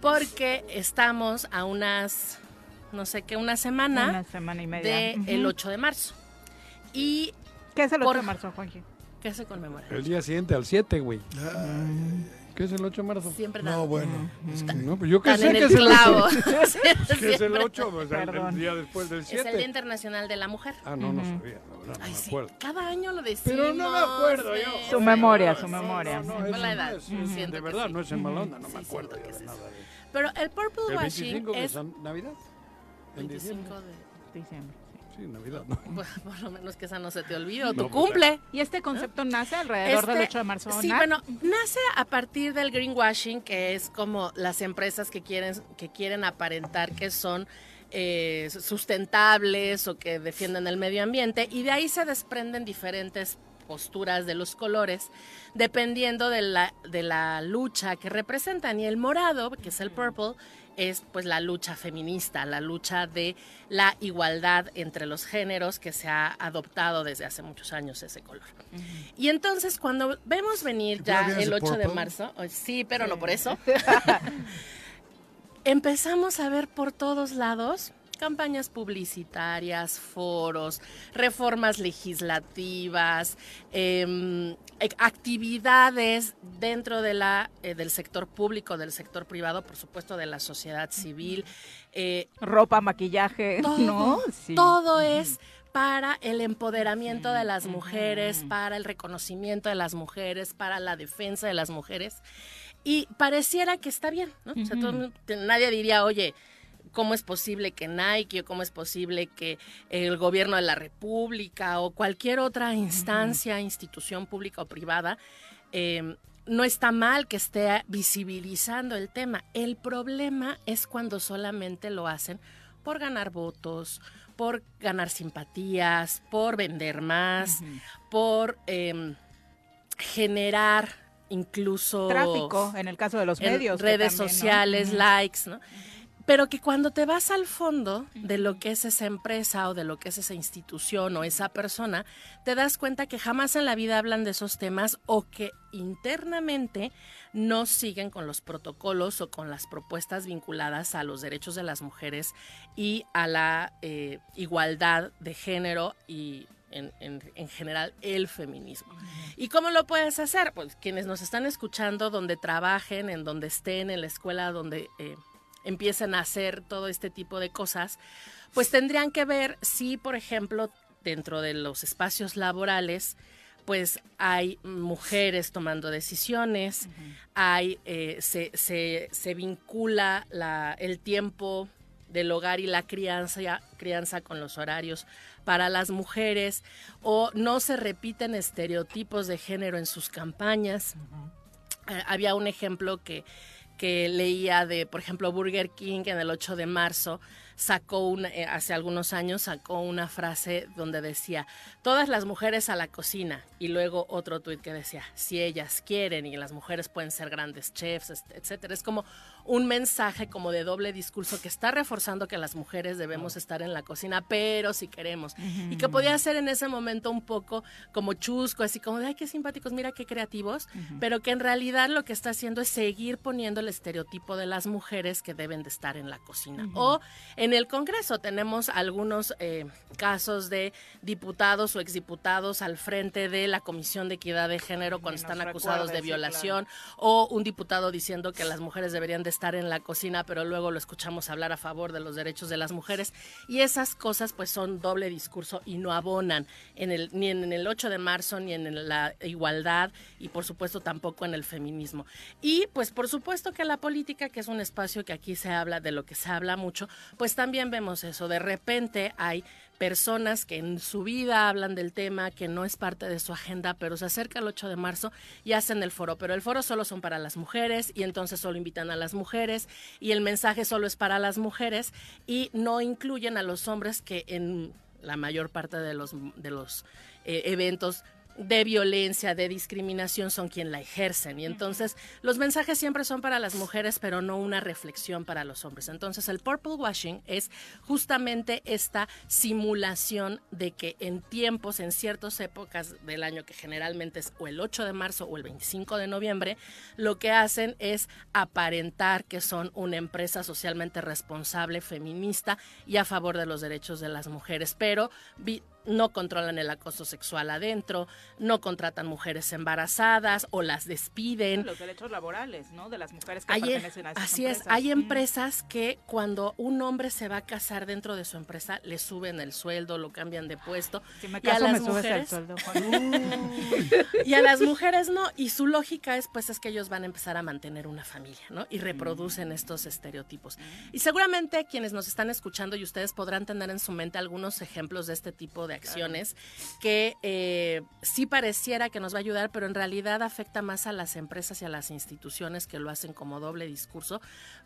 Porque estamos a unas, no sé qué, una semana, Una semana y media. de el 8 de marzo. Y ¿Qué es el 8 por- de marzo, Juanji? ¿Qué se conmemora? El día siguiente al 7, güey. ¿Qué es el 8 de marzo? Siempre No, nada. bueno. es que- No, pues yo qué sé que el es el clavo. 8. ¿Qué es el Siempre. 8? Pues el- el, Perdón. día después del Es el Día 7. Internacional de la Mujer. Ah, no, no sabía, la verdad, no Ay, me sí, acuerdo. cada año lo decimos. Pero no me acuerdo yo. sí, Su sí, memoria, sí, su sí, memoria. sí, No, eso la no edad. es, de que verdad, sí. no es en mala onda, no Sí, me acuerdo yo que de sí. nada Pero el purple ¿El washing 25 de es Navidad? ¿En 25 diciembre? de... Diciembre. Sí, Navidad, ¿no? Bueno, por lo menos que esa no se te olvide. O No, tu pues, cumple. ¿Y este concepto nace alrededor del Este, 8 de marzo? Sí, Nat? bueno, nace a partir del greenwashing, que es como las empresas que quieren, que quieren aparentar que son eh, sustentables o que defienden el medio ambiente, y de ahí se desprenden diferentes posturas de los colores, dependiendo de la, de la lucha que representan. Y el morado, que es el purple, es pues la lucha feminista, la lucha de la igualdad entre los géneros que se ha adoptado desde hace muchos años ese color. Y entonces cuando vemos venir ya el de 8 de marzo, oh, sí, pero no por eso, empezamos a ver por todos lados campañas publicitarias, foros, reformas legislativas, em, e- actividades dentro de la, eh, del sector público, del sector privado, por supuesto de la sociedad civil. eh, Ropa, maquillaje, todo, ¿no? Sí. todo es para el empoderamiento de las mujeres, para el reconocimiento de las mujeres, para la defensa de las mujeres. Y pareciera que está bien, ¿no? O sea, todo nadie diría, oye, ¿cómo es posible que Nike o cómo es posible que el gobierno de la República o cualquier otra instancia, institución pública o privada eh, no está mal que esté visibilizando el tema. El problema es cuando solamente lo hacen por ganar votos, por ganar simpatías, por vender más, por em, generar incluso Tráfico, en el caso de los medios. redes sociales, likes, ¿no? Pero que cuando te vas al fondo de lo que es esa empresa o de lo que es esa institución o esa persona, te das cuenta que jamás en la vida hablan de esos temas o que internamente no siguen con los protocolos o con las propuestas vinculadas a los derechos de las mujeres y a la eh, igualdad de género y en, en- en general el feminismo. ¿Y cómo lo puedes hacer? Pues quienes nos están escuchando, donde trabajen, en donde estén, en la escuela, donde eh, empiecen a hacer todo este tipo de cosas, pues tendrían que ver si, por ejemplo, dentro de los espacios laborales, pues hay mujeres tomando decisiones, hay eh, se, se, se vincula la, el tiempo del hogar y la crianza, crianza con los horarios para las mujeres, o no se repiten estereotipos de género en sus campañas. Eh, había un ejemplo que, que leía de, por ejemplo, Burger King en el 8 de marzo sacó eh, hace algunos años sacó una frase donde decía todas las mujeres a la cocina y luego otro tuit que decía si ellas quieren y las mujeres pueden ser grandes chefs etcétera es como un mensaje como de doble discurso que está reforzando que las mujeres debemos estar en la cocina pero si queremos. Y que podía ser en ese momento un poco como chusco así como de ay qué simpáticos mira qué creativos pero que en realidad lo que está haciendo es seguir poniendo el estereotipo de las mujeres que deben de estar en la cocina. O en el Congreso tenemos algunos eh, casos de diputados o exdiputados al frente de la Comisión de Equidad de Género cuando están acusados de sí, violación o un diputado diciendo que las mujeres deberían de estar en la cocina, pero luego lo escuchamos hablar a favor de los derechos de las mujeres y esas cosas pues son doble discurso y no abonan en el, ni en el 8 de marzo ni en la igualdad y por supuesto tampoco en el feminismo. Y pues por supuesto que la política, que es un espacio que aquí se habla de lo que se habla mucho, pues también vemos eso. De repente hay personas que en su vida hablan del tema, que no es parte de su agenda, pero se acerca el 8 de marzo y hacen el foro. Pero el foro solo son para las mujeres y entonces solo invitan a las mujeres y el mensaje solo es para las mujeres y no incluyen a los hombres que en la mayor parte de los, de los eh, eventos de violencia, de discriminación son quien la ejercen. Y entonces los mensajes siempre son para las mujeres, pero no una reflexión para los hombres. Entonces el purple washing es justamente esta simulación de que en tiempos, en ciertas épocas del año, que generalmente es o el 8 de marzo o el 25 de noviembre, lo que hacen es aparentar que son una empresa socialmente responsable, feminista y a favor de los derechos de las mujeres. Pero no controlan el acoso sexual adentro, no contratan mujeres embarazadas o las despiden. Los derechos laborales, ¿no? De las mujeres que Hay- pertenecen a esas así es, empresas. hay empresas que cuando un hombre se va a casar dentro de su empresa, le suben el sueldo, lo cambian de puesto. Si me y a me las subes el mujeres, sueldo, y a las mujeres no. Y su lógica es, pues, es que ellos van a empezar a mantener una familia, ¿no? Y reproducen estos estereotipos. Y seguramente quienes nos están escuchando y ustedes podrán tener en su mente algunos ejemplos de este tipo de acciones que eh, sí pareciera que nos va a ayudar, pero en realidad afecta más a las empresas y a las instituciones que lo hacen como doble discurso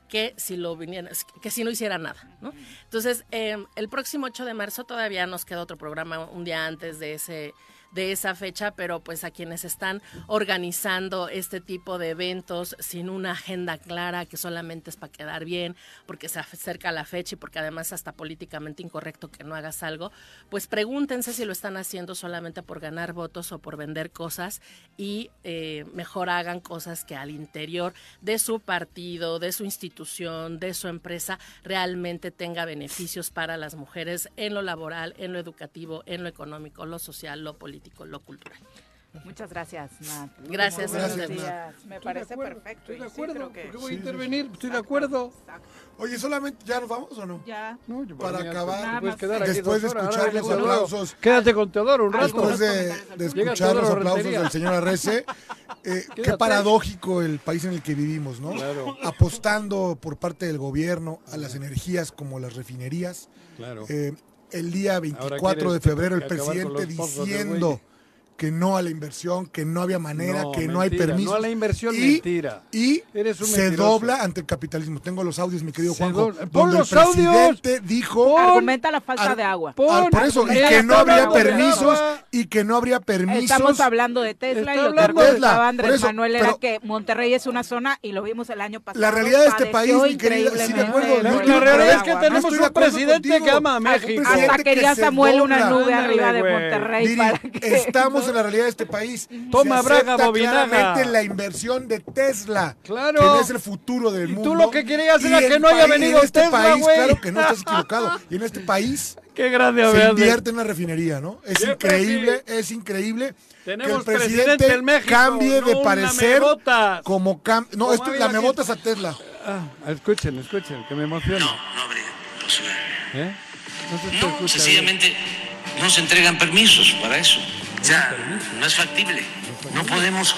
que si lo vinieran, que si no hiciera nada, ¿no? Entonces, eh, el próximo 8 de marzo todavía nos queda otro programa un día antes de ese de esa fecha, pero pues a quienes están organizando este tipo de eventos sin una agenda clara, que solamente es para quedar bien, porque se acerca la fecha y porque además hasta políticamente incorrecto que no hagas algo, pues pregúntense si lo están haciendo solamente por ganar votos o por vender cosas y eh, mejor hagan cosas que al interior de su partido, de su institución, de su empresa, realmente tenga beneficios para las mujeres en lo laboral, en lo educativo, en lo económico, lo social, lo político, lo cultural. Muchas gracias, Nat. Gracias, Nat. días. Me parece acuerdo, perfecto. Estoy de sí, acuerdo, creo que- voy a Sí, sí, intervenir, estoy de acuerdo. Oye, solamente, ¿ya nos vamos o no? Ya. No, yo Para acabar, Después de escuchar los aplausos. Quédate con Teodoro un rato. Después de, escuchar los aplausos del señor Arrece, eh, qué paradójico el país en el que vivimos, ¿no? Claro. Apostando por parte del gobierno a las energías como las refinerías. Claro. Eh, el día Ahora 24 de febrero el presidente diciendo. Que no a la inversión, que no había manera, No, que no hay mentira, permiso. no a la inversión, y, mentira. Y Eres un se mentiroso. dobla ante el capitalismo. Tengo los audios, mi querido Juanjo. ¡Pon el los audios! presidente dijo Argumenta la falta Ar- de agua. Ah, por eso, y que no habría permisos, y que no habría permisos. Estamos hablando de Tesla Está y lo que hablando de argumentaba Tesla, Andrés eso, Manuel era pero- que Monterrey es una zona y lo vimos el año pasado. La realidad de este país, mi querida, sí, de acuerdo. La, realidad es que tenemos un presidente contigo. que ama a México. Hasta que quería se Samuel una nube arriba de. Monterrey que estamos en la realidad de este país. Toma, Se Braga, Bobinaga. claramente la inversión de Tesla. Claro. Que no es el futuro del Y tú mundo. lo que querías era que no haya país- venido en este Tesla, país, güey. claro que no estás equivocado. Y en este país Qué grande, se invierte en una refinería, ¿no? Es increíble, es increíble Tenemos que el presidente presidente en México, cambie no de parecer como cam no, Como esto la mebotas a Tesla. Ah, escuchen, escuchen, que me emociona. No habría posibilidad. ¿Eh? No se te No, escucha sencillamente no se entregan permisos para eso. O sea, no es factible. No podemos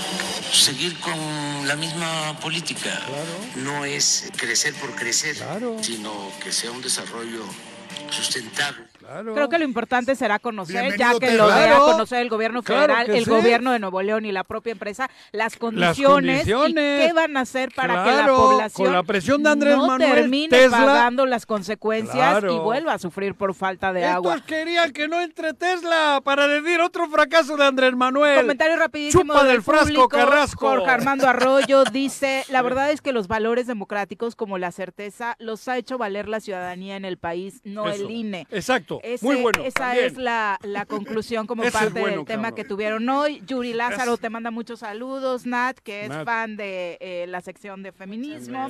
seguir con la misma política. No es crecer por crecer, sino que sea un desarrollo sustentable. Creo que lo importante será conocer, Bienvenido, ya que lo dé a Claro. conocer el gobierno Claro federal, que el sí. gobierno de Nuevo León y la propia empresa, las condiciones, condiciones. y qué van a hacer para que la Claro, población con la presión de Andrés no Manuel, termine Tesla. pagando las consecuencias Claro. y vuelva a sufrir por falta de agua. Estos querían que no entre Tesla para decir otro fracaso de Andrés Manuel. Comentario rapidísimo Chupa del del frasco, público. Carrasco. Jorge Armando Arroyo dice, la verdad es que los valores democráticos como la certeza los ha hecho valer la ciudadanía en el país, no Eso. el INE. Exacto, Ese- muy bueno. Esa también. es la, la conclusión como Ese es parte bueno, del tema cabrón. que tuvieron hoy. Yuri Lázaro te manda muchos saludos. Nat, que es Nat. fan de eh, la sección de feminismo.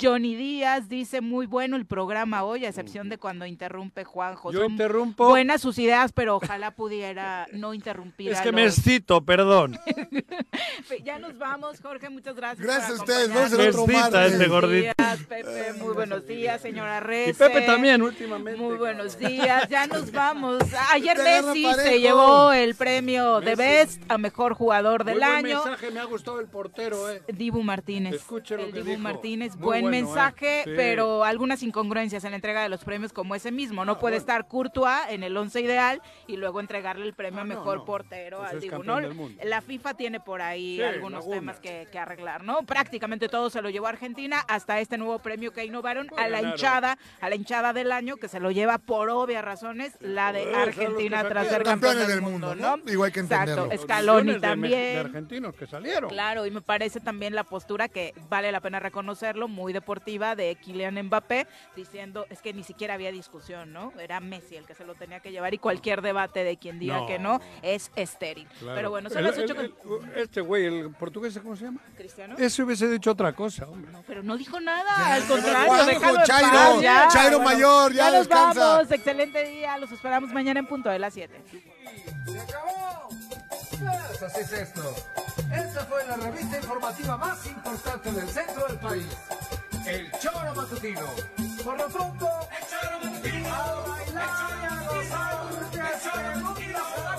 Johnny Díaz dice muy bueno el programa hoy, a excepción de cuando interrumpe Juanjo. Yo Son interrumpo. Buenas sus ideas, pero ojalá pudiera no interrumpir. Es que me los- excito, perdón. Ya nos vamos, Jorge, muchas gracias. Gracias a ustedes, vamos a Me hacer otro excita martes. este gordito. Días, Pepe, muy buenos días, señora Reyes. Y Pepe también, últimamente. Muy buenos días, ya nos vamos. Ayer Messi se llevó el premio de. Best a mejor jugador Muy del buen año. mensaje, me ha gustado el portero, eh. Dibu Martínez. Escuche lo el que Dibu dijo. Martínez, Muy buen bueno, ¿eh? mensaje, Sí. pero algunas incongruencias en la entrega de los premios como ese mismo. No puede estar Courtois en el once ideal y luego entregarle el premio a mejor no. portero Pues al es Dibu. campeón ¿no? del mundo. La FIFA tiene por ahí Sí, algunos laguna. temas que, que arreglar, ¿no? Prácticamente todo se lo llevó Argentina hasta este nuevo premio que innovaron Pues a la ganaron. hinchada, a la hinchada del año que se lo lleva por obvias razones la de Argentina tras ser campeón campeones del mundo, ¿no? Igual hay que Exacto, entenderlo. Scaloni de me- también. De argentinos que salieron. Claro, y me parece también la postura que vale la pena reconocerlo, muy deportiva, de Kylian Mbappé, diciendo, es que ni siquiera había discusión, ¿no? Era Messi el que se lo tenía que llevar y cualquier debate de quien diga No. que no es estéril. Claro. Pero bueno, son El- las el- ocho con... el- Este güey, el portugués, ¿cómo se llama? ¿Cristiano? Ese hubiese dicho otra cosa, hombre. Pero no dijo nada, al contrario, Chairo, paz, ya. Chairo mayor, ya nos descansa. vamos, excelente día, los esperamos mañana en punto de las 7. ¡Se acabó! Pues así es esto. Esta fue la revista informativa más importante del centro del país. El Choro Matutino. Por lo pronto, el Choro Matutino. A bailar y a gozar, el mundo se